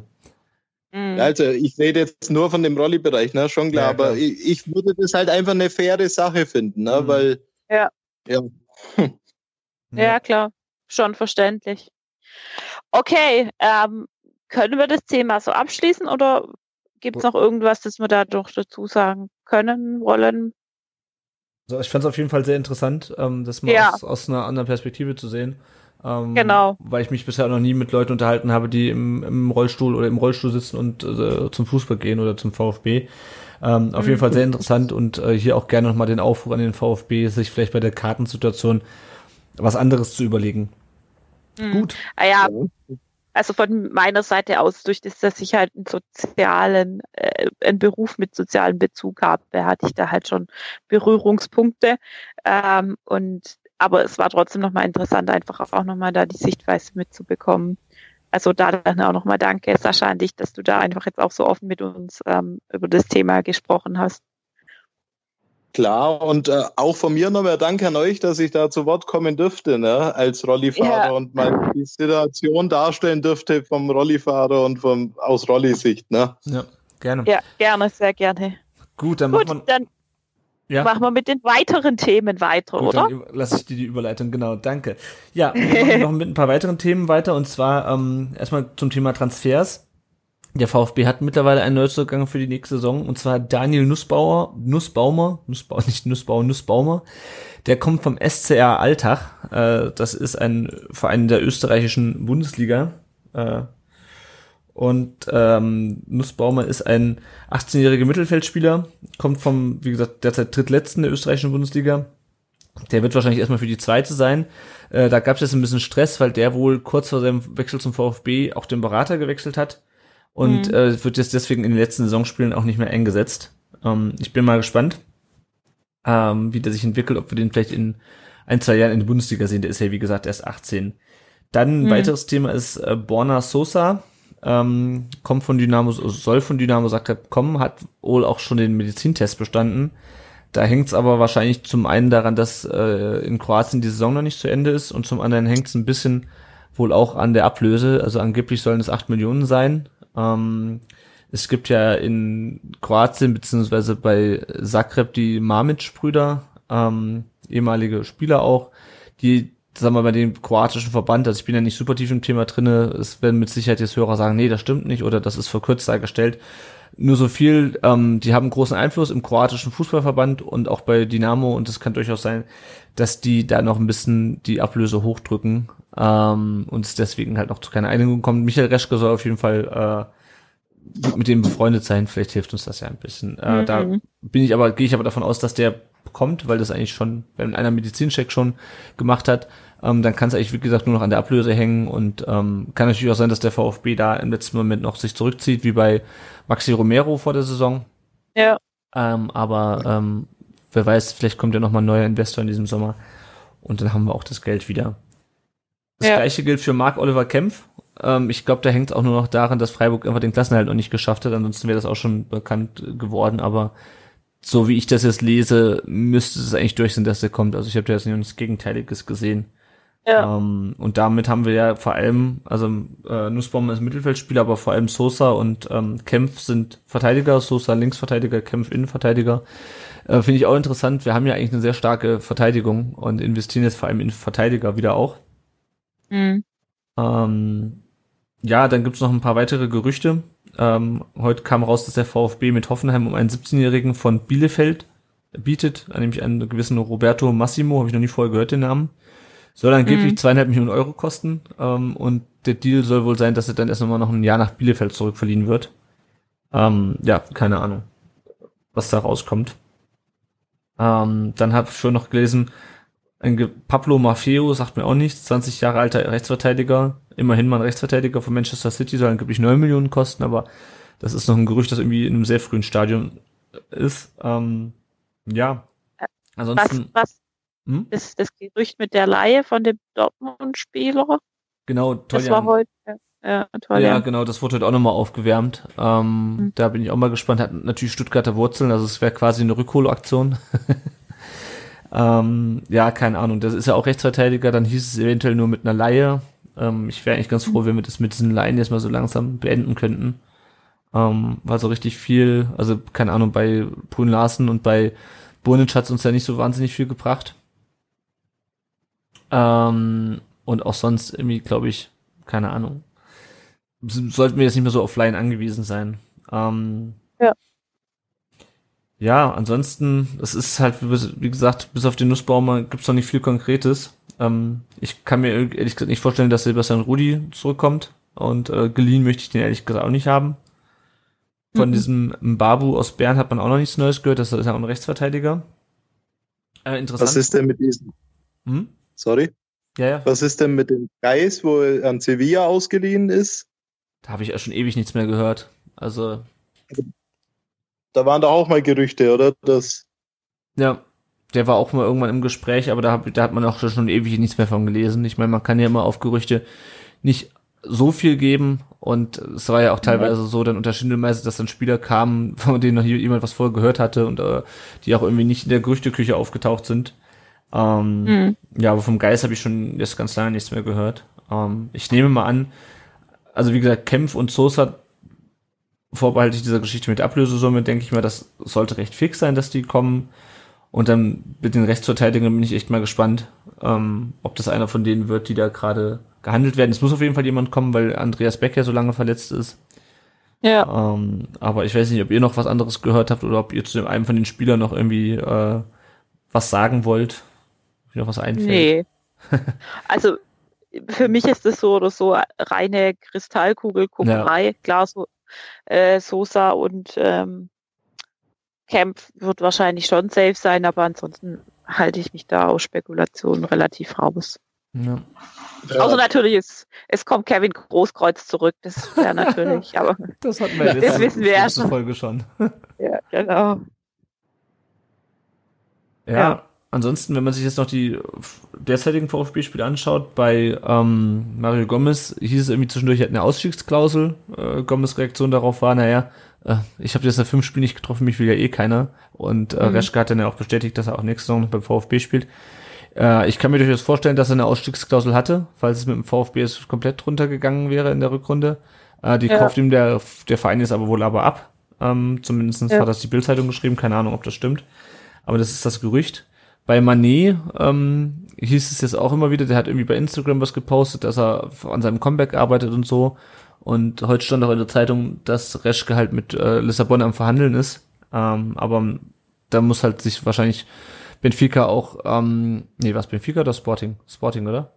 Mhm. Also ich rede jetzt nur von dem Rolli-Bereich, ne? Schon klar, ja, klar. aber ich, ich, würde das halt einfach eine faire Sache finden, ne? Mhm. Weil ja. Ja. ja, klar. Schon verständlich. Okay, ähm, können wir das Thema so abschließen oder gibt es noch irgendwas, das wir da doch dazu sagen können, wollen? Also ich fand es auf jeden Fall sehr interessant, ähm, das mal ja. aus, aus, einer anderen Perspektive zu sehen. Ähm, genau. Weil ich mich bisher noch nie mit Leuten unterhalten habe, die im, im Rollstuhl oder im Rollstuhl sitzen und äh, zum Fußball gehen oder zum VfB. Ähm, auf mhm. jeden Fall sehr interessant und äh, hier auch gerne nochmal den Aufruf an den VfB, sich vielleicht bei der Kartensituation was anderes zu überlegen. Mhm. Gut. Ah ja, also von meiner Seite aus, durch das, dass ich halt einen sozialen, äh, einen Beruf mit sozialem Bezug habe, hatte ich da halt schon Berührungspunkte. Ähm, und aber es war trotzdem nochmal interessant, einfach auch nochmal da die Sichtweise mitzubekommen. Also da dann auch nochmal danke, Sascha, an dich, dass du da einfach jetzt auch so offen mit uns ähm, über das Thema gesprochen hast. Klar, und äh, auch von mir nochmal Dank an euch, dass ich da zu Wort kommen dürfte, ne, als Rollifahrer ja. und mal die Situation darstellen dürfte vom Rollifahrer und vom, aus Rollisicht, ne. Ja, gerne. Ja, gerne, sehr gerne. Gut, dann Gut, machen wir, dann ja. machen wir mit den weiteren Themen weiter, Gut, oder? Dann lasse ich dir die Überleitung, genau, danke. Ja, wir machen noch mit ein paar weiteren Themen weiter und zwar ähm, erstmal zum Thema Transfers. Der VfB hat mittlerweile einen Neuzugang für die nächste Saison und zwar Daniel Nussbauer, Nussbaumer, Nussbauer, nicht Nussbauer, Nussbaumer. Der kommt vom SCR Alltag. Äh, das ist ein Verein der österreichischen Bundesliga. Äh, und ähm, Nussbaumer ist ein 18-jähriger Mittelfeldspieler, kommt vom, wie gesagt, derzeit drittletzten der österreichischen Bundesliga. Der wird wahrscheinlich erstmal für die zweite sein. Äh, da gab es jetzt ein bisschen Stress, weil der wohl kurz vor seinem Wechsel zum VfB auch den Berater gewechselt hat und mhm. äh, wird jetzt deswegen in den letzten Saisonspielen auch nicht mehr eingesetzt. Ähm, ich bin mal gespannt, ähm, wie der sich entwickelt, ob wir den vielleicht in ein, zwei Jahren in der Bundesliga sehen. Der ist ja, wie gesagt, erst 18. Dann ein mhm. weiteres Thema ist äh, Borna Sosa. Ähm, kommt von Dynamo, soll von Dynamo Zagreb kommen, hat wohl auch schon den Medizintest bestanden. Da hängt es aber wahrscheinlich zum einen daran, dass äh, in Kroatien die Saison noch nicht zu Ende ist und zum anderen hängt es ein bisschen wohl auch an der Ablöse. Also angeblich sollen es acht Millionen sein. Ähm, es gibt ja in Kroatien beziehungsweise bei Zagreb die Mamic-Brüder, ähm, ehemalige Spieler auch, die, sagen wir mal, bei dem kroatischen Verband, also ich bin ja nicht super tief im Thema drinne, es werden mit Sicherheit jetzt Hörer sagen, nee, das stimmt nicht oder das ist verkürzt dargestellt. Nur so viel, ähm, die haben großen Einfluss im kroatischen Fußballverband und auch bei Dynamo und es kann durchaus sein, dass die da noch ein bisschen die Ablöse hochdrücken ähm, und es deswegen halt noch zu keiner Einigung kommt. Michael Reschke soll auf jeden Fall mit dem befreundet sein, vielleicht hilft uns das ja ein bisschen. Äh, Da Mhm. bin ich aber, gehe ich aber davon aus, dass der kommt, weil das eigentlich schon, wenn einer Medizincheck schon gemacht hat, ähm, dann kann es eigentlich, wie gesagt, nur noch an der Ablöse hängen und ähm, kann natürlich auch sein, dass der VfB da im letzten Moment noch sich zurückzieht, wie bei Maxi Romero vor der Saison. Ja. Ähm, aber ähm, wer weiß, vielleicht kommt ja noch mal ein neuer Investor in diesem Sommer und dann haben wir auch das Geld wieder. Das Ja. gleiche gilt für Marc Oliver Kempf. Ähm, ich glaube, da hängt es auch nur noch daran, dass Freiburg einfach den Klassenerhalt noch nicht geschafft hat. Ansonsten wäre das auch schon bekannt geworden. Aber so wie ich das jetzt lese, müsste es eigentlich durch sein, dass der kommt. Also ich habe da jetzt nichts Gegenteiliges gesehen. Ja. Ähm, und damit haben wir ja vor allem, also äh, Nussbaum ist Mittelfeldspieler, aber vor allem Sosa und ähm, Kempf sind Verteidiger, Sosa Linksverteidiger, Kempf Innenverteidiger. Äh, Finde ich auch interessant. Wir haben ja eigentlich eine sehr starke Verteidigung und investieren jetzt vor allem in Verteidiger wieder auch. Mhm. Ähm, ja, dann gibt's noch ein paar weitere Gerüchte. Ähm, heute kam raus, dass der VfB mit Hoffenheim um einen 17-Jährigen von Bielefeld bietet, nämlich einen gewissen Roberto Massimo, habe ich noch nie vorher gehört, den Namen. Soll angeblich Mhm. zweieinhalb Millionen Euro kosten ähm, und der Deal soll wohl sein, dass er dann erst nochmal noch ein Jahr nach Bielefeld zurückverliehen wird. Ähm, ja, keine Ahnung, was da rauskommt. Ähm, dann habe ich schon noch gelesen, Pablo Maffeo sagt mir auch nichts, 20 Jahre alter Rechtsverteidiger, immerhin mal ein Rechtsverteidiger von Manchester City, soll angeblich 9 Millionen kosten, aber das ist noch ein Gerücht, das irgendwie in einem sehr frühen Stadium ist. Ähm, ja. Was, Ansonsten, was hm? das, das Gerücht mit der Laie von dem Dortmund-Spieler? genau, Das Toljan. war heute. Ja, toll. Ja, Ja, genau, das wurde heute auch nochmal aufgewärmt. Ähm, Mhm. Da bin ich auch mal gespannt. Hat natürlich Stuttgarter Wurzeln, also es wäre quasi eine Rückholaktion. ähm, ja, keine Ahnung. Das ist ja auch Rechtsverteidiger, dann hieß es eventuell nur mit einer Laie. Ähm, ich wäre eigentlich ganz froh, wenn wir das mit diesen Laien jetzt mal so langsam beenden könnten. Ähm, war so richtig viel, also keine Ahnung, bei Brun Larsen und bei Burnic hat's uns ja nicht so wahnsinnig viel gebracht. Ähm, und auch sonst irgendwie, glaube ich, keine Ahnung sollten wir jetzt nicht mehr so Laien angewiesen sein. Ähm, Ja. Ja, ansonsten, es ist halt, wie gesagt, bis auf den Nussbaum gibt's noch nicht viel Konkretes. Ähm, ich kann mir ehrlich gesagt nicht vorstellen, dass Sebastian Rudi zurückkommt. Und äh, geliehen möchte ich den ehrlich gesagt auch nicht haben. Von Mhm. diesem Mbabu aus Bern hat man auch noch nichts Neues gehört. Das ist ja auch ein Rechtsverteidiger. Äh, interessant. Was ist denn mit diesem, Hm? Sorry, Ja, ja. was ist denn mit dem Geist, wo er an Sevilla ausgeliehen ist? Da habe ich ja schon ewig nichts mehr gehört. Also, Da waren doch auch mal Gerüchte, oder? Das, Ja, der war auch mal irgendwann im Gespräch, aber da, hab, da hat man auch schon ewig nichts mehr von gelesen. Ich meine, man kann ja immer auf Gerüchte nicht so viel geben und es war ja auch teilweise so dann unter Schindelmeister, dass dann Spieler kamen, von denen noch jemand was vorher gehört hatte und äh, die auch irgendwie nicht in der Gerüchteküche aufgetaucht sind. Ähm, Mhm. Ja, aber vom Geist habe ich schon jetzt ganz lange nichts mehr gehört. Ähm, ich nehme mal an, also wie gesagt, Kempf und Sosa vorbehaltlich dieser Geschichte mit Ablösesumme, denke ich mal, das sollte recht fix sein, dass die kommen. Und dann mit den Rechtsverteidigern bin ich echt mal gespannt, ähm, ob das einer von denen wird, die da gerade gehandelt werden. Es muss auf jeden Fall jemand kommen, weil Andreas Beck ja so lange verletzt ist. Ja. Ähm, aber ich weiß nicht, ob ihr noch was anderes gehört habt oder ob ihr zu dem einen von den Spielern noch irgendwie äh, was sagen wollt. Euch noch was einfällt. Nee. also für mich ist das so oder so reine Kristallkugelguckerei. Klar, so äh, Sosa und ähm, Camp wird wahrscheinlich schon safe sein, aber ansonsten halte ich mich da aus Spekulationen relativ raus. Ja. Außer natürlich, es, es kommt Kevin Großkreuz zurück. Das wäre natürlich, aber Das hatten wir Das wissen wir ja schon. Folge schon. ja, genau. Ja, Ja. Ansonsten, wenn man sich jetzt noch die derzeitigen VfB-Spiele anschaut, bei ähm, Mario Gomez hieß es irgendwie zwischendurch, er hat eine Ausstiegsklausel. Äh, Gomez Reaktion darauf war, naja, äh, ich habe jetzt nach fünf Spielen nicht getroffen, mich will ja eh keiner. Und äh, Mhm. Reschke hat dann ja auch bestätigt, dass er auch nächste Saison noch beim VfB spielt. Äh, ich kann mir durchaus vorstellen, dass er eine Ausstiegsklausel hatte, falls es mit dem VfB jetzt komplett runtergegangen wäre in der Rückrunde. Äh, die Ja. kauft ihm der, der Verein jetzt aber wohl aber ab. Ähm, zumindest Ja. hat das die Bildzeitung geschrieben, keine Ahnung, ob das stimmt. Aber das ist das Gerücht. Bei Manet ähm, hieß es jetzt auch immer wieder, der hat irgendwie bei Instagram was gepostet, dass er an seinem Comeback arbeitet und so. Und heute stand auch in der Zeitung, dass Reschke halt mit äh, Lissabon am Verhandeln ist. Ähm, aber da muss halt sich wahrscheinlich Benfica auch, ähm, nee, was Benfica oder Sporting? Sporting, oder?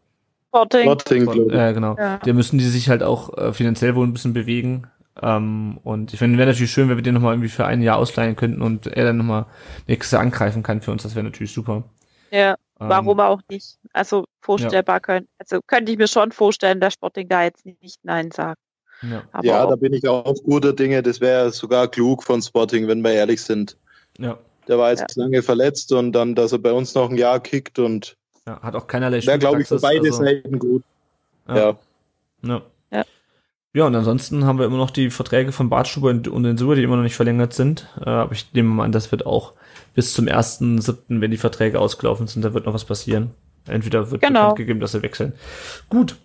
Sporting. Sporting, ich. Ja, genau. Ja. Da müssen die sich halt auch äh, finanziell wohl ein bisschen bewegen. Ähm, und ich finde, wäre natürlich schön, wenn wir den nochmal irgendwie für ein Jahr ausleihen könnten und er dann nochmal nächstes Jahr angreifen kann für uns. Das wäre natürlich super. Ja, Ähm, warum auch nicht? Also vorstellbar können. Also könnte ich mir schon vorstellen, dass Sporting da jetzt nicht Nein sagt. Ja. Ja, da bin ich auch guter Dinge. Das wäre sogar klug von Sporting, wenn wir ehrlich sind. ja. Der war jetzt lange verletzt und dann, dass er bei uns noch ein Jahr kickt und ja. Hat auch keinerlei wäre, glaube ich, für beide also- Seiten gut. Ja. Ja. Ja. Und ansonsten haben wir immer noch die Verträge von Bartstuber und und den Suhr, die immer noch nicht verlängert sind. Äh, aber ich nehme mal an, das wird auch bis zum 1.7., wenn die Verträge ausgelaufen sind, da wird noch was passieren. Entweder wird Genau. bekannt gegeben, dass sie wechseln. Gut.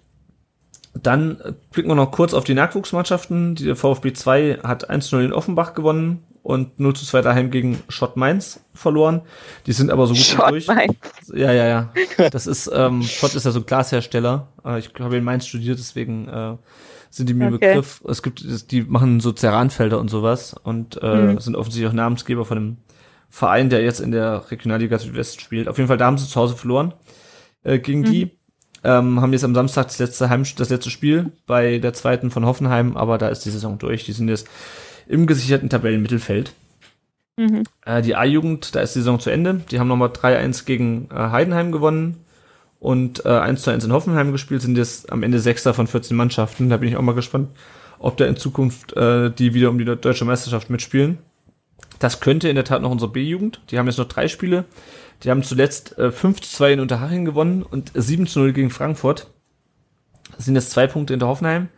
Dann blicken wir noch kurz auf die Nachwuchsmannschaften. Die VfB 2 hat 1-0 in Offenbach gewonnen und 0 zu 2 daheim gegen Schott Mainz verloren. Die sind aber so gut Schott durch. Mainz. Ja, ja, ja. Das ist, ähm, Schott ist ja so ein Glashersteller. Äh, ich habe in Mainz studiert, deswegen äh, sind die mir Okay. Begriff. Es gibt, die machen so Ceranfelder und sowas und äh, Mhm. sind offensichtlich auch Namensgeber von einem Verein, der jetzt in der Regionalliga Südwest spielt. Auf jeden Fall, da haben sie zu Hause verloren äh, gegen Mhm. die. Ähm, haben jetzt am Samstag das letzte Heim, das letzte Spiel bei der zweiten von Hoffenheim, aber da ist die Saison durch. Die sind jetzt im gesicherten Tabellenmittelfeld. Mhm. Äh, die A-Jugend, da ist die Saison zu Ende. Die haben nochmal 3-1 gegen äh, Heidenheim gewonnen und äh, 1-1 in Hoffenheim gespielt, sind jetzt am Ende Sechster von 14 Mannschaften. Da bin ich auch mal gespannt, ob da in Zukunft äh, die wieder um die deutsche Meisterschaft mitspielen. Das könnte in der Tat noch unsere B-Jugend. Die haben jetzt noch drei Spiele. Die haben zuletzt äh, 5 zu 2 in Unterhaching gewonnen und 7 zu 0 gegen Frankfurt. Das sind jetzt zwei Punkte hinter Hoffenheim,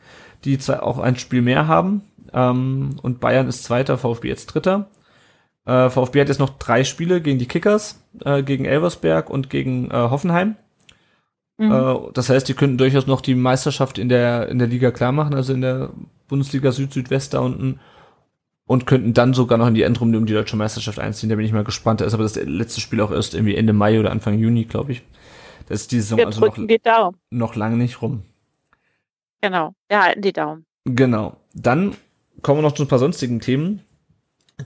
die zwar auch ein Spiel mehr haben. Ähm, und Bayern ist Zweiter, VfB jetzt Dritter. Äh, VfB hat jetzt noch drei Spiele gegen die Kickers, äh, gegen Elversberg und gegen äh, Hoffenheim. Mhm. Äh, das heißt, die könnten durchaus noch die Meisterschaft in der, in der Liga klar machen, also in der Bundesliga Süd-Südwest da unten. Und könnten dann sogar noch in die Endrunde um die deutsche Meisterschaft einziehen. Da bin ich mal gespannt. Da ist aber das letzte Spiel auch erst irgendwie Ende Mai oder Anfang Juni, glaube ich. Das ist die Saison Wir also noch, noch lange nicht rum. Genau. Wir halten die Daumen. Genau. Dann kommen wir noch zu ein paar sonstigen Themen.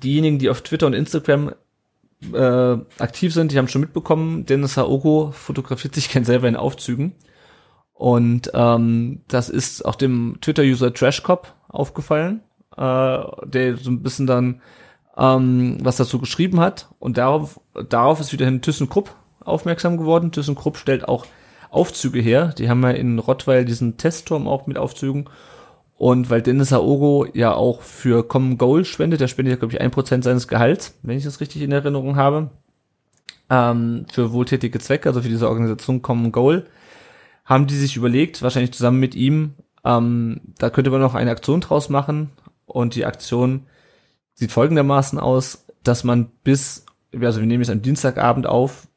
Diejenigen, die auf Twitter und Instagram äh, aktiv sind, die haben schon mitbekommen, Dennis Haogo fotografiert sich gern selber in Aufzügen. Und ähm, das ist auch dem Twitter-User Trashcop aufgefallen, äh, der so ein bisschen dann ähm, was dazu geschrieben hat. Und darauf, darauf ist wiederhin ThyssenKrupp aufmerksam geworden. ThyssenKrupp stellt auch Aufzüge her. Die haben ja in Rottweil diesen Testturm auch mit Aufzügen. Und weil Dennis Aogo ja auch für Common Goal spendet, der spendet ja, glaube ich, ein Prozent seines Gehalts, wenn ich das richtig in Erinnerung habe, ähm, für wohltätige Zwecke, also für diese Organisation Common Goal, haben die sich überlegt, wahrscheinlich zusammen mit ihm, ähm, da könnte man noch eine Aktion draus machen. Und die Aktion sieht folgendermaßen aus, dass man bis, also wir nehmen es am Dienstagabend auf,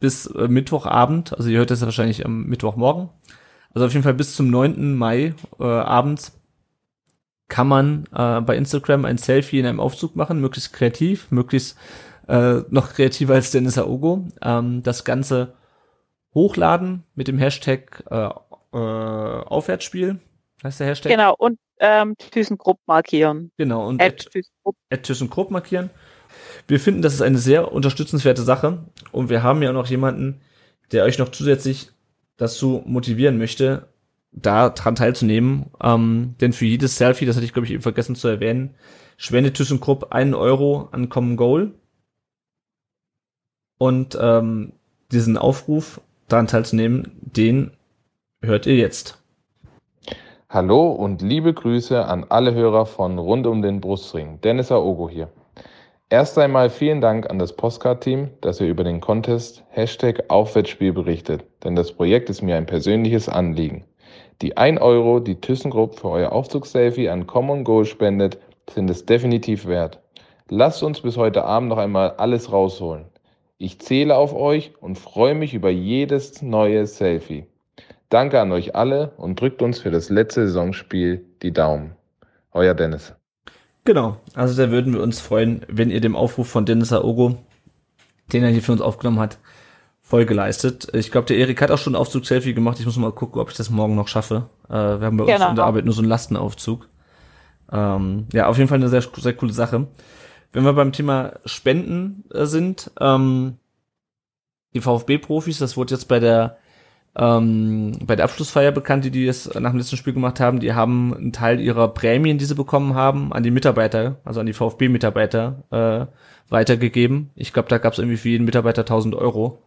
bis äh, Mittwochabend, also ihr hört das wahrscheinlich am Mittwochmorgen, also auf jeden Fall bis zum 9. Mai äh, abends kann man äh, bei Instagram ein Selfie in einem Aufzug machen, möglichst kreativ, möglichst äh, noch kreativer als Dennis Aogo. Ähm, das Ganze hochladen mit dem Hashtag äh, äh, Aufwärtsspiel, heißt der Hashtag. Genau. Und ähm, ThyssenKrupp markieren. Genau, und At ThyssenKrupp. at ThyssenKrupp markieren. Wir finden, das ist eine sehr unterstützenswerte Sache und wir haben ja auch noch jemanden, der euch noch zusätzlich dazu motivieren möchte, da dran teilzunehmen. Ähm, denn für jedes Selfie, das hatte ich glaube ich eben vergessen zu erwähnen, spendet ThyssenKrupp einen Euro an Common Goal. Und ähm, diesen Aufruf, daran teilzunehmen, den hört ihr jetzt. Hallo und liebe Grüße an alle Hörer von Rund um den Brustring. Dennis Aogo hier. Erst einmal vielen Dank an das Postcard-Team, dass ihr über den Contest Hashtag Aufwärtsspiel berichtet, denn das Projekt ist mir ein persönliches Anliegen. Die 1 Euro, die ThyssenKrupp für euer Aufzugsselfie an Common Goal spendet, sind es definitiv wert. Lasst uns bis heute Abend noch einmal alles rausholen. Ich zähle auf euch und freue mich über jedes neue Selfie. Danke an euch alle und drückt uns für das letzte Saisonspiel die Daumen. Euer Dennis. Genau, also da würden wir uns freuen, wenn ihr dem Aufruf von Dennis Aogo, den er hier für uns aufgenommen hat, Folge leistet. Ich glaube, der Erik hat auch schon einen Aufzug-Selfie gemacht. Ich muss mal gucken, ob ich das morgen noch schaffe. Äh, wir haben bei uns Genau. in der Arbeit nur so einen Lastenaufzug. Ähm, ja, auf jeden Fall eine sehr, sehr coole Sache. Wenn wir beim Thema Spenden äh, sind, ähm, die VfB-Profis, das wurde jetzt bei der ähm, bei der Abschlussfeier bekannt, die die es nach dem letzten Spiel gemacht haben. Die haben einen Teil ihrer Prämien, die sie bekommen haben, an die Mitarbeiter, also an die VfB-Mitarbeiter äh, weitergegeben. Ich glaube, da gab es irgendwie für jeden Mitarbeiter 1000 Euro.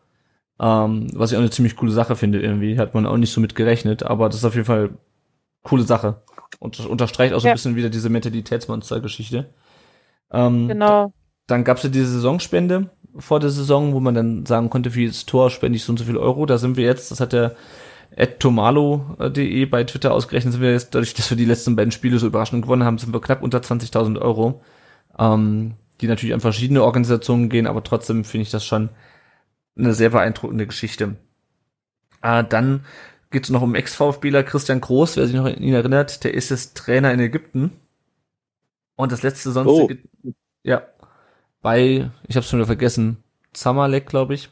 Ähm, was ich auch eine ziemlich coole Sache finde irgendwie. Hat man auch nicht so mit gerechnet, aber das ist auf jeden Fall coole Sache. Und unterstreicht auch so ja. ein bisschen wieder diese Mentalitätsmonster-Geschichte. Ähm, genau. Dann gab es ja diese Saisonspende vor der Saison, wo man dann sagen konnte, für jedes Tor spende ich so und so viel Euro. Da sind wir jetzt, das hat der tomalo.de bei Twitter ausgerechnet, sind wir jetzt, dadurch, dass wir die letzten beiden Spiele so überraschend gewonnen haben, sind wir knapp unter 20.000 Euro, ähm, die natürlich an verschiedene Organisationen gehen, aber trotzdem finde ich das schon eine sehr beeindruckende Geschichte. Äh, dann geht es noch um Ex-VfBler Christian Groß, wer sich noch an ihn erinnert, der ist jetzt Trainer in Ägypten. Und das letzte sonstige, oh. ja, bei, ich habe es schon wieder vergessen, Zamalek, glaube ich.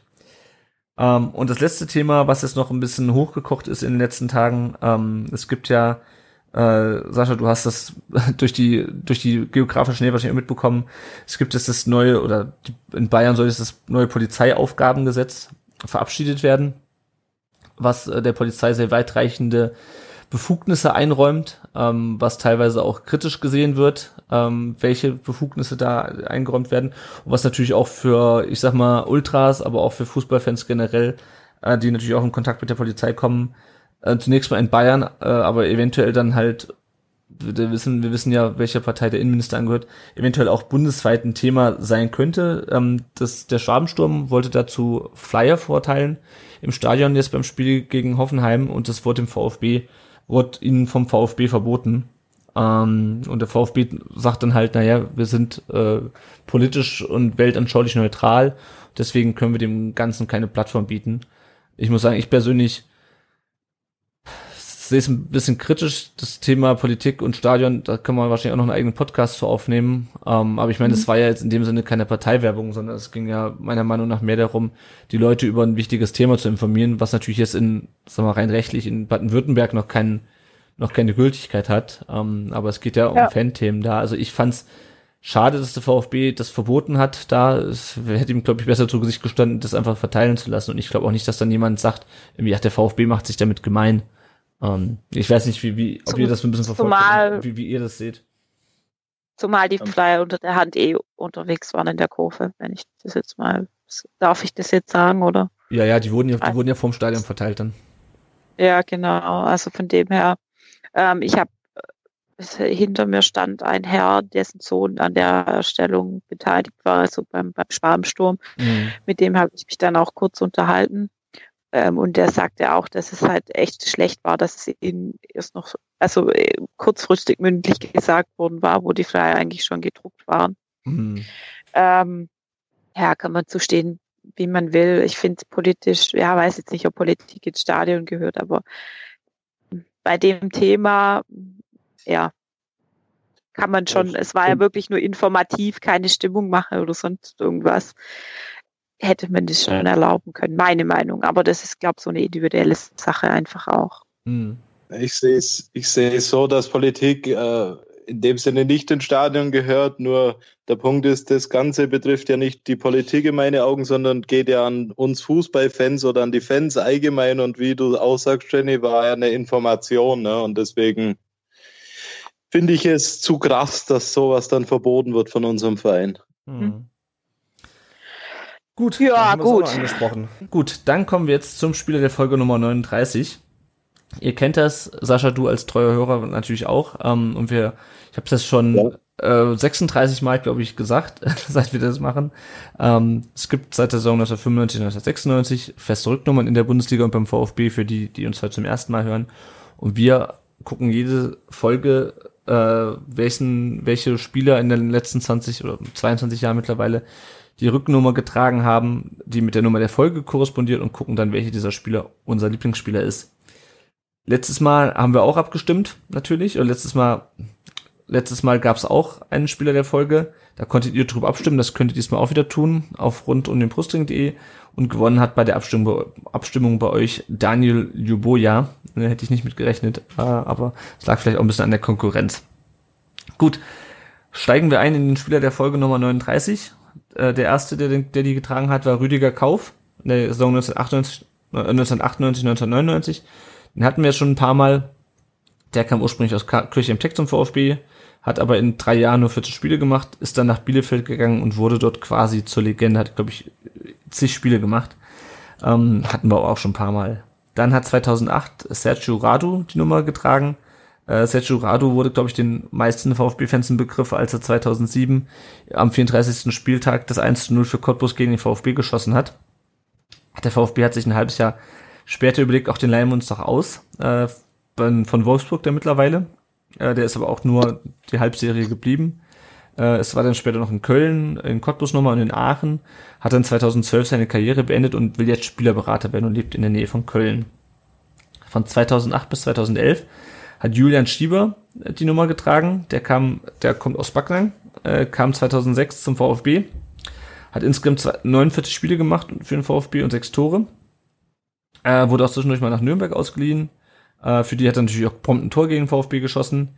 Ähm, und das letzte Thema, was jetzt noch ein bisschen hochgekocht ist in den letzten Tagen, ähm, es gibt ja, äh, Sascha, du hast das durch die durch die geografische Nähe wahrscheinlich mitbekommen. Es gibt jetzt das neue oder in Bayern soll jetzt das neue Polizeiaufgabengesetz verabschiedet werden, was äh, der Polizei sehr weitreichende Befugnisse einräumt, ähm, was teilweise auch kritisch gesehen wird, ähm, welche Befugnisse da eingeräumt werden und was natürlich auch für, ich sag mal, Ultras, aber auch für Fußballfans generell, äh, die natürlich auch in Kontakt mit der Polizei kommen, äh, zunächst mal in Bayern, äh, aber eventuell dann halt wir wissen, wir wissen ja, welcher Partei der Innenminister angehört, eventuell auch bundesweit ein Thema sein könnte. Ähm, das, der Schwabensturm wollte dazu Flyer vorteilen im Stadion jetzt beim Spiel gegen Hoffenheim und das wurde im VfB wurde ihnen vom VfB verboten. Ähm, und der VfB sagt dann halt, naja, wir sind äh, politisch und weltanschaulich neutral, deswegen können wir dem Ganzen keine Plattform bieten. Ich muss sagen, ich persönlich sehe es ein bisschen kritisch, das Thema Politik und Stadion, da kann man wahrscheinlich auch noch einen eigenen Podcast zu aufnehmen. Ähm, aber ich meine, es mhm. war ja jetzt in dem Sinne keine Parteiwerbung, sondern es ging ja meiner Meinung nach mehr darum, die Leute über ein wichtiges Thema zu informieren, was natürlich jetzt in, sagen wir rein rechtlich in Baden-Württemberg noch keinen noch keine Gültigkeit hat. Ähm, aber es geht ja um ja. Fan-Themen da. Also ich fand's schade, dass der VfB das verboten hat. Da es hätte ihm, glaube ich, besser zu Gesicht gestanden, das einfach verteilen zu lassen. Und ich glaube auch nicht, dass dann jemand sagt, irgendwie, ach, der VfB macht sich damit gemein. Ähm, ich weiß nicht, wie, wie, ob ihr das ein bisschen verfolgt, zumal, wie, wie ihr das seht. Zumal die ähm. Flyer unter der Hand eh unterwegs waren in der Kurve, wenn ich das jetzt mal, darf ich das jetzt sagen, oder? Ja, ja, die wurden ja, die wurden ja vom Stadion verteilt dann. Ja, genau. Also von dem her, ähm, ich habe äh, hinter mir stand ein Herr, dessen Sohn an der Erstellung beteiligt war, also beim, beim Schwabensturm. Mhm. Mit dem habe ich mich dann auch kurz unterhalten. Ähm, und der sagte auch, dass es halt echt schlecht war, dass es ihnen erst noch, also äh, kurzfristig mündlich gesagt worden war, wo die Flyer eigentlich schon gedruckt waren. Mhm. Ähm, ja, kann man zustehen, wie man will. Ich finde politisch, ja, weiß jetzt nicht, ob Politik ins Stadion gehört, aber bei dem Thema, ja, kann man schon, es war ja wirklich nur informativ, keine Stimmung machen oder sonst irgendwas hätte man das schon erlauben können, meine Meinung. Aber das ist, glaube ich, so eine individuelle Sache einfach auch. Hm. Ich sehe es ich sehe es so, dass Politik äh, in dem Sinne nicht ins Stadion gehört. Nur der Punkt ist, das Ganze betrifft ja nicht die Politik in meinen Augen, sondern geht ja an uns Fußballfans oder an die Fans allgemein. Und wie du auch sagst, Jenny, war ja eine Information. Ne? Und deswegen finde ich es zu krass, dass sowas dann verboten wird von unserem Verein. Mhm. Gut, ja, gut. angesprochen. Gut, dann kommen wir jetzt zum Spieler der Folge Nummer 39. Ihr kennt das, Sascha, du als treuer Hörer natürlich auch. Ähm, und wir, ich habe das schon ja. äh, 36 Mal, glaube ich, gesagt, seit wir das machen. Ähm, es gibt seit der Saison 1995, 1996 feste Rücknummern in der Bundesliga und beim VfB für die, die uns heute zum ersten Mal hören. Und wir gucken jede Folge, äh, welchen, welche Spieler in den letzten 20 oder 22 Jahren mittlerweile die Rücknummer getragen haben, die mit der Nummer der Folge korrespondiert und gucken dann, welche dieser Spieler unser Lieblingsspieler ist. Letztes Mal haben wir auch abgestimmt, natürlich. Und letztes Mal, letztes Mal gab es auch einen Spieler der Folge. Da konntet ihr drüber abstimmen. Das könnt ihr diesmal auch wieder tun auf rund um den Brustring.de. Und gewonnen hat bei der Abstimmung, Abstimmung bei euch Daniel Juboja. Da hätte ich nicht mit gerechnet, äh, aber es lag vielleicht auch ein bisschen an der Konkurrenz. Gut, steigen wir ein in den Spieler der Folge Nummer 39. Äh, der erste, der, der die getragen hat, war Rüdiger Kauf in der Saison 1998, 1998, 1999. Den hatten wir schon ein paar Mal. Der kam ursprünglich aus Kirche im Tech zum VfB, hat aber in drei Jahren nur 40 Spiele gemacht, ist dann nach Bielefeld gegangen und wurde dort quasi zur Legende, hat, glaube ich, zig Spiele gemacht. Ähm, hatten wir auch schon ein paar Mal. Dann hat 2008 Sergio Radu die Nummer getragen. Äh, Sergio Radu wurde, glaube ich, den meisten VfB-Fans ein Begriff, als er 2007 am 34. Spieltag das 1 0 für Cottbus gegen den VfB geschossen hat. Der VfB hat sich ein halbes Jahr später überlegt, auch den leihen wir uns doch aus. Äh, von Wolfsburg der mittlerweile. Äh, der ist aber auch nur die Halbserie geblieben. Äh, es war dann später noch in Köln, in Cottbus nochmal und in Aachen. Hat dann 2012 seine Karriere beendet und will jetzt Spielerberater werden und lebt in der Nähe von Köln. Von 2008 bis 2011 hat Julian Schieber äh, die Nummer getragen. Der kam, der kommt aus Backnang, äh, kam 2006 zum VfB, hat insgesamt 49 Spiele gemacht für den VfB und sechs Tore. Äh, wurde auch zwischendurch mal nach Nürnberg ausgeliehen. Äh, für die hat er natürlich auch prompt ein Tor gegen den VfB geschossen.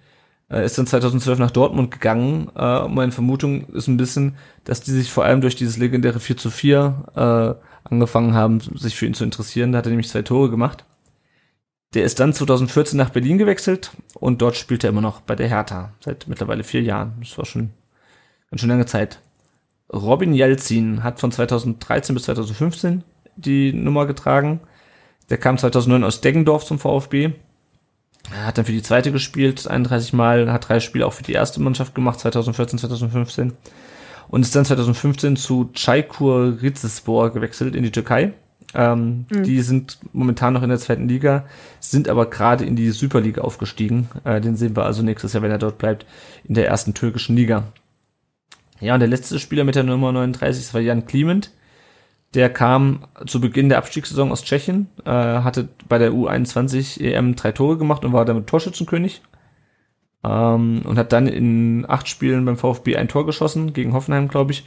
Äh, ist dann 2012 nach Dortmund gegangen. Äh, meine Vermutung ist ein bisschen, dass die sich vor allem durch dieses legendäre 4 zu 4 äh, angefangen haben, sich für ihn zu interessieren. Da hat er nämlich zwei Tore gemacht. Der ist dann 2014 nach Berlin gewechselt und dort spielt er immer noch bei der Hertha seit mittlerweile vier Jahren. Das war schon ganz schön lange Zeit. Robin Jelzin hat von 2013 bis 2015 die Nummer getragen. Der kam 2009 aus Deggendorf zum VfB. Er hat dann für die zweite gespielt, 31 Mal, hat drei Spiele auch für die erste Mannschaft gemacht, 2014, 2015. Und ist dann 2015 zu Çaykur Rizespor gewechselt in die Türkei. Ähm, mhm. Die sind momentan noch in der zweiten Liga, sind aber gerade in die Superliga aufgestiegen. Äh, den sehen wir also nächstes Jahr, wenn er dort bleibt, in der ersten türkischen Liga. Ja, und der letzte Spieler mit der Nummer 39, das war Jan Kliment. Der kam zu Beginn der Abstiegssaison aus Tschechien, äh, hatte bei der U21 EM drei Tore gemacht und war damit Torschützenkönig. Ähm, und hat dann in acht Spielen beim VfB ein Tor geschossen, gegen Hoffenheim, glaube ich.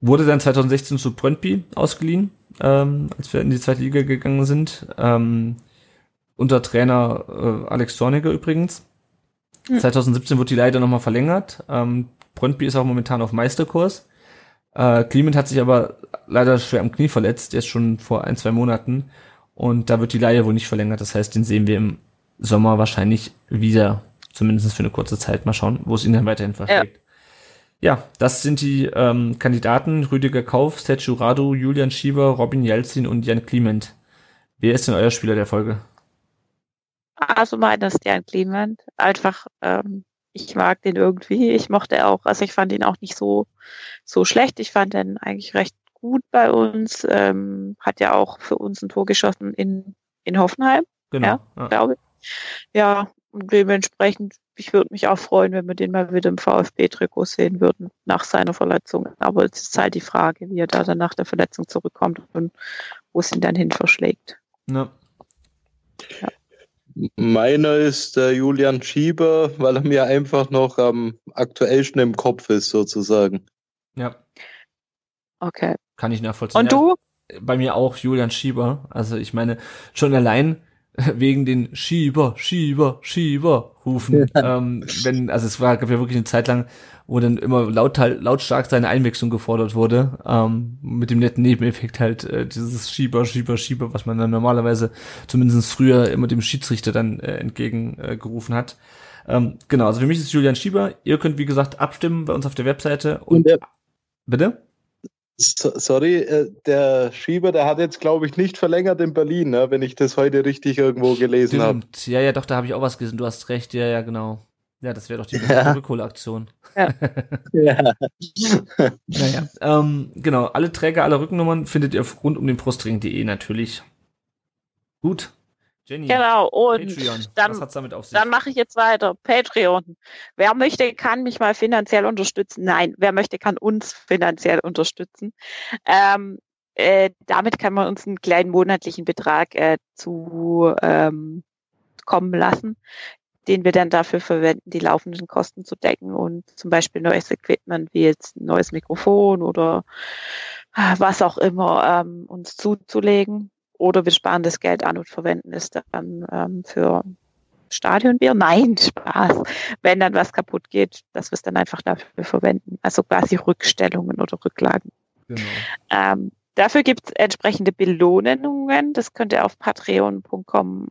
Wurde dann 2016 zu Brøndby ausgeliehen, ähm, als wir in die zweite Liga gegangen sind. Ähm, unter Trainer äh, Alex Zorniger übrigens. Mhm. 2017 wurde die leider nochmal verlängert. Ähm, Brøndby ist auch momentan auf Meisterkurs. Äh, Clement hat sich aber leider schwer am Knie verletzt, erst schon vor ein, zwei Monaten. Und da wird die Leihe wohl nicht verlängert. Das heißt, den sehen wir im Sommer wahrscheinlich wieder, zumindest für eine kurze Zeit. Mal schauen, wo es ihn dann weiterhin versteht. Ja. Ja, das sind die ähm, Kandidaten. Rüdiger Kauf, Sergio Radu, Julian Schieber, Robin Jelzin und Jan Clement. Wer ist denn euer Spieler der Folge? Also meines Jan Clement. Einfach ähm, ich mag den irgendwie. Ich mochte auch, also ich fand ihn auch nicht so, so schlecht. Ich fand den eigentlich recht gut bei uns. Ähm, hat ja auch für uns ein Tor geschossen in, in Hoffenheim. Genau. Ja, ja. glaube ich. Ja, und dementsprechend, ich würde mich auch freuen, wenn wir den mal wieder im VfB-Trikot sehen würden nach seiner Verletzung. Aber es ist halt die Frage, wie er da dann nach der Verletzung zurückkommt und wo es ihn dann hin verschlägt. Ja. ja. Meiner ist der Julian Schieber, weil er mir einfach noch am aktuellsten im Kopf ist, sozusagen. Ja. Okay. Kann ich nachvollziehen. Und du? Bei mir auch Julian Schieber. Also ich meine, schon allein wegen den Schieber, Schieber, Schieber rufen. Ähm, wenn, also es war, gab ja wirklich eine Zeit lang, wo dann immer laut, lautstark seine Einwechslung gefordert wurde, ähm, mit dem netten Nebeneffekt halt äh, dieses Schieber, Schieber, Schieber, was man dann normalerweise zumindest früher immer dem Schiedsrichter dann äh, entgegengerufen äh, hat. Ähm, genau, also für mich ist Julian Schieber. Ihr könnt, wie gesagt, abstimmen bei uns auf der Webseite. Und, und der, Sorry, äh, der Schieber, der hat jetzt, glaube ich, nicht verlängert in Berlin, ne, wenn ich das heute richtig irgendwo gelesen habe. Ja, ja, doch, da habe ich auch was gelesen. Du hast recht, ja, ja, genau. Ja, das wäre doch die ja. Rückholaktion. Ja. ja. naja, ähm, genau. Alle Träger, alle Rückennummern findet ihr rund um den Brustring.de natürlich. Gut. Jenny, genau, und Patreon. dann, dann mache ich jetzt weiter. Patreon. Wer möchte, kann mich mal finanziell unterstützen. Nein, wer möchte, kann uns finanziell unterstützen. Ähm, äh, damit kann man uns einen kleinen monatlichen Betrag äh, zu ähm, kommen lassen den wir dann dafür verwenden, die laufenden Kosten zu decken und zum Beispiel neues Equipment wie jetzt ein neues Mikrofon oder äh, was auch immer ähm, uns zuzulegen. Oder wir sparen das Geld an und verwenden es dann ähm, für Stadionbier. Nein, Spaß. Wenn dann was kaputt geht, dass wir es dann einfach dafür verwenden. Also quasi Rückstellungen oder Rücklagen. Genau. Ähm, dafür gibt es entsprechende Belohnungen. Das könnt ihr auf patreon.com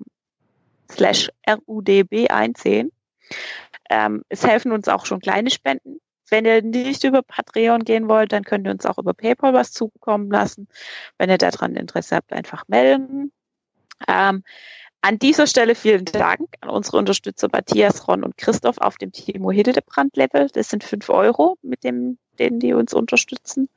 slash rudb einsehen. Ähm, es helfen uns auch schon kleine Spenden. Wenn ihr nicht über Patreon gehen wollt, dann könnt ihr uns auch über PayPal was zukommen lassen. Wenn ihr daran Interesse habt, einfach melden. Ähm, an dieser Stelle vielen Dank an unsere Unterstützer Matthias, Ron und Christoph auf dem Timo Hildebrand Level. Das sind fünf Euro, mit dem, denen die uns unterstützen.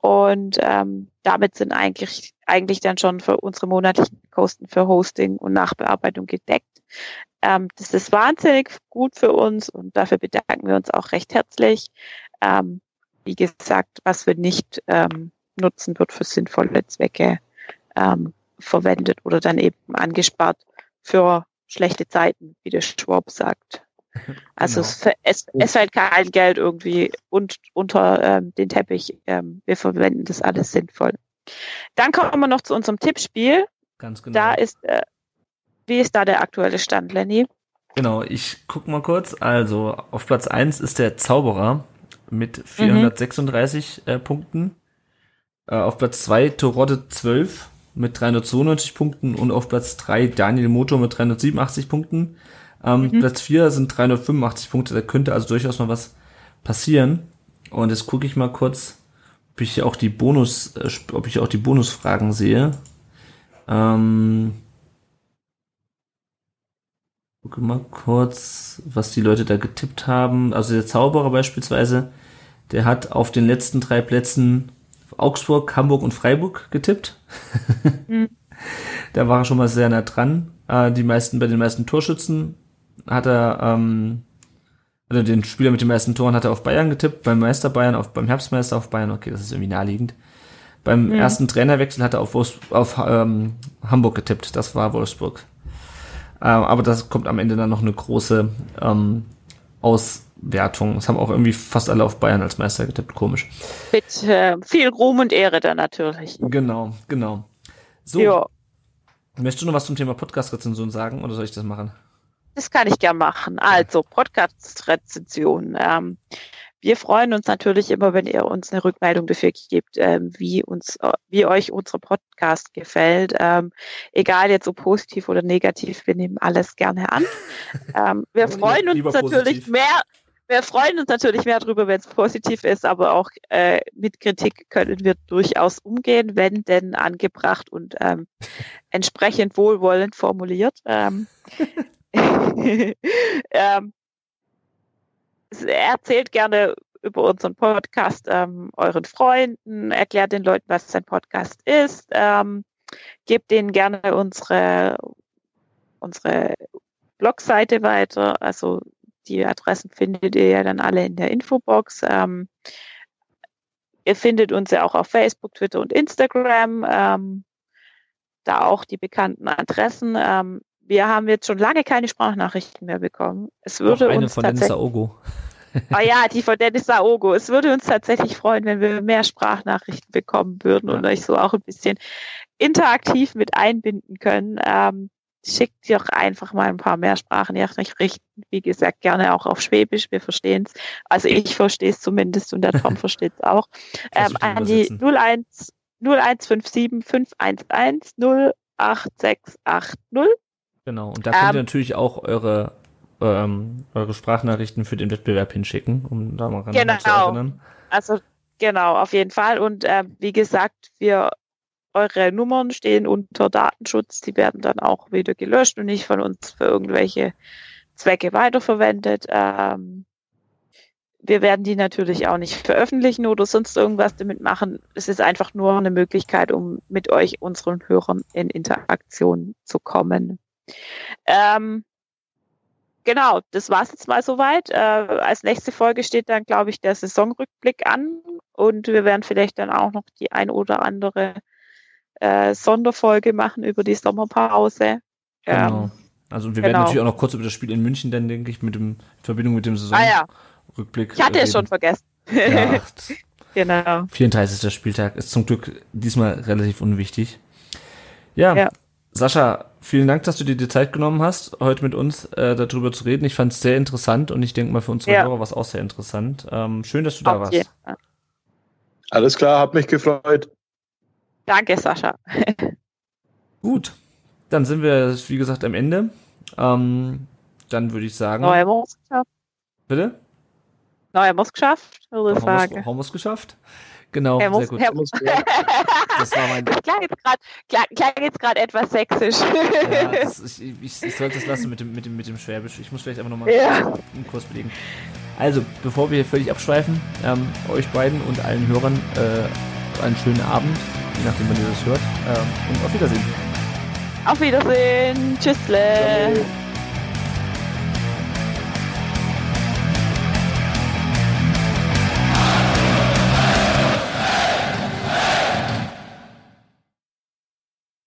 Und ähm, damit sind eigentlich, eigentlich dann schon für unsere monatlichen Kosten für Hosting und Nachbearbeitung gedeckt. Ähm, das ist wahnsinnig gut für uns und dafür bedanken wir uns auch recht herzlich. Ähm, wie gesagt, was wir nicht ähm, nutzen, wird für sinnvolle Zwecke ähm, verwendet oder dann eben angespart für schlechte Zeiten, wie der Schwab sagt. Also genau. es, es, fällt kein Geld irgendwie und, unter ähm, den Teppich. Ähm, wir verwenden das alles sinnvoll. Dann kommen wir noch zu unserem Tippspiel. Ganz genau. Da ist, äh, wie ist da der aktuelle Stand, Lenny? Genau, ich guck mal kurz. Also auf Platz 1 ist der Zauberer mit 436 mhm. äh, Punkten. Äh, auf Platz 2 Torodde 12 mit 392 Punkten und auf Platz 3 Daniel Motor mit 387 Punkten. Ähm, mhm. Platz 4 sind 385 Punkte, da könnte also durchaus noch was passieren. Und jetzt gucke ich mal kurz, ob ich auch die Bonus, äh, ob ich auch die Bonusfragen sehe. Ähm, gucke mal kurz, was die Leute da getippt haben. Also der Zauberer beispielsweise, der hat auf den letzten drei Plätzen Augsburg, Hamburg und Freiburg getippt. Mhm. Da war er schon mal sehr nah dran. Äh, die meisten, bei den meisten Torschützen hat er, ähm, also den Spieler mit den meisten Toren hat er auf Bayern getippt, beim Meister Bayern, auf, beim Herbstmeister auf Bayern, okay, das ist irgendwie naheliegend. Beim mhm. ersten Trainerwechsel hat er auf, auf ähm, Hamburg getippt, das war Wolfsburg. Äh, aber das kommt am Ende dann noch eine große ähm, Auswertung. Das haben auch irgendwie fast alle auf Bayern als Meister getippt, komisch. Mit äh, viel Ruhm und Ehre dann natürlich. Genau, genau. So. Jo. Möchtest du noch was zum Thema Podcast-Rezension sagen oder soll ich das machen? Das kann ich gern machen. Also, Podcast-Rezension. Ähm, wir freuen uns natürlich immer, wenn ihr uns eine Rückmeldung dafür gebt, ähm, wie uns, wie euch unser Podcast gefällt. Ähm, egal jetzt ob positiv oder negativ, wir nehmen alles gerne an. Ähm, wir freuen uns natürlich mehr, wir freuen uns natürlich mehr darüber, wenn es positiv ist, aber auch äh, mit Kritik können wir durchaus umgehen, wenn denn angebracht und ähm, entsprechend wohlwollend formuliert. Ähm, ähm, erzählt gerne über unseren Podcast ähm, euren Freunden, erklärt den Leuten, was sein Podcast ist, ähm, gebt denen gerne unsere, unsere Blogseite weiter. Also die Adressen findet ihr ja dann alle in der Infobox. Ähm, ihr findet uns ja auch auf Facebook, Twitter und Instagram. Ähm, da auch die bekannten Adressen. Wir haben jetzt schon lange keine Sprachnachrichten mehr bekommen. Es würde eine uns von Dennis Aogo. Ah ja, die von Dennis Aogo. Es würde uns tatsächlich freuen, wenn wir mehr Sprachnachrichten bekommen würden ja. und euch so auch ein bisschen interaktiv mit einbinden können. Ähm, schickt doch einfach mal ein paar mehr Sprachnachrichten. Wie gesagt, gerne auch auf Schwäbisch. Wir verstehen es. Also ich verstehe es zumindest und der Tom versteht es auch. Ähm, an die 01 0157 511 08680 Genau, und da könnt ähm, ihr natürlich auch eure, ähm, eure Sprachnachrichten für den Wettbewerb hinschicken, um da mal ran genau. zu erinnern. Also genau, auf jeden Fall. Und äh, wie gesagt, wir eure Nummern stehen unter Datenschutz, die werden dann auch wieder gelöscht und nicht von uns für irgendwelche Zwecke weiterverwendet. Ähm, wir werden die natürlich auch nicht veröffentlichen oder sonst irgendwas damit machen. Es ist einfach nur eine Möglichkeit, um mit euch, unseren Hörern, in Interaktion zu kommen. Ähm, genau, das war's jetzt mal soweit. Äh, als nächste Folge steht dann, glaube ich, der Saisonrückblick an und wir werden vielleicht dann auch noch die ein oder andere äh, Sonderfolge machen über die Sommerpause. Genau. Ähm, also wir genau. werden natürlich auch noch kurz über das Spiel in München dann, denke ich, mit dem in Verbindung mit dem Saisonrückblick. Ah, ja. Ich hatte es schon vergessen. Ja, genau. 34. Spieltag ist zum Glück diesmal relativ unwichtig. Ja, ja. Sascha, vielen Dank, dass du dir die Zeit genommen hast, heute mit uns äh, darüber zu reden. Ich fand es sehr interessant und ich denke mal für unsere ja. Hörer war es auch sehr interessant. Ähm, schön, dass du da warst. Alles klar, hat mich gefreut. Danke, Sascha. Gut, dann sind wir, wie gesagt, am Ende. Ähm, dann würde ich sagen. Oh, geschafft? Bitte? Wir es geschafft, würde ich sagen. Haben wir es geschafft? Genau, Haben sehr gut. haben- Das war mein. Das klang jetzt gerade klang, klang jetzt gerade etwas sächsisch. Ja, das, ich, ich, ich sollte es lassen mit dem, mit, dem, mit dem Schwäbisch. Ich muss vielleicht einfach nochmal Ja. einen Kurs belegen. Also, bevor wir hier völlig abschweifen, ähm, euch beiden und allen Hörern äh, einen schönen Abend, je nachdem, wann ihr das hört. Ähm, und auf Wiedersehen. Auf Wiedersehen. Tschüssle. Ciao.